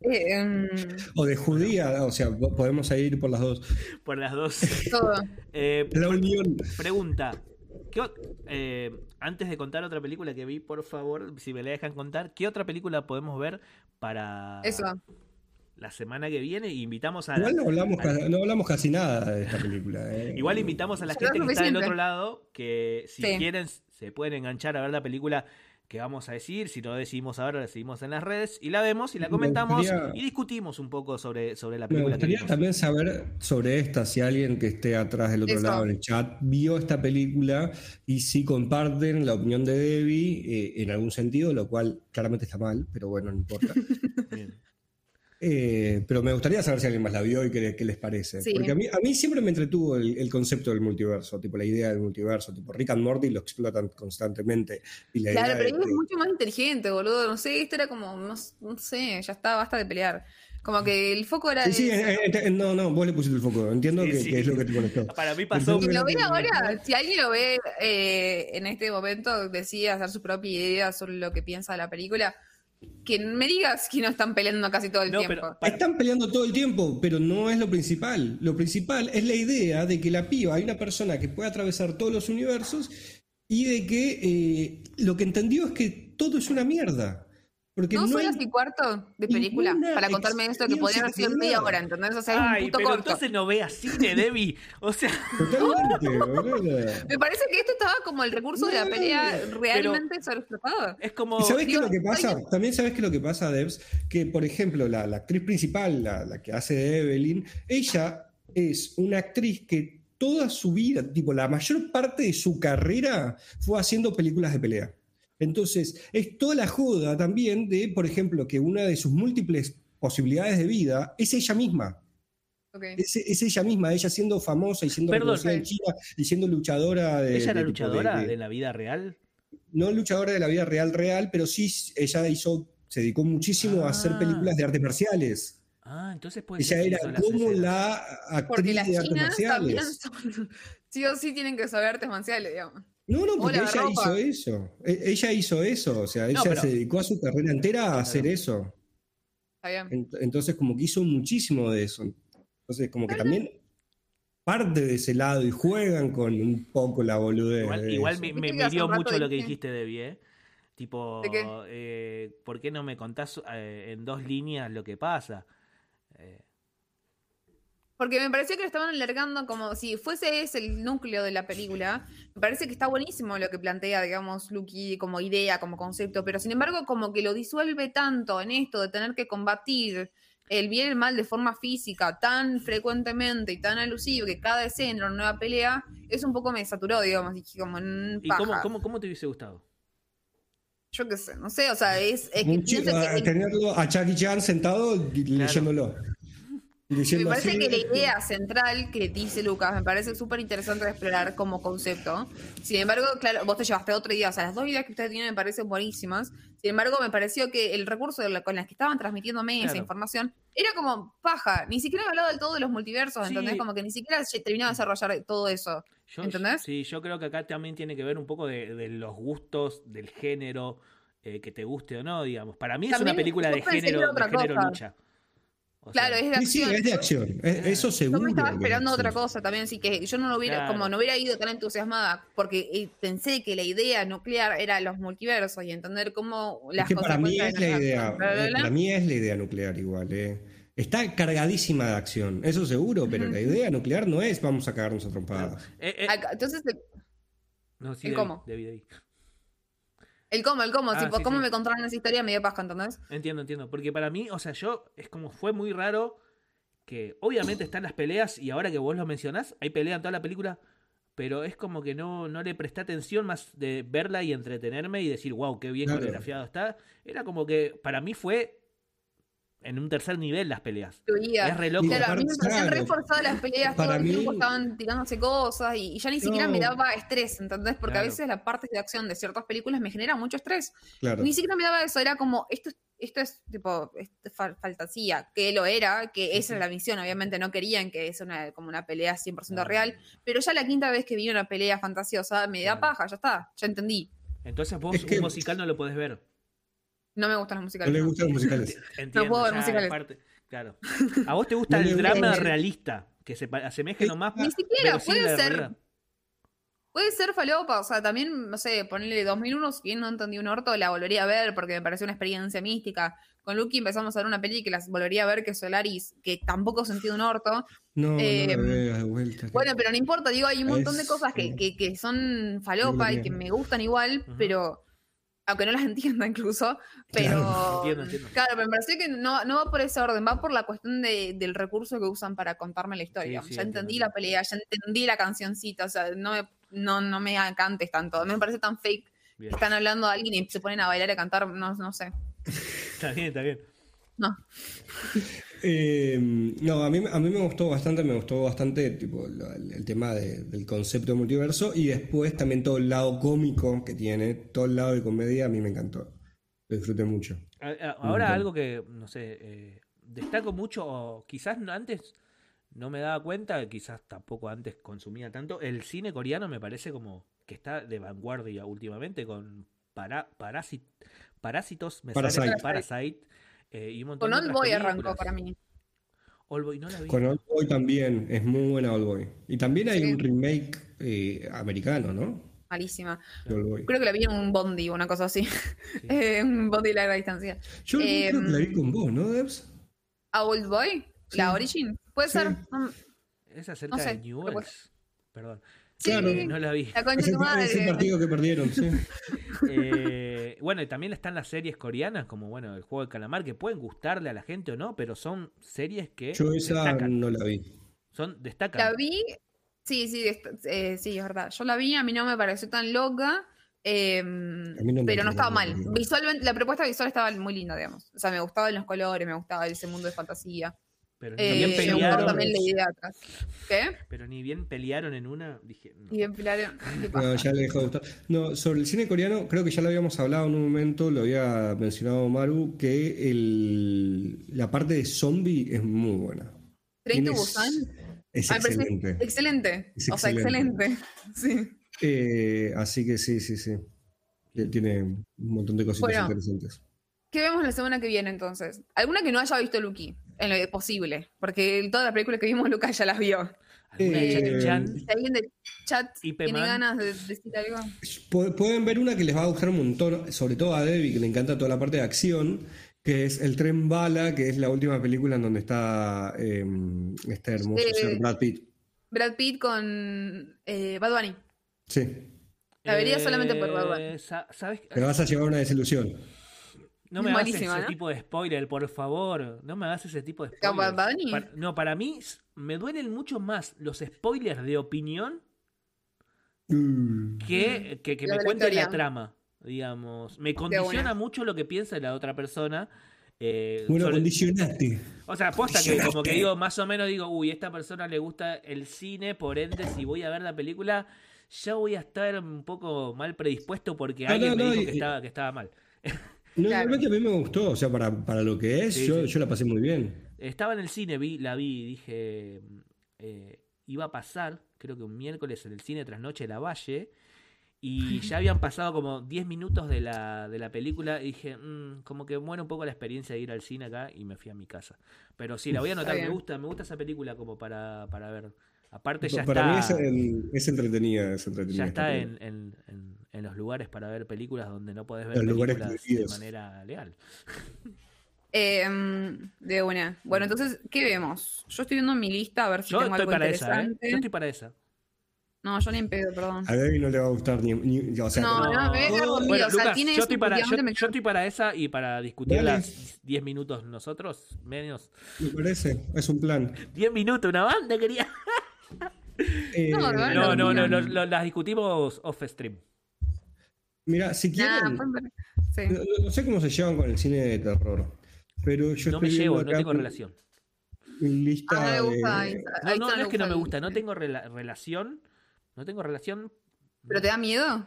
B: Eh, em,
C: O de judía, o sea, po- podemos ir por las dos.
A: Por las dos.
B: todo.
A: Eh,
C: La unión.
A: Pregunta. ¿Qué o- eh, antes de contar otra película que vi, por favor, si me la dejan contar, ¿qué otra película podemos ver para
B: Eso.
A: la semana que viene? Invitamos a
C: Igual no hablamos,
A: a-
C: ca- no hablamos casi nada de esta película. eh.
A: igual invitamos a la gente que está del otro lado que si
B: Sí.
A: quieren se pueden enganchar a ver la película que vamos a decir. Si no decidimos ahora, la decidimos en las redes y la vemos y la
C: Me
A: comentamos
C: gustaría-
A: y discutimos un poco sobre, sobre la
C: Me
A: película que
C: gustaría también saber sobre esta, si alguien que esté atrás del otro
B: Eso.
C: lado en el chat vio esta película y si comparten la opinión de Debbie eh, en algún sentido, lo cual claramente está mal, pero bueno, no importa.
A: Bien.
C: Eh, pero me gustaría saber si alguien más la vio y qué, qué les parece.
B: Sí.
C: Porque a mí, a mí siempre me entretuvo el, el concepto del multiverso, tipo la idea del multiverso, tipo Rick and Morty lo explotan constantemente. Y la
B: Claro,
C: idea
B: pero
C: de-
B: él es mucho más inteligente, boludo. No sé, esto era como, no, no sé, ya está, basta de pelear. Como que el foco era.
C: Sí, sí, eh, eh, eh, no, no, vos le pusiste el foco. Entiendo
A: Sí,
C: que,
A: sí.
C: que es lo que te conectó.
A: Para mí pasó.
B: Si lo ve
C: Pero-
B: ahora, si alguien lo ve eh, en este momento, decide hacer su propia idea sobre lo que piensa de la película, que me digas que no están peleando casi todo el
A: No,
B: tiempo.
A: pero para-
C: Están peleando todo el tiempo, pero no es lo principal. Lo principal es la idea de que la piba hay una persona que puede atravesar todos los universos y de que eh, lo que entendió es que todo es una mierda. Porque
B: no
C: no,
B: las y cuarto de película para contarme esto que podría haber sido media hora, ¿entendés? O sea, es un puto
A: pero
B: corto.
A: entonces no veas cine, Debbie. O sea,
C: Totalmente, boludo.
B: Me parece que esto estaba como el recurso de la pelea realmente sobreexplotado.
A: es como.
C: ¿Y sabés qué es lo que pasa? También sabés qué es lo que pasa, Debs, que por ejemplo la, la actriz principal, la, la que hace de Evelyn, ella es una actriz que toda su vida, tipo la mayor parte de su carrera fue haciendo películas de pelea. Entonces, es toda la joda también de, por ejemplo, que una de sus múltiples posibilidades de vida es ella misma. Es, es ella misma, ella siendo famosa y siendo
A: Perdón.
C: reconocida en China y siendo luchadora de.
A: ¿Ella era
C: de-
A: luchadora
C: de-
A: de,
C: de-
A: la vida real?
C: no luchadora de la vida real real, pero sí ella hizo, se dedicó muchísimo a hacer
A: Ah.
C: películas de artes marciales.
A: Ah, entonces puede
C: Ella
A: ser.
C: era como la
B: Porque
C: actriz
B: las
C: de artes
B: chinas también
C: marciales.
B: son, sí o sí tienen que saber artes marciales, digamos.
C: No, no, porque ella
B: ropa.
C: hizo eso. E- Ella hizo eso, o sea, ella
A: No, pero-
C: se dedicó a su carrera entera a hacer eso.
B: Está bien.
C: Ent- Entonces, como que hizo muchísimo de eso. Entonces, como que también parte de ese lado y juegan con un poco la boludez.
A: Igual, igual me, me
B: rato
A: mucho lo que dijiste, Debbie, ¿eh? Tipo,
B: ¿De qué?
A: eh, ¿por qué no me contás eh, en dos líneas lo que pasa? Eh,
B: Porque me pareció que lo estaban alargando como si fuese ese el núcleo de la película. Me parece que está buenísimo lo que plantea, digamos, Lucky como idea, como concepto, pero sin embargo como que lo disuelve tanto en esto de tener que combatir el bien y el mal de forma física tan frecuentemente y tan alusivo que cada escena una nueva pelea, es un poco me saturó, digamos, dije como en
A: ¿Y
B: paja.
A: cómo, cómo, cómo te hubiese gustado?
B: Yo qué sé, no sé, o sea, es, es que
C: a
B: que-
C: tenerlo a Chucky Chan sentado y leyéndolo.
B: Me parece
C: así,
B: que la idea central que dice Lucas me parece súper interesante de explorar como concepto. Sin embargo, claro, vos te llevaste otro día. O sea, las dos ideas que ustedes tienen me parecen buenísimas. Sin embargo, me pareció que el recurso la- con las que estaban transmitiéndome esa
A: Claro.
B: información era como paja. Ni siquiera he hablado del todo de los multiversos,
A: Sí.
B: ¿entendés? Como que ni siquiera se terminaba de desarrollar todo eso.
A: Yo,
B: ¿Entendés?
A: Sí, yo creo que acá también tiene que ver un poco de, de los gustos, del género, eh, que te guste o no, digamos. Para mí es
B: También
A: una película de género, de
B: otra
A: género lucha. O
B: Claro,
A: sea,
B: es de
C: Sí, sí,
B: acción.
C: es de acción. es- eso seguro.
B: Yo me estaba esperando
C: es
B: otra
C: acción.
B: cosa también, así que yo no lo hubiera,
A: Claro.
B: como no hubiera ido tan entusiasmada, porque eh, pensé que la idea nuclear era los multiversos y entender cómo las
C: Es que para mí es la idea.
B: acción, bla, bla, bla.
C: Para mí es la idea nuclear igual. eh. Está cargadísima de acción, eso seguro, pero la idea nuclear no es vamos a cagarnos a trompadas.
A: eh, eh,
B: Entonces,
A: no, sí,
B: ¿el
A: Debbie,
B: cómo?
A: Debbie, Debbie.
B: El cómo, el cómo,
A: Ah,
B: tipo,
A: sí,
B: cómo
A: sí.
B: me contaron esa historia me dio paja, ¿entendés?
A: Entiendo, entiendo. Porque para mí, o sea, yo, es como fue muy raro que obviamente están las peleas y ahora que vos lo mencionás, hay pelea en toda la película, pero es como que no, no le presté atención más de verla y entretenerme y decir, wow, qué bien
C: Claro.
A: coreografiado está. Era como que para mí fue en un tercer nivel las peleas.
B: Fluía.
A: Es re loco.
B: Claro, a mí me
C: Claro.
B: parecían reforzadas las peleas, todo el
C: mí-
B: tiempo estaban tirándose cosas y, y ya ni siquiera me daba estrés, ¿entendés? Porque a veces la parte de acción de ciertas películas me genera mucho estrés.
C: Claro.
B: Ni siquiera me daba eso, era como, esto, es- esto es tipo es fa- fantasía, que lo era, que esa era la misión, obviamente no querían que es una, como una pelea 100%
A: Ah.
B: real, pero ya la quinta vez que vi una pelea fantasiosa me da
A: Claro.
B: paja, ya está, ya entendí.
A: Entonces vos
C: Es que-
A: un musical no lo podés ver.
B: No me gustan los
C: No
B: musicales.
C: le
B: no.
C: gustan los musicales.
A: Entiendo,
B: puedo ver musicales.
A: aparte- claro. A vos te gusta
C: No le
A: el drama realista, que se asemeje nomás.
B: Ni siquiera, puede ser, puede ser falopa, o sea, también, no sé, ponerle 2001, si bien no entendí un orto, la volvería a ver porque me pareció una experiencia mística. Con Lucky empezamos a ver una peli que las volvería a ver, que es Solaris, que tampoco sentí un orto.
C: No,
B: Eh,
C: no de vuelta.
B: Bueno, pero no importa, digo, hay un montón de cosas que, que, que son falopa y que me gustan igual, pero aunque no las entienda incluso, pero
A: Entiendo, entiendo.
B: claro, me pareció que no, no va por ese orden, va por la cuestión de- del recurso que usan para contarme la historia.
A: Sí, sí,
B: ya entendí
A: entiendo.
B: la pelea, ya entendí la cancioncita, o sea, no me, no, no me cantes tanto, me parece tan fake.
A: Bien.
B: Están hablando de alguien y se ponen a bailar y a cantar, no, no sé.
A: Está bien, está bien.
B: No.
C: Eh, no, a mí, a mí me gustó bastante, me gustó bastante tipo, el, el tema de- del concepto de multiverso y después también todo el lado cómico que tiene, todo el lado de comedia, a mí me encantó. Lo disfruté mucho.
A: Ahora algo que, no sé, eh, destaco mucho, o quizás no- antes no me daba cuenta, quizás tampoco antes consumía tanto, el cine coreano me parece como que está de vanguardia últimamente con para, Parasit- Parásitos, me sale
C: Parasite.
A: Eh, y un montón
B: Con Old Boy arrancó para mí.
A: Old Boy no la vi.
C: Con Old Boy también, es muy buena Old Boy. Y también hay
B: Sí.
C: un remake eh, americano, ¿no?
B: Malísima. Creo que la vi en un bondi o una cosa así. Eh, un bondi de larga distancia.
C: Yo
B: eh,
C: creo que la vi con vos, ¿no, Debs?
B: ¿A Old Boy? ¿La
C: Sí.
B: Origin? Puede
C: Sí.
B: ser. No-
A: Es acerca
B: No sé,
A: de Newells. Perdón.
B: Sí,
C: Claro.
A: No la vi.
B: la concha de tu madre.
C: ese partido que perdieron, sí.
A: Eh, bueno, y también están las series coreanas, como bueno, el juego de calamar, que pueden gustarle a la gente o no, pero son series que
C: Yo esa
A: destacan.
C: no la vi.
A: Son, destacan.
B: La vi. Sí, sí, eh, sí, es verdad. Yo la vi, a mí no me pareció tan loca. eh,
C: no me
B: pero no estaba mal. Visualmente, la propuesta visual estaba muy linda, digamos. O sea, me gustaban los colores, me gustaba ese mundo de fantasía.
A: Pero ni
B: Eh,
A: bien pelearon.
B: también la idea atrás. ¿Qué?
A: Pero ni bien pelearon en una, dije. no.
B: Y bien pelearon.
C: No, ya le dejó de gustar. No, sobre el cine coreano, creo que ya lo habíamos hablado en un momento, lo había mencionado Maru, que el, la parte de zombie es muy buena.
B: Train to Busan.
C: Es
B: Ah,
C: excelente.
B: Excelente.
C: Es
B: O sea,
C: excelente.
B: excelente. Sí.
C: Eh, así que sí, sí, sí. Tiene un montón de cositas
B: Bueno.
C: interesantes.
B: ¿Qué vemos la semana que viene entonces? Alguna que no haya visto Lucky, en lo posible, porque todas las películas que vimos Lucas ya las vio.
A: ¿Alguna de
C: Eh?
B: Si alguien de chat
A: Y
B: tiene ganas de decir algo.
C: Pu- Pueden ver una que les va a gustar un montón, sobre todo a Debbie, que le encanta toda la parte de acción, que es El Tren Bala, que es la última película en donde está eh, este hermoso
B: Eh,
C: señor Brad Pitt.
B: Brad Pitt con eh, Bad Bunny.
C: Sí,
B: La vería solamente por Bad Bunny.
A: Eh, sa- ¿Sabes?
C: pero vas a llevar una desilusión.
A: No me hagas ese
B: ¿no?
A: tipo de spoiler, por favor. No me hagas ese tipo de. Para- no, para mí me duelen mucho más los spoilers de opinión
C: Mm.
A: que, que, me
B: de la
A: cuenten la
B: historia.
A: trama. Digamos, me condiciona mucho lo que piensa la otra persona. eh,
C: Bueno,
A: sobre-
C: condicionaste.
A: o sea, posta que como que digo, más o menos digo, uy, a esta persona le gusta el cine, por ende, si voy a ver la película, ya voy a estar un poco mal predispuesto porque
C: No,
A: alguien
C: no,
A: me
C: no,
A: dijo
C: y-
A: que estaba, que estaba mal.
C: No,
B: Claro.
C: realmente a mí me gustó, o sea, para, para lo que es,
A: Sí,
C: yo,
A: sí.
C: yo la pasé muy bien.
A: Estaba en el cine, vi, la vi y dije, eh, iba a pasar, creo que un miércoles en el cine Trasnoche de la Valle, y ya habían pasado como 10 minutos de la, de la película y dije, "Mm, como que muere un poco la experiencia de ir al cine acá y me fui a mi casa. Pero sí, la voy a anotar, me gusta, me gusta esa película como para, para ver. Aparte ya
C: para mí es,
A: está,
C: es entretenida, es entretenida.
A: ya está en, en- en- en los lugares para ver películas donde no podés ver
C: Los lugares
A: películas de manera legal.
B: Eh, mm, de una. Bueno, entonces, ¿qué vemos? Yo estoy viendo mi lista a ver si
A: Yo
B: tengo
A: estoy
B: algo
A: para esa, ¿eh?
B: interesante.
A: Yo estoy para esa.
B: No, yo ni en pedo, perdón.
C: A Debbie no le va a gustar ni. ni- o sea,
B: No, no, me voy a quedar dormida.
A: Bueno,
B: o sea,
A: Lucas,
B: tiene
A: yo estoy, para, yo,
B: últimamente me
A: yo estoy para esa y para discutir las 10 minutos nosotros, menos.
C: me parece, es un plan.
A: 10 minutos, una banda quería.
C: Eh,
B: No, no,
A: No, no, no,
B: no.
A: lo- lo- las discutimos off stream.
C: Mira, si
B: Nah,
C: quieren,
B: sí.
C: no, no sé cómo se llevan con el cine de terror, pero yo
A: No me llevo, no tengo relación.
C: Lista
B: Ah, me gusta.
C: de-
B: ahí-
A: No,
B: ahí
A: no, es que no me gusta, no tengo rela- relación. No tengo relación.
B: ¿Pero te da miedo?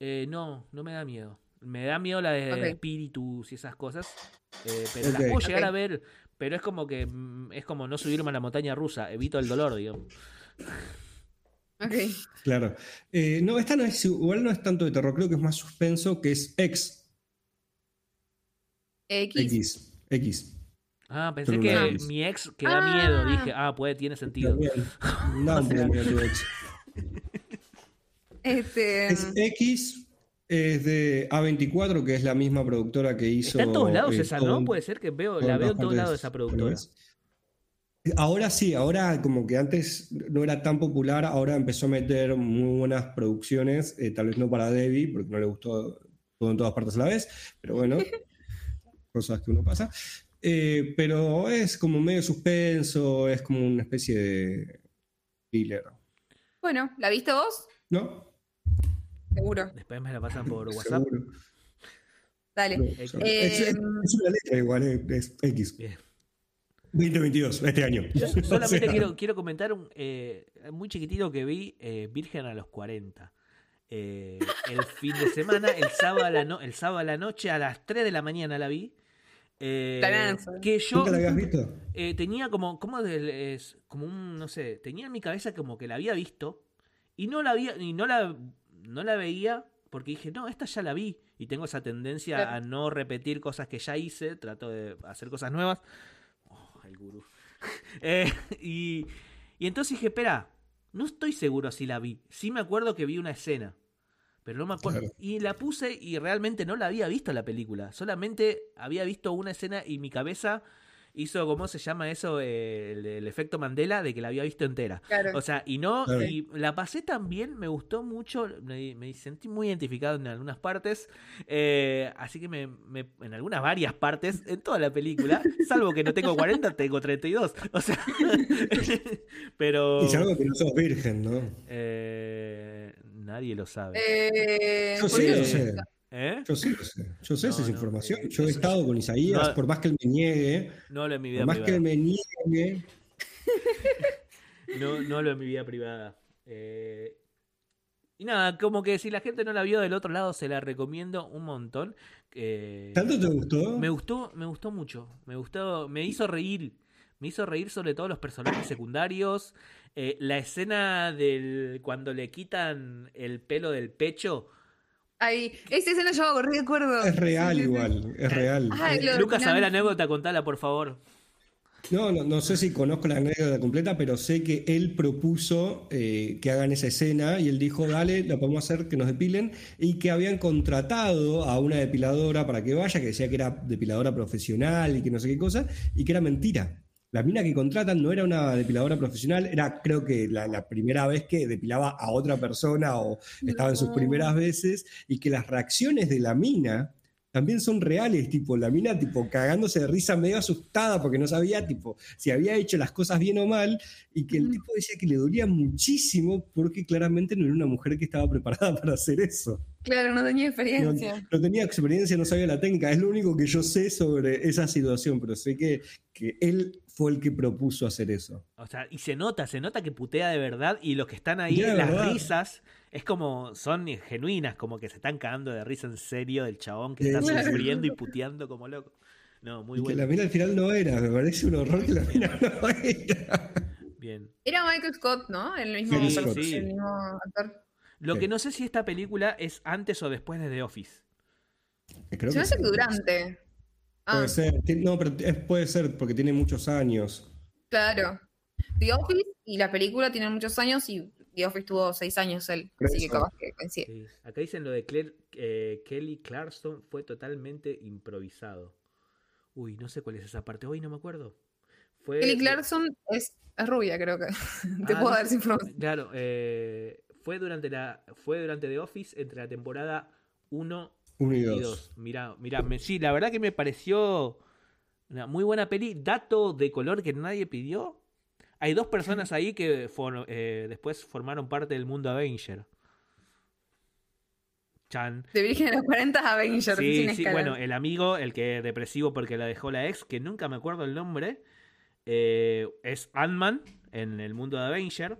A: Eh, no, no me da miedo. Me da miedo la de espíritus y esas cosas. eh, pero las puedo llegar a ver. Pero es como que mm, es como no subirme a la montaña rusa. Evito el dolor, digamos.
B: Ok.
C: Claro. Eh, no, esta no es, igual no es tanto de terror, creo que es más suspenso, que es X.
B: X.
C: X. X.
A: Ah, pensé
C: Pero
A: que
C: vez.
A: mi ex que da
B: Ah.
A: miedo. Dije, ah, puede, tiene sentido.
C: Poco de miedo tu ex.
B: Este.
C: Es X, es de A24, que es la misma productora que hizo.
A: Está en todos lados
C: eh,
A: esa, ¿no? Puede ser que veo, la veo en todos lados esa productora.
C: López. Ahora sí, ahora como que antes no era tan popular, ahora empezó a meter muy buenas producciones, eh, tal vez no para Debbie, porque no le gustó todo en todas partes a la vez, pero bueno, cosas que uno pasa. Eh, pero es como medio suspenso, es como una especie de thriller,
B: Bueno, ¿la viste vos?
C: ¿no?
B: Seguro.
A: Después me la pasan por WhatsApp.
C: Seguro.
B: Dale.
C: No,
A: Eh,
C: es, es- es una letra igual, eh, es X.
A: Bien.
C: 2022, este año.
A: Yo
C: O
A: solamente
C: sea,
A: quiero, quiero comentar un eh, muy chiquitito que vi eh, Virgen a los 40. Eh, el fin de semana, el sábado, a la no- el sábado a la noche, a las 3 de la mañana la vi. Eh, que yo
C: ¿Nunca la habías visto?
A: eh, tenía como, como, es, como un, no sé, tenía en mi cabeza como que la había visto y no la había, y no la, no la veía porque dije, no, esta ya la vi y tengo esa tendencia
B: Claro.
A: a no repetir cosas que ya hice, trato de hacer cosas nuevas. Gurú. Eh, y, y entonces dije, espera, no estoy seguro si la vi. Sí me acuerdo que vi una escena, pero no me acuerdo.
C: Claro.
A: Y la puse y realmente no la había visto la película. Solamente había visto una escena y mi cabeza hizo, ¿cómo se llama eso? Eh, el, el efecto Mandela de que la había visto entera.
B: Claro.
A: O sea, y no,
C: Claro.
A: y la pasé tan bien, me gustó mucho, me, me sentí muy identificado en algunas partes, eh, así que me, me- en algunas varias partes, en toda la película, salvo que no tengo 40, tengo 32, o sea, pero
C: Y sabemos que no sos virgen, ¿no?
A: eh, nadie lo sabe.
B: Eh,
C: Yo
B: ¿por
C: sí lo sé.
A: ¿Eh?
C: Yo sé. Yo sé
A: No,
C: esa
A: no,
C: información.
A: eh,
C: Yo he estado con Isaías,
A: no.
C: por más que él me niegue,
A: No lo en mi
C: por
A: vida
C: más que
A: privada.
C: él me niegue.
A: No, no lo en mi vida privada. Eh, y nada, como que si la gente no la vio del otro lado, se la recomiendo un montón. Eh,
C: ¿Tanto te gustó?
A: Me gustó, me gustó mucho. Me gustó, me hizo reír. Me hizo reír sobre todo los personajes secundarios. Eh, la escena del cuando le quitan el pelo del pecho.
B: Ahí, esa escena yo acuerdo.
C: Es real
B: Sí, sí, sí.
C: igual, es real. Eh,
A: Lucas,
B: final-
A: a ver la anécdota, contala, por favor.
C: No, no, no sé si conozco la anécdota completa, pero sé que él propuso eh, que hagan esa escena y él dijo, dale, la podemos hacer, que nos depilen, y que habían contratado a una depiladora para que vaya, que decía que era depiladora profesional y que no sé qué cosa, y que era mentira. La mina que contratan no era una depiladora profesional, era creo que la, la primera vez que depilaba a otra persona o estaba en sus
B: No.
C: primeras veces, y que las reacciones de la mina también son reales, tipo, la mina, tipo, cagándose de risa medio asustada porque no sabía, tipo, si había hecho las cosas bien o mal, y que el tipo decía que le dolía muchísimo porque claramente no era una mujer que estaba preparada para hacer eso.
B: Claro, no tenía
C: No,
B: experiencia.
C: no tenía experiencia, no sabía la técnica, es lo único que yo sé sobre esa situación, pero sé que, que él fue el que propuso hacer eso.
A: O sea, y se nota, se nota que putea de verdad y los que están ahí, las
C: verdad.
A: risas, es como, son genuinas, como que se están cagando de risa en serio del chabón que
C: Sí.
A: está sufriendo y puteando como loco. No, muy
C: y que
A: bueno.
C: la mina al final no era, me parece un horror que la mina no era.
A: Bien.
B: Era Michael Scott, ¿no? El mismo,
A: Scott,
B: el
A: sí.
B: mismo actor.
A: Lo
C: Sí.
A: que no sé si esta película es antes o después de The Office.
C: Creo
B: Se me hace
C: sí.
B: que durante. Ah,
C: Puede ser, Ti- no, pero es- puede ser porque tiene muchos años.
B: claro. The Office y la película tienen muchos años y The Office tuvo seis años él. Así que capaz que coincide.
A: Sí. Acá dicen lo de Claire- eh, Kelly Clarkson fue totalmente improvisado. Uy, no sé cuál es esa parte. Hoy no me acuerdo. Fue
B: Kelly Clarkson es, es rubia, creo que. Te
A: Ah,
B: puedo
A: no
B: dar esa información.
A: Claro, eh, fue durante la fue durante The Office entre la temporada 1
C: Uno y
A: y
C: dos.
A: 2. Mirá, mirá, me- sí, la verdad que me pareció una muy buena peli. Dato de color que nadie pidió. Hay dos personas ahí que for- eh, después formaron parte del mundo Avenger. Chan.
B: De Virgen a los 40 Avengers.
A: Sí,
B: sin
A: sí, bueno, el amigo, el que depresivo porque la dejó la ex, que nunca me acuerdo el nombre, eh, es Ant-Man en el mundo de Avenger.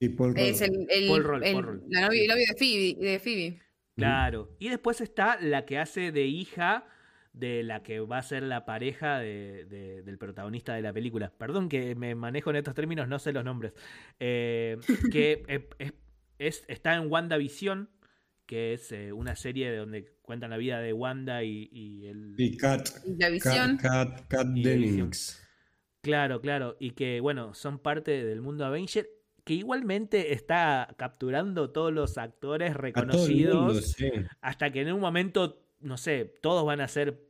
C: Y Paul
B: Es el, el,
A: Paul Rudd,
B: el-
A: Paul Rudd.
B: la novia, el novio de Phoebe. De Phoebe.
A: Claro. Y después está la que hace de hija de la que va a ser la pareja de- de- del protagonista de la película. Perdón que me manejo en estos términos, no sé los nombres. Eh, que es, es- es- está en WandaVision, que es eh, una serie de donde cuentan la vida de Wanda y, y el...
C: Y Kat,
B: Y la visión.
C: Kat, Kat, Kat
A: Y de
C: Dennings.
A: Claro, claro. Y que, bueno, son parte del mundo Avenger, que igualmente está capturando todos los actores reconocidos.
C: mundo, sí.
A: hasta que en un momento, no sé, todos van a ser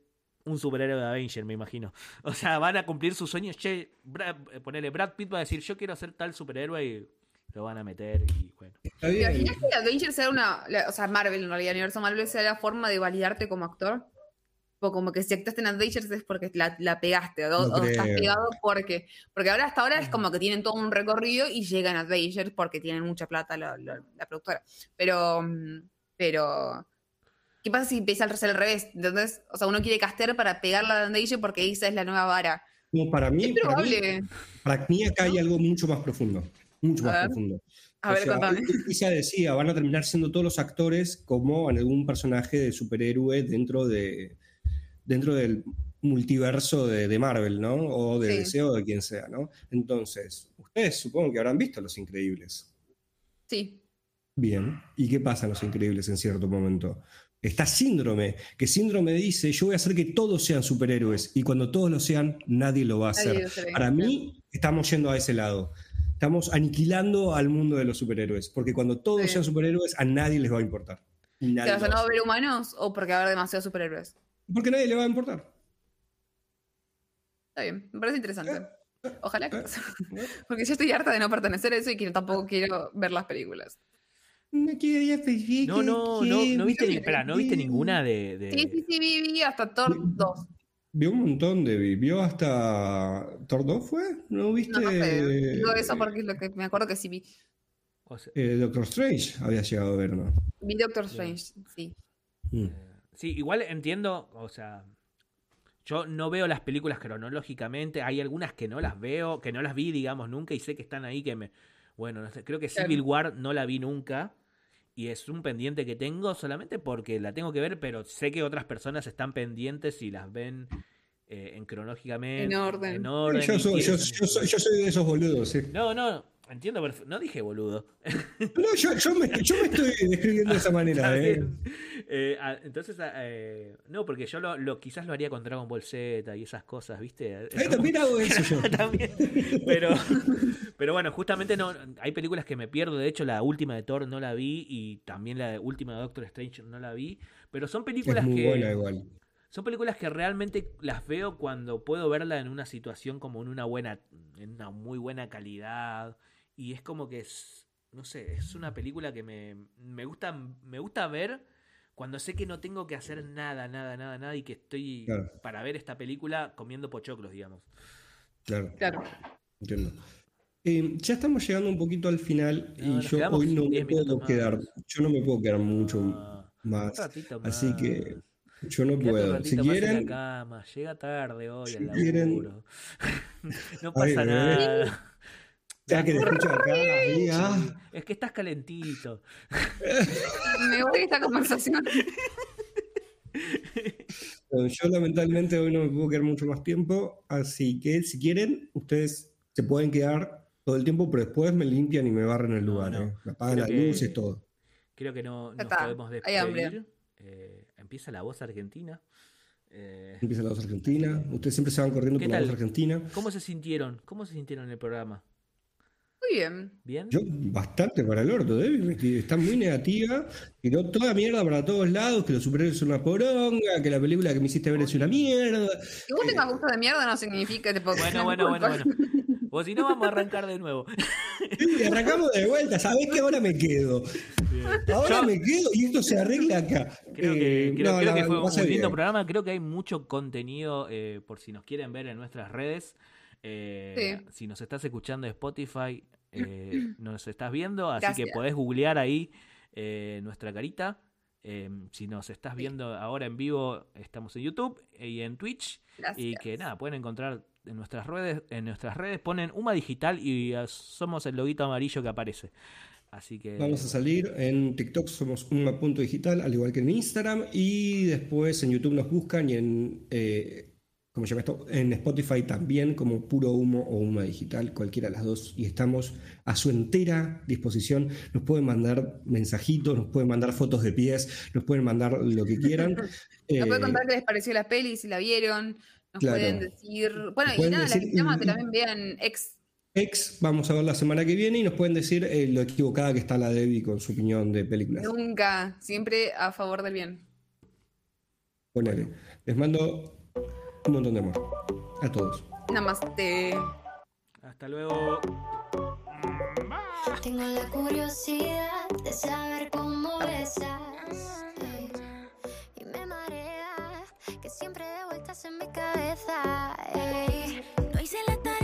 A: un superhéroe de Avenger, me imagino. O sea, van a cumplir sus sueños. Che, Brad, eh, ponele, Brad Pitt va a decir, yo quiero ser tal superhéroe y lo van a meter y bueno.
B: ¿Te imaginas que Avengers sea una. la- o sea, Marvel en realidad, el universo Marvel sea la forma de validarte como actor? Como que si actuaste en Avengers es porque la, la pegaste, o,
C: No
B: o estás pegado porque. Porque ahora hasta ahora es como que tienen todo un recorrido y llegan a Avengers porque tienen mucha plata la, la- la productora. Pero. mm, Pero. ¿Qué pasa si empieza al al revés? Entonces, o sea, uno quiere castear para pegarla a Avengers porque esa es la nueva vara.
C: No, para mí,
B: Es
C: para mí,
B: probable.
C: para mí acá hay algo mucho más profundo. Mucho
B: A
C: más
B: ver.
C: profundo.
B: A
C: O
B: ver,
C: sea,
B: contame.
C: Decía, van a terminar siendo todos los actores como en algún personaje de superhéroe dentro de dentro del multiverso de, de Marvel, ¿no? O de
B: Sí.
C: DC o de quien sea, ¿no? Entonces, ustedes supongo que habrán visto Los Increíbles.
B: Sí.
C: Bien. ¿Y qué pasa en Los Increíbles en cierto momento? Está Síndrome, que Síndrome dice, yo voy a hacer que todos sean superhéroes y cuando todos lo sean, nadie lo va a hacer.
B: Nadie.
C: Para mí, estamos yendo a ese lado. Estamos aniquilando al mundo de los superhéroes, porque cuando todos
B: Sí.
C: sean superhéroes, a nadie les va a importar. Nadie
B: ¿Te vas
C: lo
B: a
C: va a
B: no
C: hacer.
B: ver humanos o porque va a haber demasiados superhéroes?
C: Porque a nadie le va a importar.
B: Está bien, me parece interesante. Ojalá que
C: eh,
B: Porque yo estoy harta de no pertenecer a eso y que tampoco quiero ver las películas.
C: No quería pedir
A: No,
C: que-
A: no, no, no viste, ni,
B: que-
A: espera, ¿no viste ninguna de, de-
B: Sí, sí, sí, vi, vi hasta Thor 2.
C: Vio un montón de. Vio hasta. ¿Thor 2 fue? ¿No viste?
B: No, no sé. Digo eso porque es lo que me acuerdo que sí vi.
A: o sea,
C: Eh, Doctor Strange había llegado a ver, ¿no?
B: Vi Doctor Strange, sí.
C: Mm.
A: Sí, igual entiendo, o sea, yo no veo las películas cronológicamente, hay algunas que no las veo, que no las vi, digamos, nunca y sé que están ahí que me... Bueno, no sé, creo que. Civil War no la vi nunca y es un pendiente que tengo solamente porque la tengo que ver, pero sé que otras personas están pendientes y las ven eh, en cronológicamente.
B: En orden.
A: En orden
C: yo, soy, yo, soy, yo soy de esos boludos, sí.
A: No, no, Entiendo, perfecto. No dije boludo.
C: No, yo, yo me, yo me estoy describiendo de esa manera,
A: Está
C: ¿eh?
A: Eh, ah, entonces, ah, eh, no, porque yo lo, lo- quizás lo haría con Dragon Ball Z y esas cosas, ¿viste? Eso-
C: también hago eso yo.
A: También. Pero, pero bueno, justamente no hay películas que me pierdo. De hecho, la última de Thor no la vi y también la última de Doctor Strange no la vi. Pero son
C: Es
A: películas
C: muy
A: que
C: buena igual.
A: Son películas que realmente las veo cuando puedo verla en una situación como en una buena, en una muy buena calidad. Y es como que es, no sé, es una película que me, me gusta, me gusta ver cuando sé que no tengo que hacer nada, nada, nada, nada y que estoy
C: Claro.
A: para ver esta película comiendo pochoclos, digamos.
C: Claro,
B: Claro.
C: entiendo. Eh, ya estamos llegando un poquito al final
A: No,
C: y yo hoy no me
A: 10 minutos
C: puedo
A: más.
C: quedar. Yo no me puedo quedar mucho
A: Ah, un
C: más.
A: ratito
C: Así que yo no
A: Quédate
C: puedo. Si
A: en
C: quieren,
A: la cama, llega tarde hoy
C: Si
A: al
C: quieren-
A: no pasa nada.
C: ya que te escucho acá, ahí,
A: Es que estás calentito.
B: Me voy de esta conversación.
C: Yo lamentablemente hoy no me puedo quedar mucho más tiempo, así que si quieren, ustedes se pueden quedar todo el tiempo, pero después me limpian y me barren el
A: No,
C: lugar,
A: no.
C: ¿eh? Me apagan las luces, todo.
A: Creo que no nos podemos
B: hay hambre.
A: despedir. Eh, empieza la voz argentina. Eh,
C: Empieza la voz argentina, ustedes siempre se van corriendo
A: ¿Qué
C: por la voz argentina.
A: ¿Cómo se sintieron? ¿Cómo se sintieron en el programa?
B: Muy bien.
A: ¿Bien?
C: Yo bastante para el orto, Debbie, que está muy negativa, tiró toda mierda para todos lados, que los superhéroes son una poronga, que la película que me hiciste ver es una mierda.
B: Que vos tengas gusto de mierda no significa que te puedo
A: Bueno, bueno, bueno, bueno. O si no, vamos a arrancar de nuevo.
C: Y arrancamos de vuelta, ¿sabés que ahora me quedo? Ahora
A: Yo-
C: me quedo y esto se arregla acá.
A: Creo que,
C: Eh,
A: creo,
C: no,
A: creo
C: la-
A: que fue un lindo
C: bien.
A: programa. Creo que hay mucho contenido eh, por si nos quieren ver en nuestras redes. Eh,
B: Sí.
A: Si nos estás escuchando de Spotify, eh, nos estás viendo, así que podés googlear ahí eh, nuestra carita. Eh, si nos estás viendo ahora en vivo, estamos en YouTube y en Twitch. Y
B: Gracias.
A: que nada, pueden encontrar en nuestras redes, en nuestras redes ponen Uma Digital y eh, somos el loguito amarillo que aparece. Así que
C: Vamos a salir en TikTok, somos uma.digital, al igual que en Instagram, y después en YouTube nos buscan y en, eh, ¿cómo se llama esto? En Spotify también, como puro humo o uma digital, cualquiera de las dos, y estamos a su entera disposición. Nos pueden mandar mensajitos, nos pueden mandar fotos de pies, nos pueden mandar lo que quieran.
B: Nos
C: Eh,
B: pueden contar qué les pareció la peli, si la vieron. Nos
C: Claro.
B: pueden decir. Bueno, y nada,
C: decir-
B: les invitamos a que también vean ex.
C: ex, vamos a ver la semana que viene y nos pueden decir eh, lo equivocada que está la Debbie con su opinión de películas.
B: Nunca, siempre a favor del bien.
C: Ponele. Les mando un montón de amor. A todos.
B: Namaste.
A: hasta luego.
D: Tengo la curiosidad de saber cómo besas siempre de vueltas en mi cabeza. No hice la tarea.